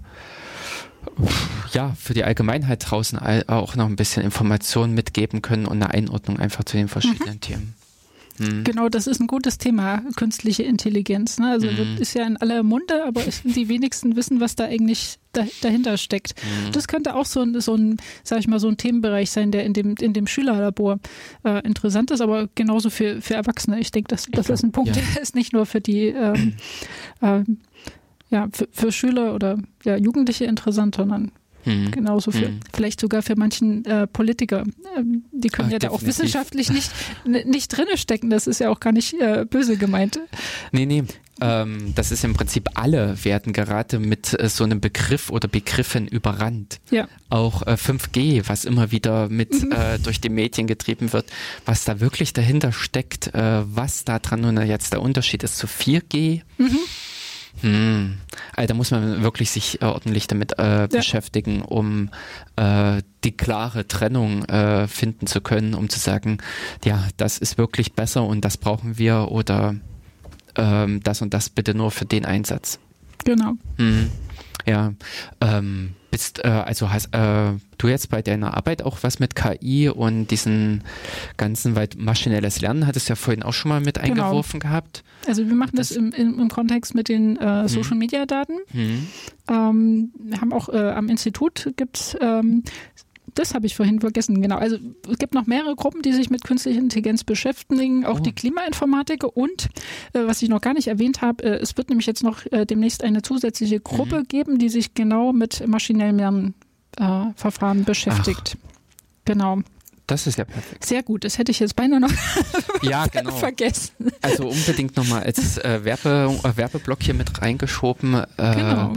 ja, für die Allgemeinheit draußen auch noch ein bisschen Informationen mitgeben können und eine Einordnung einfach zu den verschiedenen mhm. Themen. Mhm. Genau, das ist ein gutes Thema, künstliche Intelligenz. Ne? Also mhm. ist ja in aller Munde, aber die wenigsten wissen, was da eigentlich da, dahinter steckt. Mhm. Das könnte auch so ein, so ein, sag ich mal, so ein Themenbereich sein, der in dem, in dem Schülerlabor äh, interessant ist, aber genauso für, für Erwachsene. Ich denke, das, das ist ein Punkt, ja. der ist nicht nur für die ähm, äh, ja, für, für Schüler oder ja, Jugendliche interessant, sondern hm. Genauso für, hm. vielleicht sogar für manchen äh, Politiker. Ähm, die können Ach, ja da auch wissenschaftlich nicht, nicht drinne stecken. Das ist ja auch gar nicht äh, böse gemeint. Nee, nee. Ähm, das ist im Prinzip alle werden gerade mit äh, so einem Begriff oder Begriffen überrannt. Ja. Auch 5G, äh, was immer wieder mit mhm. äh, durch die Medien getrieben wird, was da wirklich dahinter steckt, äh, was da dran nun jetzt der Unterschied ist zu 4G. Mhm hm. Also da muss man wirklich sich äh, ordentlich damit äh, ja. beschäftigen, um äh, die klare Trennung äh, finden zu können, um zu sagen, ja, das ist wirklich besser und das brauchen wir oder ähm, das und das bitte nur für den Einsatz. Genau. Hm. Ja, ähm, bist, äh, also hast äh, du jetzt bei deiner Arbeit auch was mit KI und diesen ganzen, weil maschinelles Lernen hattest du ja vorhin auch schon mal mit genau. eingeworfen gehabt. Also wir machen das, das im, im, im, Kontext mit den äh, hm. Social Media Daten. Hm. Ähm, wir haben auch äh, am Institut gibt ähm, das habe ich vorhin vergessen, genau. Also es gibt noch mehrere Gruppen, die sich mit künstlicher Intelligenz beschäftigen, auch oh. die Klimainformatiker und, äh, was ich noch gar nicht erwähnt habe, äh, es wird nämlich jetzt noch äh, demnächst eine zusätzliche Gruppe mhm. geben, die sich genau mit maschinellem Lernverfahren äh, beschäftigt. Ach. Genau. Das ist ja perfekt. Sehr gut, das hätte ich jetzt beinahe noch ja, genau. vergessen. Also unbedingt nochmal als äh, Werbe, äh, Werbeblock hier mit reingeschoben. Äh, genau.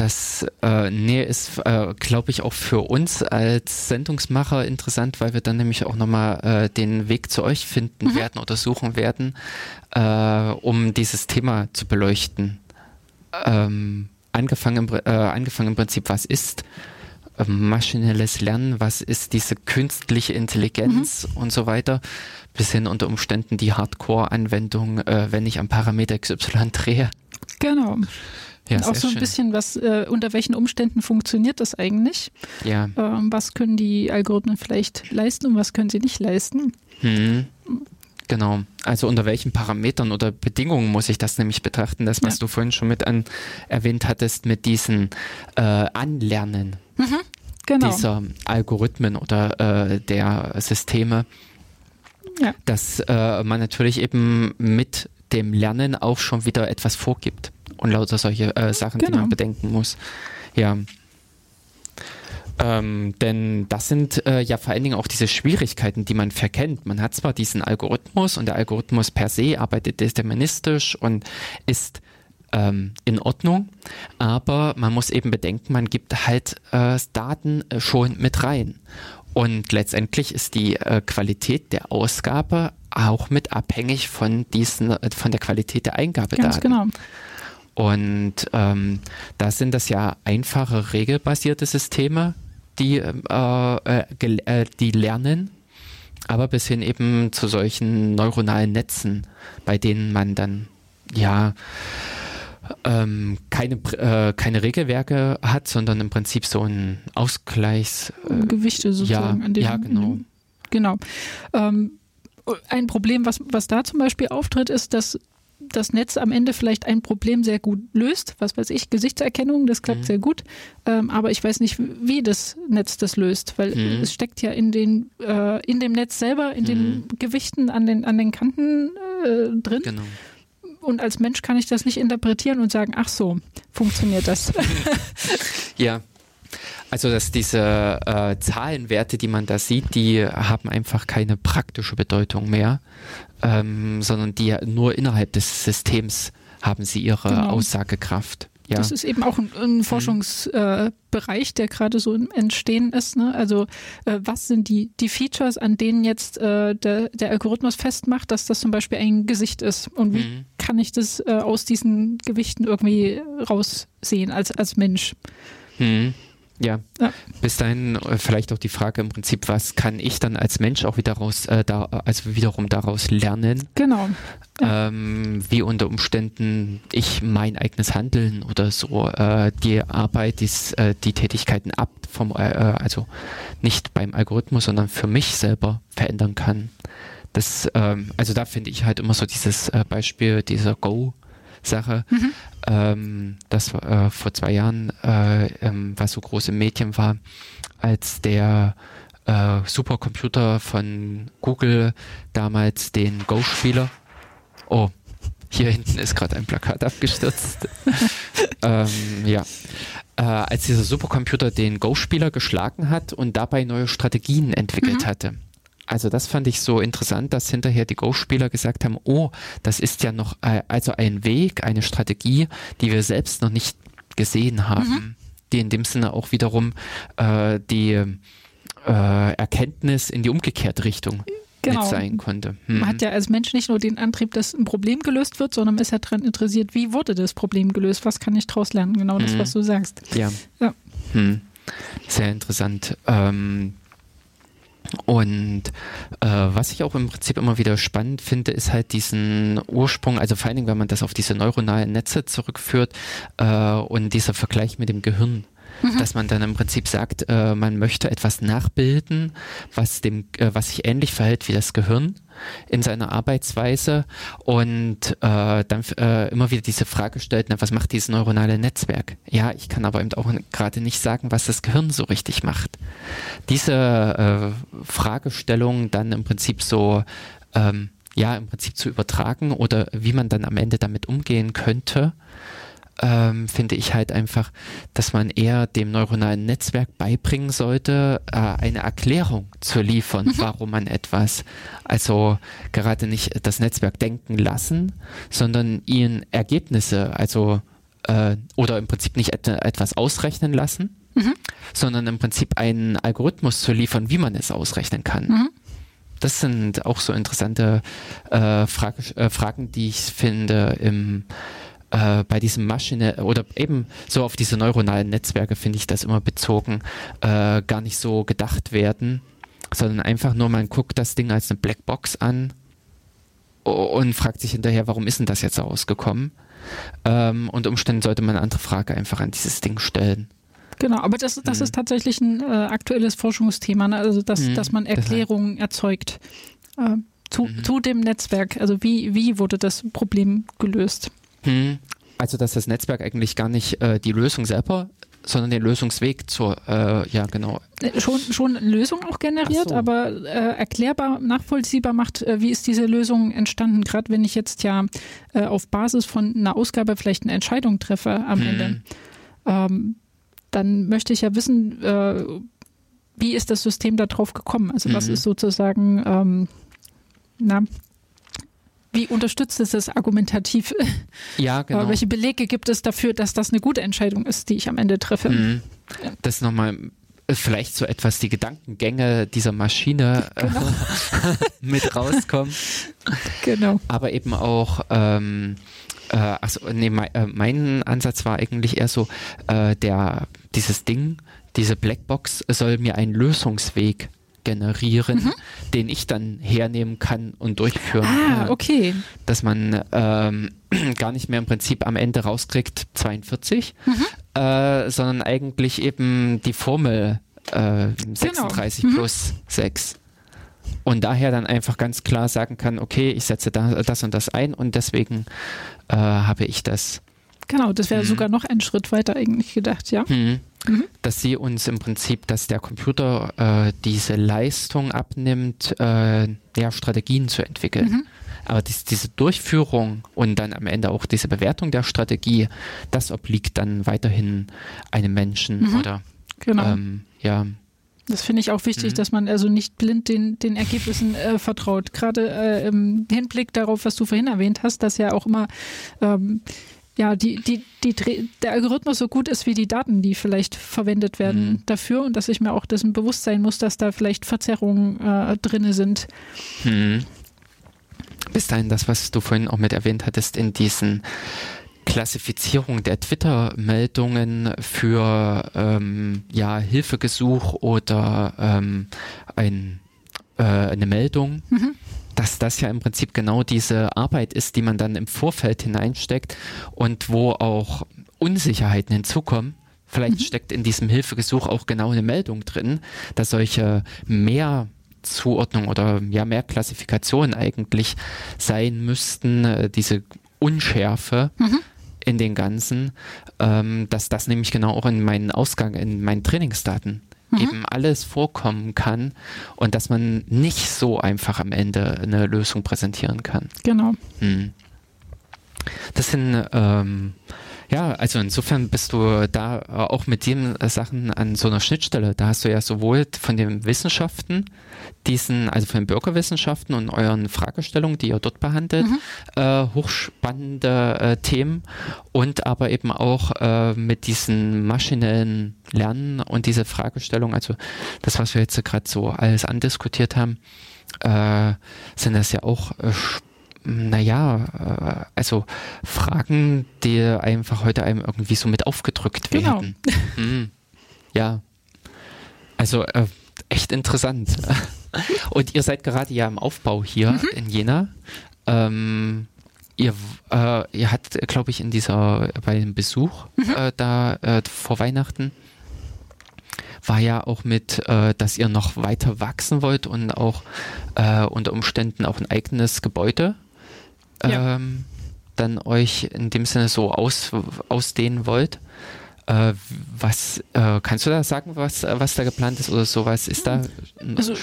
Das äh, nee, ist, äh, glaube ich, auch für uns als Sendungsmacher interessant, weil wir dann nämlich auch nochmal äh, den Weg zu euch finden mhm. werden oder suchen werden, äh, um dieses Thema zu beleuchten. Ähm, angefangen, im, äh, angefangen im Prinzip, was ist ähm, maschinelles Lernen, was ist diese künstliche Intelligenz mhm. und so weiter, bis hin unter Umständen die Hardcore-Anwendung, äh, wenn ich am Parameter XY drehe. Genau. Ja, auch so ein schön. bisschen, was äh, unter welchen Umständen funktioniert das eigentlich? Ja. Ähm, was können die Algorithmen vielleicht leisten und was können sie nicht leisten? Hm. Genau. Also unter welchen Parametern oder Bedingungen muss ich das nämlich betrachten? Das, was ja. du vorhin schon mit an, erwähnt hattest, mit diesen äh, Anlernen mhm, genau. dieser Algorithmen oder äh, der Systeme. Ja. Dass äh, man natürlich eben mit dem Lernen auch schon wieder etwas vorgibt und lauter solche äh, Sachen, genau. die man genau. bedenken muss. Ja. Ähm, denn das sind äh, ja vor allen Dingen auch diese Schwierigkeiten, die man verkennt. Man hat zwar diesen Algorithmus und der Algorithmus per se arbeitet deterministisch und ist ähm, in Ordnung, aber man muss eben bedenken, man gibt halt äh, Daten äh, schon mit rein. Und letztendlich ist die äh, Qualität der Ausgabe auch mit abhängig von diesen, von der Qualität der Eingabedaten. Ganz genau. Und ähm, da sind das ja einfache regelbasierte Systeme, die, äh, äh, äh, die lernen, aber bis hin eben zu solchen neuronalen Netzen, bei denen man dann ja ähm, keine, äh, keine Regelwerke hat, sondern im Prinzip so ein Ausgleichs... Äh, Gewichte sozusagen. Ja, an dem, ja genau. Genau. Ähm, ein Problem, was, was da zum Beispiel auftritt, ist, dass das Netz am Ende vielleicht ein Problem sehr gut löst. Was weiß ich, Gesichtserkennung, das klappt mhm. sehr gut. Ähm, aber ich weiß nicht, wie das Netz das löst, weil mhm. es steckt ja in, den, äh, in dem Netz selber, in mhm. den Gewichten an den, an den Kanten äh, drin. Genau. Und als Mensch kann ich das nicht interpretieren und sagen, ach so, funktioniert das. ja. Also dass diese äh, Zahlenwerte, die man da sieht, die haben einfach keine praktische Bedeutung mehr, ähm, sondern die nur innerhalb des Systems haben sie ihre genau. Aussagekraft. ja. Das ist eben auch ein, ein mhm. Forschungsbereich, äh, der gerade so im Entstehen ist. Ne? Also äh, was sind die, die Features, an denen jetzt äh, der, der Algorithmus festmacht, dass das zum Beispiel ein Gesicht ist? Und wie mhm. kann ich das äh, aus diesen Gewichten irgendwie raussehen als, als Mensch? Mhm. Ja. ja. Bis dahin äh, vielleicht auch die Frage im Prinzip, was kann ich dann als Mensch auch wieder raus, äh, da, also wiederum daraus lernen? Genau. Ja. Ähm, wie unter Umständen ich mein eigenes Handeln oder so äh, die Arbeit, dies, äh, die Tätigkeiten ab vom, äh, äh, also nicht beim Algorithmus, sondern für mich selber verändern kann. Das, ähm, also da finde ich halt immer so dieses Beispiel dieser Go Sache. Mhm. Ähm, das war äh, vor zwei Jahren, äh, ähm, was so groß im Medien war, als der äh, Supercomputer von Google damals den Go-Spieler. Oh, hier hinten ist gerade ein Plakat abgestürzt. ähm, ja. Äh, als dieser Supercomputer den Go-Spieler geschlagen hat und dabei neue Strategien entwickelt mhm. hatte. Also das fand ich so interessant, dass hinterher die Go-Spieler gesagt haben, oh, das ist ja noch äh, also ein Weg, eine Strategie, die wir selbst noch nicht gesehen haben, mhm. die in dem Sinne auch wiederum äh, die äh, Erkenntnis in die umgekehrte Richtung genau. sein konnte. Mhm. Man hat ja als Mensch nicht nur den Antrieb, dass ein Problem gelöst wird, sondern ist ja daran interessiert, wie wurde das Problem gelöst, was kann ich daraus lernen, genau das, mhm. was du sagst. Ja. ja. Mhm. Sehr interessant. Ähm, und äh, was ich auch im Prinzip immer wieder spannend finde, ist halt diesen Ursprung, also vor allen Dingen, wenn man das auf diese neuronalen Netze zurückführt äh, und dieser Vergleich mit dem Gehirn. Mhm. Dass man dann im Prinzip sagt, äh, man möchte etwas nachbilden, was dem, äh, was sich ähnlich verhält wie das Gehirn in seiner Arbeitsweise und äh, dann äh, immer wieder diese Frage stellt, na, was macht dieses neuronale Netzwerk? Ja, ich kann aber eben auch gerade nicht sagen, was das Gehirn so richtig macht. Diese äh, Fragestellung dann im Prinzip so ähm, ja, im Prinzip zu übertragen oder wie man dann am Ende damit umgehen könnte, ähm, finde ich halt einfach, dass man eher dem neuronalen Netzwerk beibringen sollte, äh, eine Erklärung zu liefern, mhm. warum man etwas, also gerade nicht das Netzwerk denken lassen, sondern ihnen Ergebnisse, also äh, oder im Prinzip nicht et etwas ausrechnen lassen, mhm. sondern im Prinzip einen Algorithmus zu liefern, wie man es ausrechnen kann. Mhm. Das sind auch so interessante äh, Frage, äh, Fragen, die ich finde im äh, bei diesem Maschine oder eben so auf diese neuronalen Netzwerke finde ich das immer bezogen, äh, gar nicht so gedacht werden, sondern einfach nur man guckt das Ding als eine Blackbox an und fragt sich hinterher, warum ist denn das jetzt rausgekommen? Ähm, und Umständen sollte man eine andere Frage einfach an dieses Ding stellen. Genau, aber das, das mhm. ist tatsächlich ein äh, aktuelles Forschungsthema, ne? also dass, mhm, dass man Erklärungen erzeugt äh, zu, mhm. zu dem Netzwerk. Also wie, wie wurde das Problem gelöst? Hm. Also dass das Netzwerk eigentlich gar nicht äh, die Lösung selber sondern den Lösungsweg zur, äh, ja genau. Äh, schon, schon Lösung auch generiert, so. aber äh, erklärbar, nachvollziehbar macht, äh, wie ist diese Lösung entstanden, gerade wenn ich jetzt ja äh, auf Basis von einer Ausgabe vielleicht eine Entscheidung treffe am hm. Ende. Ähm, dann möchte ich ja wissen, wie ist das System da drauf gekommen? Also was mhm. ist sozusagen, ähm, na, wie unterstützt es das argumentativ? Ja, genau. welche Belege gibt es dafür, dass das eine gute Entscheidung ist, die ich am Ende treffe? Mhm. Das nochmal äh, vielleicht so etwas die Gedankengänge dieser Maschine äh, genau. mit rauskommen. Genau. Aber eben auch, ähm, äh, achso, nee, mein, äh, mein Ansatz war eigentlich eher so, äh, der, dieses Ding, diese Blackbox soll mir einen Lösungsweg generieren, mhm. den ich dann hernehmen kann und durchführen ah, kann. okay. Dass man ähm, gar nicht mehr im Prinzip am Ende rauskriegt 42, mhm. äh, sondern eigentlich eben die Formel äh, 36 genau. mhm. plus 6. Und daher dann einfach ganz klar sagen kann, okay, ich setze da, das und das ein und deswegen äh, habe ich das. Genau, das wäre mhm. sogar noch einen Schritt weiter eigentlich gedacht, ja. Mhm. Mhm. Dass sie uns im Prinzip, dass der Computer äh, diese Leistung abnimmt, äh, ja, Strategien zu entwickeln. Mhm. Aber dies, diese Durchführung und dann am Ende auch diese Bewertung der Strategie, das obliegt dann weiterhin einem Menschen mhm. oder genau. Ähm, ja. Das finde ich auch wichtig, mhm. dass man also nicht blind den, den Ergebnissen äh, vertraut. Gerade äh, im Hinblick darauf, was du vorhin erwähnt hast, dass ja auch immer ähm, ja, die, die, die, der Algorithmus so gut ist wie die Daten, die vielleicht verwendet werden mhm. dafür und dass ich mir auch dessen bewusst sein muss, dass da vielleicht Verzerrungen äh, drin sind. Mhm. Bis dahin das, was du vorhin auch mit erwähnt hattest, in diesen Klassifizierung der Twitter-Meldungen für ähm, ja, Hilfegesuch oder ähm, ein, äh, eine Meldung. Mhm dass das ja im Prinzip genau diese Arbeit ist, die man dann im Vorfeld hineinsteckt und wo auch Unsicherheiten hinzukommen. Vielleicht mhm. steckt in diesem Hilfegesuch auch genau eine Meldung drin, dass solche mehr Zuordnung oder ja mehr Klassifikationen eigentlich sein müssten, äh, diese Unschärfe mhm. in den Ganzen, ähm, dass das nämlich genau auch in meinen Ausgang, in meinen Trainingsdaten mhm. eben alles vorkommen kann und dass man nicht so einfach am Ende eine Lösung präsentieren kann. Genau. Hm. Das sind ähm, ja, also insofern bist du da auch mit den Sachen an so einer Schnittstelle. Da hast du ja sowohl von den Wissenschaften, diesen, also von den Bürgerwissenschaften und euren Fragestellungen, die ihr dort behandelt, mhm. äh, hochspannende äh, Themen und aber eben auch äh, mit diesen maschinellen Lernen und diese Fragestellung, also das, was wir jetzt gerade so alles andiskutiert haben, äh, sind das ja auch äh, naja, äh, also Fragen, die einfach heute einem irgendwie so mit aufgedrückt werden. Genau. Hm. Ja. Also äh, echt interessant. Und ihr seid gerade ja im Aufbau hier mhm. in Jena. Ähm, ihr, äh, ihr habt, glaube ich, in dieser, bei dem Besuch mhm. äh, da äh, vor Weihnachten war ja auch mit, äh, dass ihr noch weiter wachsen wollt und auch äh, unter Umständen auch ein eigenes Gebäude ja. ähm, dann euch in dem Sinne so aus, ausdehnen wollt. Äh, was äh, kannst du da sagen, was, was da geplant ist oder sowas? Ist da also,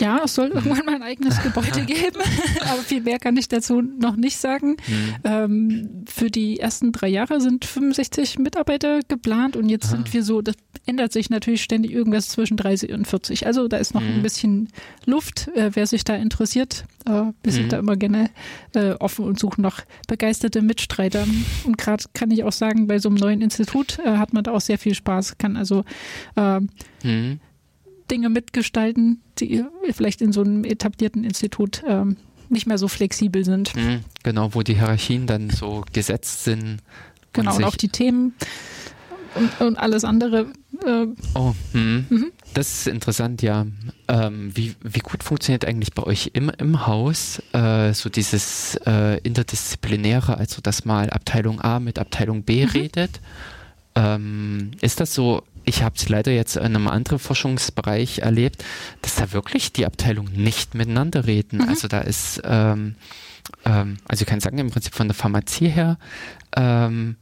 ja, es soll irgendwann mal ein eigenes Gebäude geben, aber viel mehr kann ich dazu noch nicht sagen. Mhm. Ähm, für die ersten drei Jahre sind 65 Mitarbeiter geplant und jetzt Aha. sind wir so, das ändert sich natürlich ständig irgendwas zwischen 30 und 40. Also da ist noch mhm. ein bisschen Luft, äh, wer sich da interessiert. Äh, wir mhm. sind da immer gerne äh, offen und suchen noch begeisterte Mitstreiter. Und gerade kann ich auch sagen, bei so einem neuen Institut äh, hat man da auch sehr viel Spaß, kann also äh, mhm. Dinge mitgestalten, die vielleicht in so einem etablierten Institut ähm, nicht mehr so flexibel sind. Mhm, genau, wo die Hierarchien dann so gesetzt sind. Genau, und, und auch die Themen und, und alles andere. Äh, oh, hm. mhm. das ist interessant, ja. Ähm, wie, wie gut funktioniert eigentlich bei euch im, im Haus äh, so dieses äh, Interdisziplinäre, also dass mal Abteilung A mit Abteilung B mhm. redet? Ähm, ist das so ich habe es leider jetzt in einem anderen Forschungsbereich erlebt, dass da wirklich die Abteilungen nicht miteinander reden. Mhm. Also da ist, ähm, ähm, also ich kann sagen, im Prinzip von der Pharmazie her, ähm,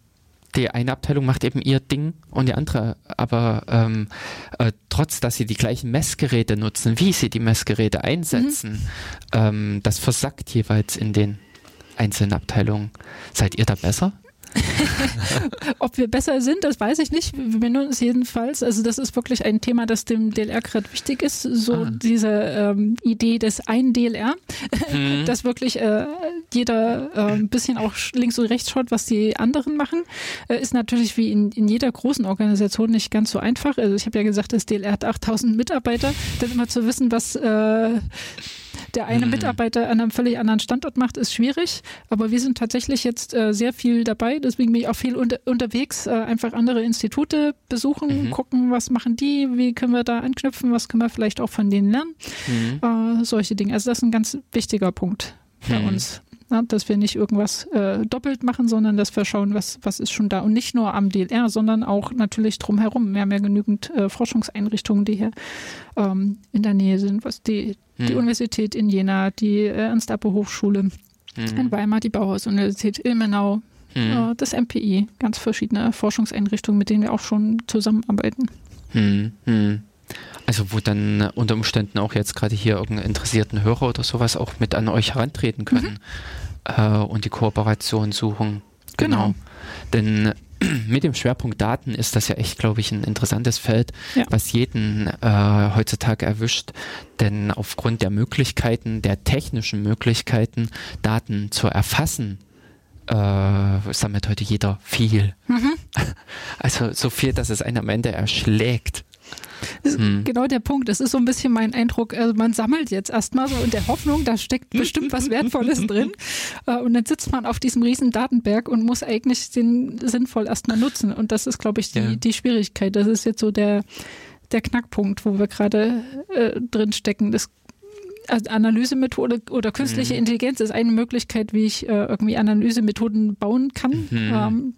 die eine Abteilung macht eben ihr Ding und die andere, aber ähm, äh, trotz, dass sie die gleichen Messgeräte nutzen, wie sie die Messgeräte einsetzen, mhm. ähm, das versackt jeweils in den einzelnen Abteilungen. Seid ihr da besser? Ob wir besser sind, das weiß ich nicht. Wir benennen uns jedenfalls. Also das ist wirklich ein Thema, das dem DLR gerade wichtig ist. So ah. diese ähm, Idee des ein DLR, mhm. dass wirklich äh, jeder äh, ein bisschen auch links und rechts schaut, was die anderen machen, äh, ist natürlich wie in, in jeder großen Organisation nicht ganz so einfach. Also ich habe ja gesagt, das DLR hat 8000 Mitarbeiter. Dann immer zu wissen, was äh, der eine mhm. Mitarbeiter an einem völlig anderen Standort macht, ist schwierig. Aber wir sind tatsächlich jetzt äh, sehr viel dabei. Deswegen bin ich auch viel unter, unterwegs, äh, einfach andere Institute besuchen, mhm. gucken, was machen die, wie können wir da anknüpfen, was können wir vielleicht auch von denen lernen. Mhm. Äh, solche Dinge. Also das ist ein ganz wichtiger Punkt bei mhm. uns. Ja, dass wir nicht irgendwas äh, doppelt machen, sondern dass wir schauen, was, was ist schon da. Und nicht nur am DLR, sondern auch natürlich drumherum. Wir haben ja genügend äh, Forschungseinrichtungen, die hier ähm, in der Nähe sind, was die, hm. die Universität in Jena, die äh, Ernst-Appel-Hochschule hm. in Weimar, die Bauhaus-Universität Ilmenau, hm. äh, das MPI, ganz verschiedene Forschungseinrichtungen, mit denen wir auch schon zusammenarbeiten. Hm. Hm. Also wo dann unter Umständen auch jetzt gerade hier irgendeinen interessierten Hörer oder sowas auch mit an euch herantreten können mhm. äh, und die Kooperation suchen. Genau. genau. Denn mit dem Schwerpunkt Daten ist das ja echt, glaube ich, ein interessantes Feld, ja. was jeden äh, heutzutage erwischt. Denn aufgrund der Möglichkeiten, der technischen Möglichkeiten, Daten zu erfassen, äh, sammelt heute jeder viel. Mhm. Also so viel, dass es einen am Ende erschlägt. Das ist hm. genau der Punkt. Das ist so ein bisschen mein Eindruck. Also man sammelt jetzt erstmal so in der Hoffnung, da steckt bestimmt was Wertvolles drin. Äh, und dann sitzt man auf diesem riesen Datenberg und muss eigentlich den sinnvoll erstmal nutzen. Und das ist, glaube ich, die, ja. die Schwierigkeit. Das ist jetzt so der, der Knackpunkt, wo wir gerade äh, drin stecken. Das also Analysemethode oder künstliche mhm. Intelligenz ist eine Möglichkeit, wie ich äh, irgendwie Analysemethoden bauen kann. Mhm. Ähm,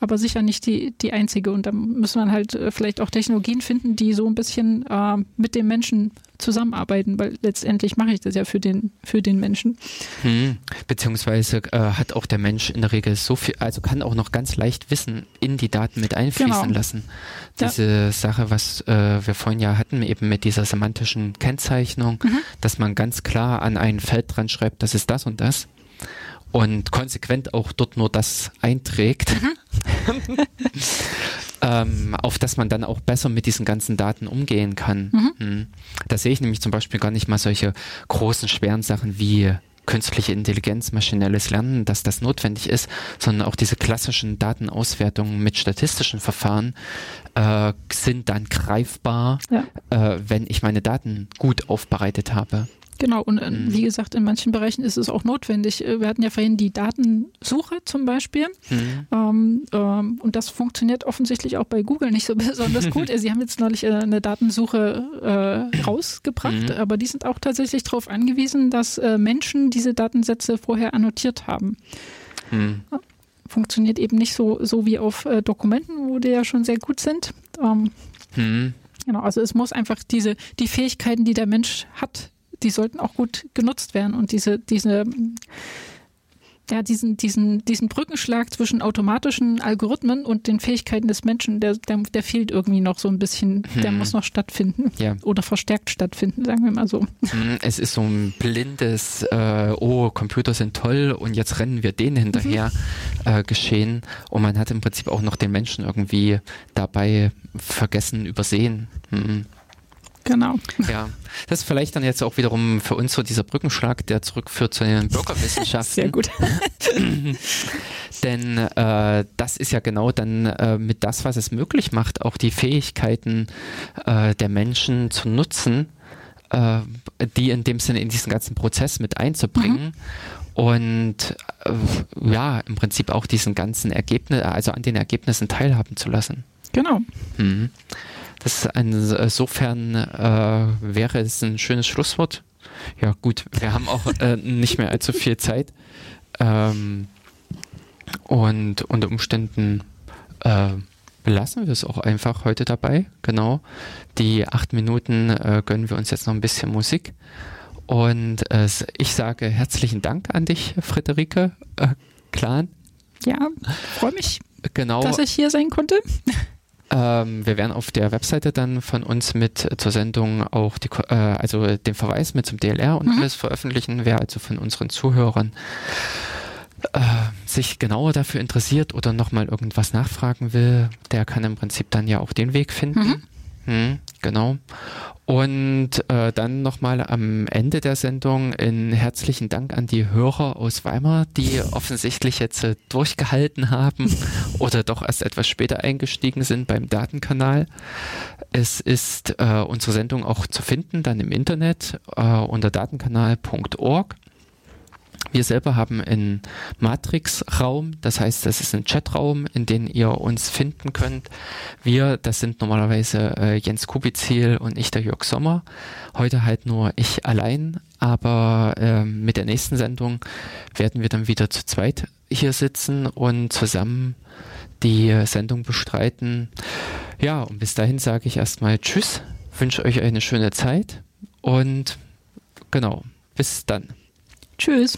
aber sicher nicht die, die einzige. Und da muss man halt äh, vielleicht auch Technologien finden, die so ein bisschen äh, mit dem Menschen zusammenarbeiten, weil letztendlich mache ich das ja für den, für den Menschen. Hm. Beziehungsweise äh, hat auch der Mensch in der Regel so viel, also kann auch noch ganz leicht Wissen in die Daten mit einfließen genau. lassen. Diese ja. Sache, was äh, wir vorhin ja hatten, eben mit dieser semantischen Kennzeichnung, mhm. dass man ganz klar an ein Feld dran schreibt, das ist das und das und konsequent auch dort nur das einträgt, mhm. ähm, auf dass man dann auch besser mit diesen ganzen Daten umgehen kann. Mhm. Hm. Da sehe ich nämlich zum Beispiel gar nicht mal solche großen, schweren Sachen wie künstliche Intelligenz, maschinelles Lernen, dass das notwendig ist, sondern auch diese klassischen Datenauswertungen mit statistischen Verfahren äh, sind dann greifbar, ja. äh, wenn ich meine Daten gut aufbereitet habe. Genau, und äh, mhm. wie gesagt, in manchen Bereichen ist es auch notwendig. Äh, wir hatten ja vorhin die Datensuche zum Beispiel. Mhm. Ähm, ähm, und das funktioniert offensichtlich auch bei Google nicht so besonders gut. Sie haben jetzt neulich äh, eine Datensuche äh, rausgebracht, mhm. aber die sind auch tatsächlich darauf angewiesen, dass äh, Menschen diese Datensätze vorher annotiert haben. Mhm. Funktioniert eben nicht so, so wie auf äh, Dokumenten, wo die ja schon sehr gut sind. Ähm, mhm. Genau, also es muss einfach diese, die Fähigkeiten, die der Mensch hat, die sollten auch gut genutzt werden und diese, diese, ja, diesen, diesen, diesen Brückenschlag zwischen automatischen Algorithmen und den Fähigkeiten des Menschen, der, der, der fehlt irgendwie noch so ein bisschen. Hm. Der muss noch stattfinden. Ja. Oder verstärkt stattfinden, sagen wir mal so. Hm, es ist so ein blindes, äh, oh, Computer sind toll und jetzt rennen wir denen hinterher mhm. äh, geschehen. Und man hat im Prinzip auch noch den Menschen irgendwie dabei vergessen, übersehen. Hm. Genau. Ja, das ist vielleicht dann jetzt auch wiederum für uns so dieser Brückenschlag, der zurückführt zu den Bürgerwissenschaften. Sehr gut. Denn äh, das ist ja genau dann äh, mit das, was es möglich macht, auch die Fähigkeiten äh, der Menschen zu nutzen, äh, die in dem Sinne in diesen ganzen Prozess mit einzubringen. Mhm. Und äh, ja, im Prinzip auch diesen ganzen Ergebnissen, also an den Ergebnissen teilhaben zu lassen. Genau. Mhm. Das ist insofern äh, wäre es ein schönes Schlusswort. Ja, gut, wir haben auch äh, nicht mehr allzu viel Zeit. Ähm, und unter Umständen äh, belassen wir es auch einfach heute dabei. Genau. Die acht Minuten äh, gönnen wir uns jetzt noch ein bisschen Musik. Und äh, ich sage herzlichen Dank an dich, Friederike äh, Klan. Ja, freue mich, genau. dass ich hier sein konnte. Ähm, wir werden auf der Webseite dann von uns mit zur Sendung auch die, äh, also den Verweis mit zum DLR und mhm. alles veröffentlichen. Wer also von unseren Zuhörern äh, sich genauer dafür interessiert oder nochmal irgendwas nachfragen will, der kann im Prinzip dann ja auch den Weg finden. Mhm. Hm, genau. Und äh, dann nochmal am Ende der Sendung einen herzlichen Dank an die Hörer aus Weimar, die offensichtlich jetzt äh, durchgehalten haben oder doch erst etwas später eingestiegen sind beim Datenkanal. Es ist äh, unsere Sendung auch zu finden dann im Internet äh, unter datenkanal.org. Wir selber haben einen Matrix-Raum, das heißt, das ist ein Chatraum, in dem ihr uns finden könnt. Wir, das sind normalerweise äh, Jens Kubizil und ich, der Jörg Sommer. Heute halt nur ich allein, aber äh, mit der nächsten Sendung werden wir dann wieder zu zweit hier sitzen und zusammen die Sendung bestreiten. Ja, und bis dahin sage ich erstmal Tschüss, wünsche euch eine schöne Zeit und genau, bis dann. Tschüss.